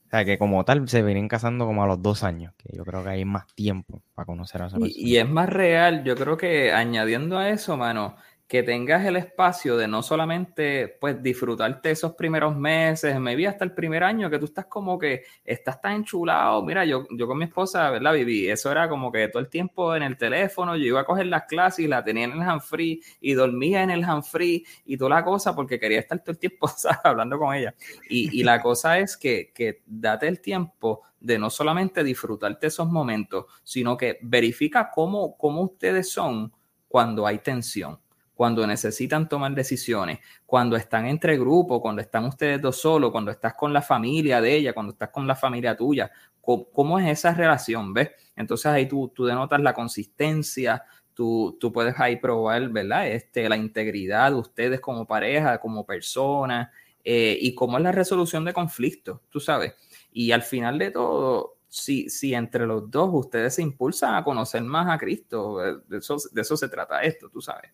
O sea, que como tal se vienen casando como a los dos años, que yo creo que hay más tiempo para conocer a esa persona. Y, y es más real, yo creo que añadiendo a eso, mano, que tengas el espacio de no solamente pues disfrutarte esos primeros meses, me vi hasta el primer año que tú estás como que estás tan enchulado. Mira, yo, yo con mi esposa, ¿verdad? Viví, eso era como que todo el tiempo en el teléfono, yo iba a coger las clases y la tenía en el handfree y dormía en el handfree y toda la cosa porque quería estar todo el tiempo hablando con ella. Y, y la cosa es que, que date el tiempo de no solamente disfrutarte esos momentos, sino que verifica cómo, cómo ustedes son cuando hay tensión cuando necesitan tomar decisiones, cuando están entre grupos, cuando están ustedes dos solos, cuando estás con la familia de ella, cuando estás con la familia tuya, ¿cómo, es esa relación? ¿Ves? Entonces ahí tú, tú denotas la consistencia, tú, tú puedes ahí probar, ¿verdad? Este, la integridad de ustedes como pareja, como persona, eh, y cómo es la resolución de conflictos, tú sabes. Y al final de todo, si, si entre los dos ustedes se impulsan a conocer más a Cristo, eh, de eso, de eso se trata esto, tú sabes.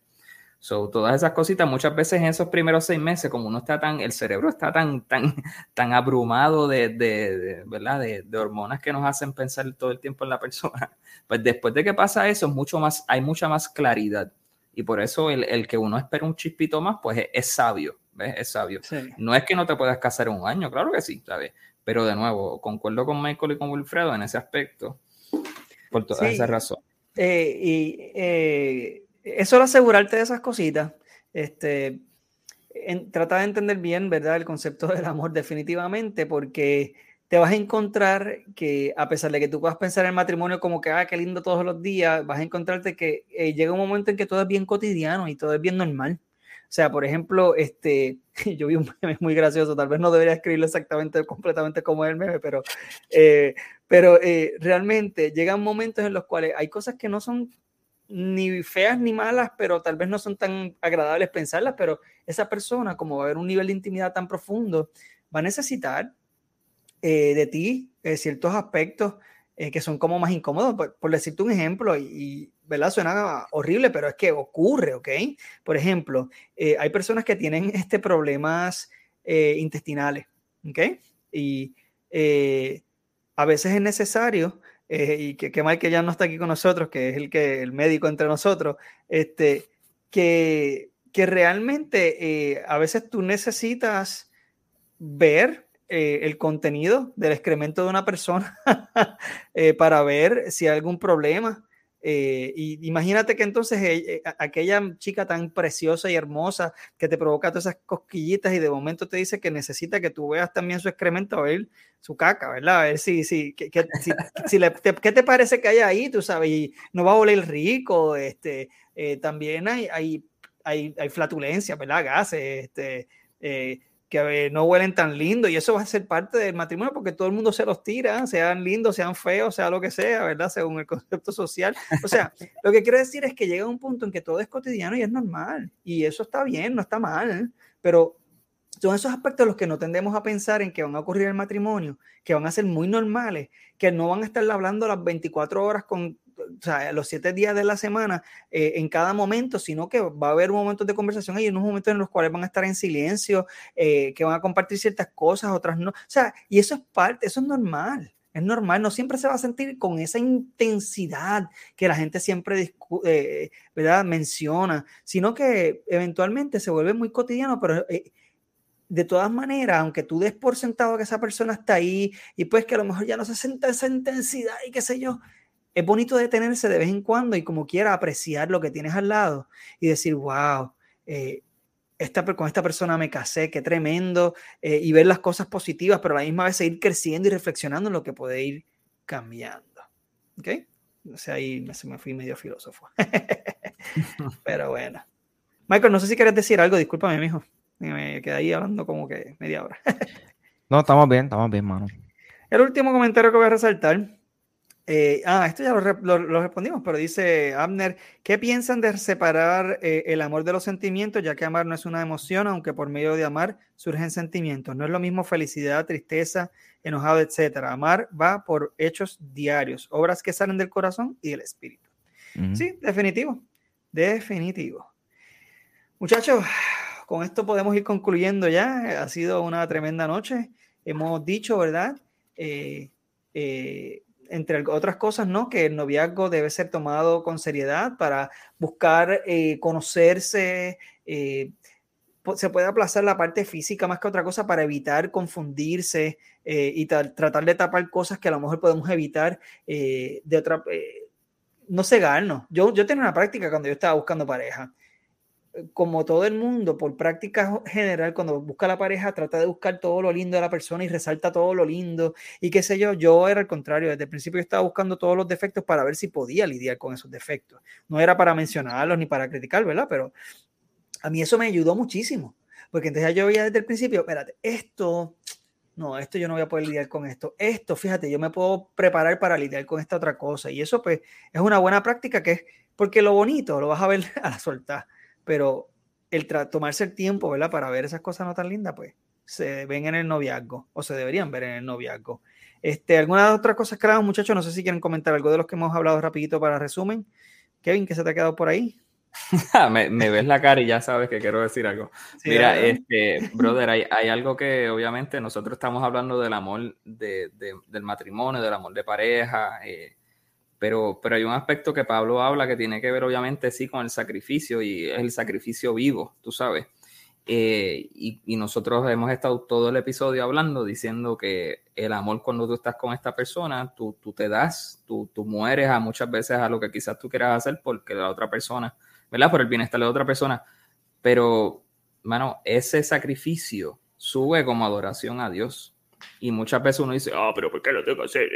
So, todas esas cositas, muchas veces en esos primeros seis meses, como uno está tan, el cerebro está tan, tan, tan abrumado de, de, ¿verdad? De, de, hormonas que nos hacen pensar todo el tiempo en la persona, pues después de que pasa eso, mucho más, hay mucha más claridad. Y por eso el, el que uno espera un chispito más, pues es, es sabio, ¿ves? Es sabio. Sí. No es que no te puedas casar en un año, claro que sí, ¿sabes? Pero de nuevo, concuerdo con Michael y con Wilfredo en ese aspecto, por toda sí. esa razón. Eh, y eh, es solo asegurarte de esas cositas. Este, en, trata de entender bien, ¿verdad? El concepto del amor definitivamente, porque te vas a encontrar que a pesar de que tú puedas pensar en el matrimonio como que, ah, qué lindo todos los días, vas a encontrarte que eh, llega un momento en que todo es bien cotidiano y todo es bien normal. O sea, por ejemplo, este, yo vi un meme muy gracioso, tal vez no debería escribirlo exactamente, completamente como el meme, pero, eh, pero eh, realmente llegan momentos en los cuales hay cosas que no son ni feas ni malas, pero tal vez no son tan agradables pensarlas, pero esa persona, como va a haber un nivel de intimidad tan profundo, va a necesitar eh, de ti eh, ciertos aspectos eh, que son como más incómodos. Por, por decirte un ejemplo, y, y, ¿verdad? Suena horrible, pero es que ocurre, ¿ok? Por ejemplo, hay personas que tienen este problemas intestinales, ¿ok? Y a veces es necesario eh, y que, que Mike ya no está aquí con nosotros, que es el, que, el médico entre nosotros, este, que, que realmente eh, a veces tú necesitas ver eh, el contenido del excremento de una persona para ver si hay algún problema. Eh, y imagínate que entonces eh, aquella chica tan preciosa y hermosa que te provoca todas esas cosquillitas y de momento te dice que necesita que tú veas también su excremento, a ver su caca, ¿verdad? A ver si, si, que, si, le, te, ¿qué te parece que hay ahí? Tú sabes, y no va a oler rico, este, eh, también hay, hay, hay, hay flatulencia, ¿verdad? Gases, este, eh, que no huelen tan lindo y eso va a ser parte del matrimonio porque todo el mundo se los tira, sean lindos, sean feos, sea lo que sea, ¿verdad? Según el concepto social. O sea, lo que quiero decir es que llega un punto en que todo es cotidiano y es normal y eso está bien, no está mal, pero son esos aspectos los que no tendemos a pensar en que van a ocurrir en el matrimonio, que van a ser muy normales, que no van a estar hablando las 24 horas con o sea, los siete días de la semana eh, en cada momento, sino que va a haber momentos de conversación y unos momentos en los cuales van a estar en silencio, eh, que van a compartir ciertas cosas, otras no. O sea, y eso es parte, eso es normal. Es normal, no siempre se va a sentir con esa intensidad que la gente siempre eh, ¿verdad? menciona, sino que eventualmente se vuelve muy cotidiano, pero de todas maneras, aunque tú des por sentado que esa persona está ahí y pues que a lo mejor ya no se siente esa intensidad y qué sé yo, es bonito detenerse de vez en cuando y como quiera apreciar lo que tienes al lado y decir, wow, eh, esta, con esta persona me casé, qué tremendo, eh, y ver las cosas positivas, pero a la misma vez seguir creciendo y reflexionando en lo que puede ir cambiando. ¿Ok? O sea, ahí se me fui medio filósofo. pero bueno. Michael, no sé si quieres decir algo, discúlpame, mijo. Me quedé ahí hablando como que media hora. no, estamos bien, estamos bien, mano. El último comentario que voy a resaltar. Eh, ah, esto ya lo, respondimos, pero dice Abner, ¿qué piensan de separar eh, el amor de los sentimientos, ya que amar no es una emoción, aunque por medio de amar surgen sentimientos? No es lo mismo felicidad, tristeza, enojado, etcétera. Amar va por hechos diarios, obras que salen del corazón y del espíritu. Sí, definitivo, definitivo. Muchachos, con esto podemos ir concluyendo ya. Ha sido una tremenda noche. Hemos dicho, ¿verdad? Eh, eh, entre otras cosas, ¿no? Que el noviazgo debe ser tomado con seriedad para buscar eh, conocerse. se puede aplazar la parte física más que otra cosa para evitar confundirse y tratar de tapar cosas que a lo mejor podemos evitar de otra. no cegarnos. Yo, yo tenía una práctica cuando yo estaba buscando pareja como todo el mundo, por práctica general, cuando busca la pareja, trata de buscar todo lo lindo de la persona y resalta todo lo lindo. Y qué sé yo, yo era al contrario. Desde el principio estaba buscando todos los defectos para ver si podía lidiar con esos defectos. No era para mencionarlos ni para criticar, ¿verdad? Pero a mí eso me ayudó muchísimo. Porque entonces yo veía desde el principio, espérate, esto, no, esto yo no voy a poder lidiar con esto. Esto, fíjate, yo me puedo preparar para lidiar con esta otra cosa. Y eso, pues, es una buena práctica que es, porque lo bonito lo vas a ver a la soltar pero el tomarse el tiempo, ¿verdad? Para ver esas cosas no tan lindas, pues se ven en el noviazgo o se deberían ver en el noviazgo. Este, algunas otras cosas que hagan, muchachos, no sé si quieren comentar algo de los que hemos hablado rapidito para resumen. Kevin, ¿qué se te ha quedado por ahí? me, ves la cara y ya sabes que quiero decir algo. Mira, este, brother, hay, hay, algo que obviamente nosotros estamos hablando del amor de, del matrimonio, del amor de pareja, eh, pero, pero hay un aspecto que Pablo habla que tiene que ver obviamente sí con el sacrificio y es el sacrificio vivo, tú sabes. Eh, y, nosotros hemos estado todo el episodio hablando, diciendo que el amor cuando tú estás con esta persona, tú, tú te das, tú, tú, mueres a muchas veces a lo que quizás tú quieras hacer porque la otra persona, ¿verdad? Por el bienestar de la otra persona. Pero, mano, ese sacrificio sube como adoración a Dios. Y muchas veces uno dice, ah, pero ¿por qué lo tengo que hacer?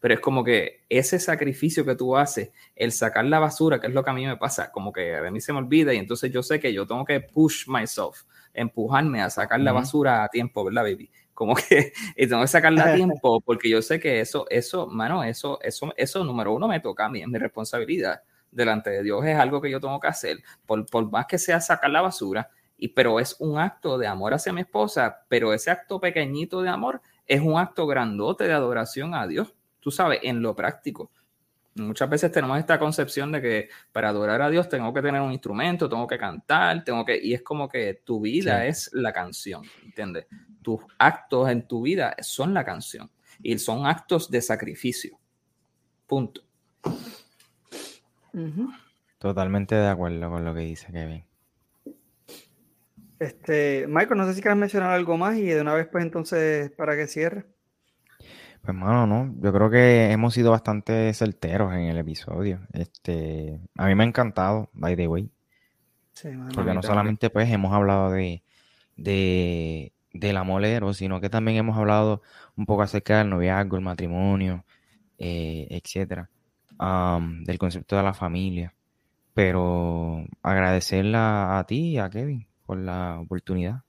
Pero es como que ese sacrificio que tú haces, el sacar la basura, que es lo que a mí me pasa, como que a mí se me olvida y entonces yo sé que yo tengo que push myself, empujarme a sacar la basura a tiempo, ¿verdad, baby? Como que y tengo que sacarla a tiempo porque yo sé que eso, eso, mano, eso, eso, eso número uno me toca a mí, es mi responsabilidad delante de Dios, es algo que yo tengo que hacer, por, por más que sea sacar la basura, y, pero es un acto de amor hacia mi esposa, pero ese acto pequeñito de amor es un acto grandote de adoración a Dios, tú sabes, en lo práctico. Muchas veces tenemos esta concepción de que para adorar a Dios tengo que tener un instrumento, tengo que cantar, tengo que, y es como que tu vida es la canción, ¿entiendes? Tus actos en tu vida son la canción y son actos de sacrificio. Punto. Totalmente de acuerdo con lo que dice Kevin. Este, Michael, no sé si quieres mencionar algo más y de una vez, pues entonces, para que cierre. Pues, mano, no. Yo creo que hemos sido bastante certeros en el episodio. Este, a mí me ha encantado, by the way. Sí, Porque no solamente, pues, hemos hablado de, de, del amolero, sino que también hemos hablado un poco acerca del noviazgo, el matrimonio, eh, etcétera, del concepto de la familia. Pero agradecerla a ti y a Kevin por la oportunidad.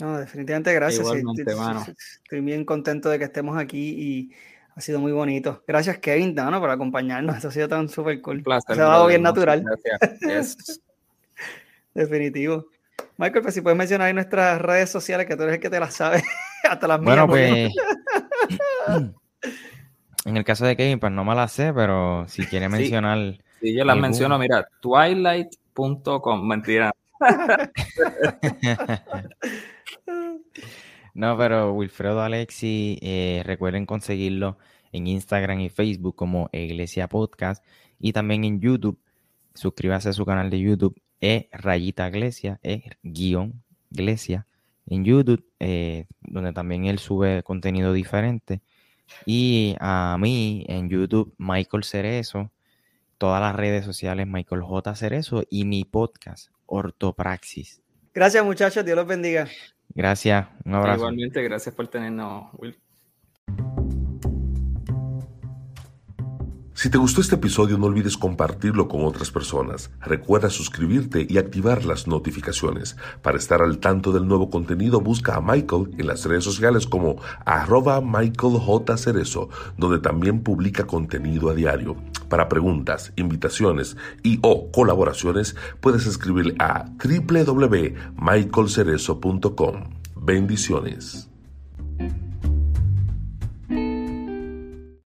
No, definitivamente gracias. estoy, bien contento de que estemos aquí y ha sido muy bonito. Gracias, Kevin, Dano, por acompañarnos. Esto ha sido tan súper cool. Se ha dado bien natural. Gracias. Definitivo. Michael, pues si puedes mencionar ahí nuestras redes sociales, que tú eres el que te las sabe, hasta las bueno, Pues, En el caso de Kevin, pues no me la sé, pero si quiere mencionar. Sí, yo la menciono, mira, twilight.com, mentira. No, pero Wilfredo Alexi, eh, recuerden conseguirlo en Instagram y Facebook como Iglesia Podcast y también en YouTube. Suscríbase a su canal de YouTube, e rayita iglesia, e guion iglesia en YouTube, eh, donde también él sube contenido diferente. Y a mí en YouTube, Michael Cerezo, todas las redes sociales, Michael J. Cerezo y mi podcast, Ortopraxis. Gracias muchachos, Dios los bendiga. Gracias, un abrazo. Igualmente, gracias por tenernos, Will. Si te gustó este episodio no olvides compartirlo con otras personas. Recuerda suscribirte y activar las notificaciones. Para estar al tanto del nuevo contenido busca a Michael en las redes sociales como arroba Michael J. Cerezo, donde también publica contenido a diario. Para preguntas, invitaciones y o colaboraciones puedes escribir a www.michaelcerezo.com. Bendiciones.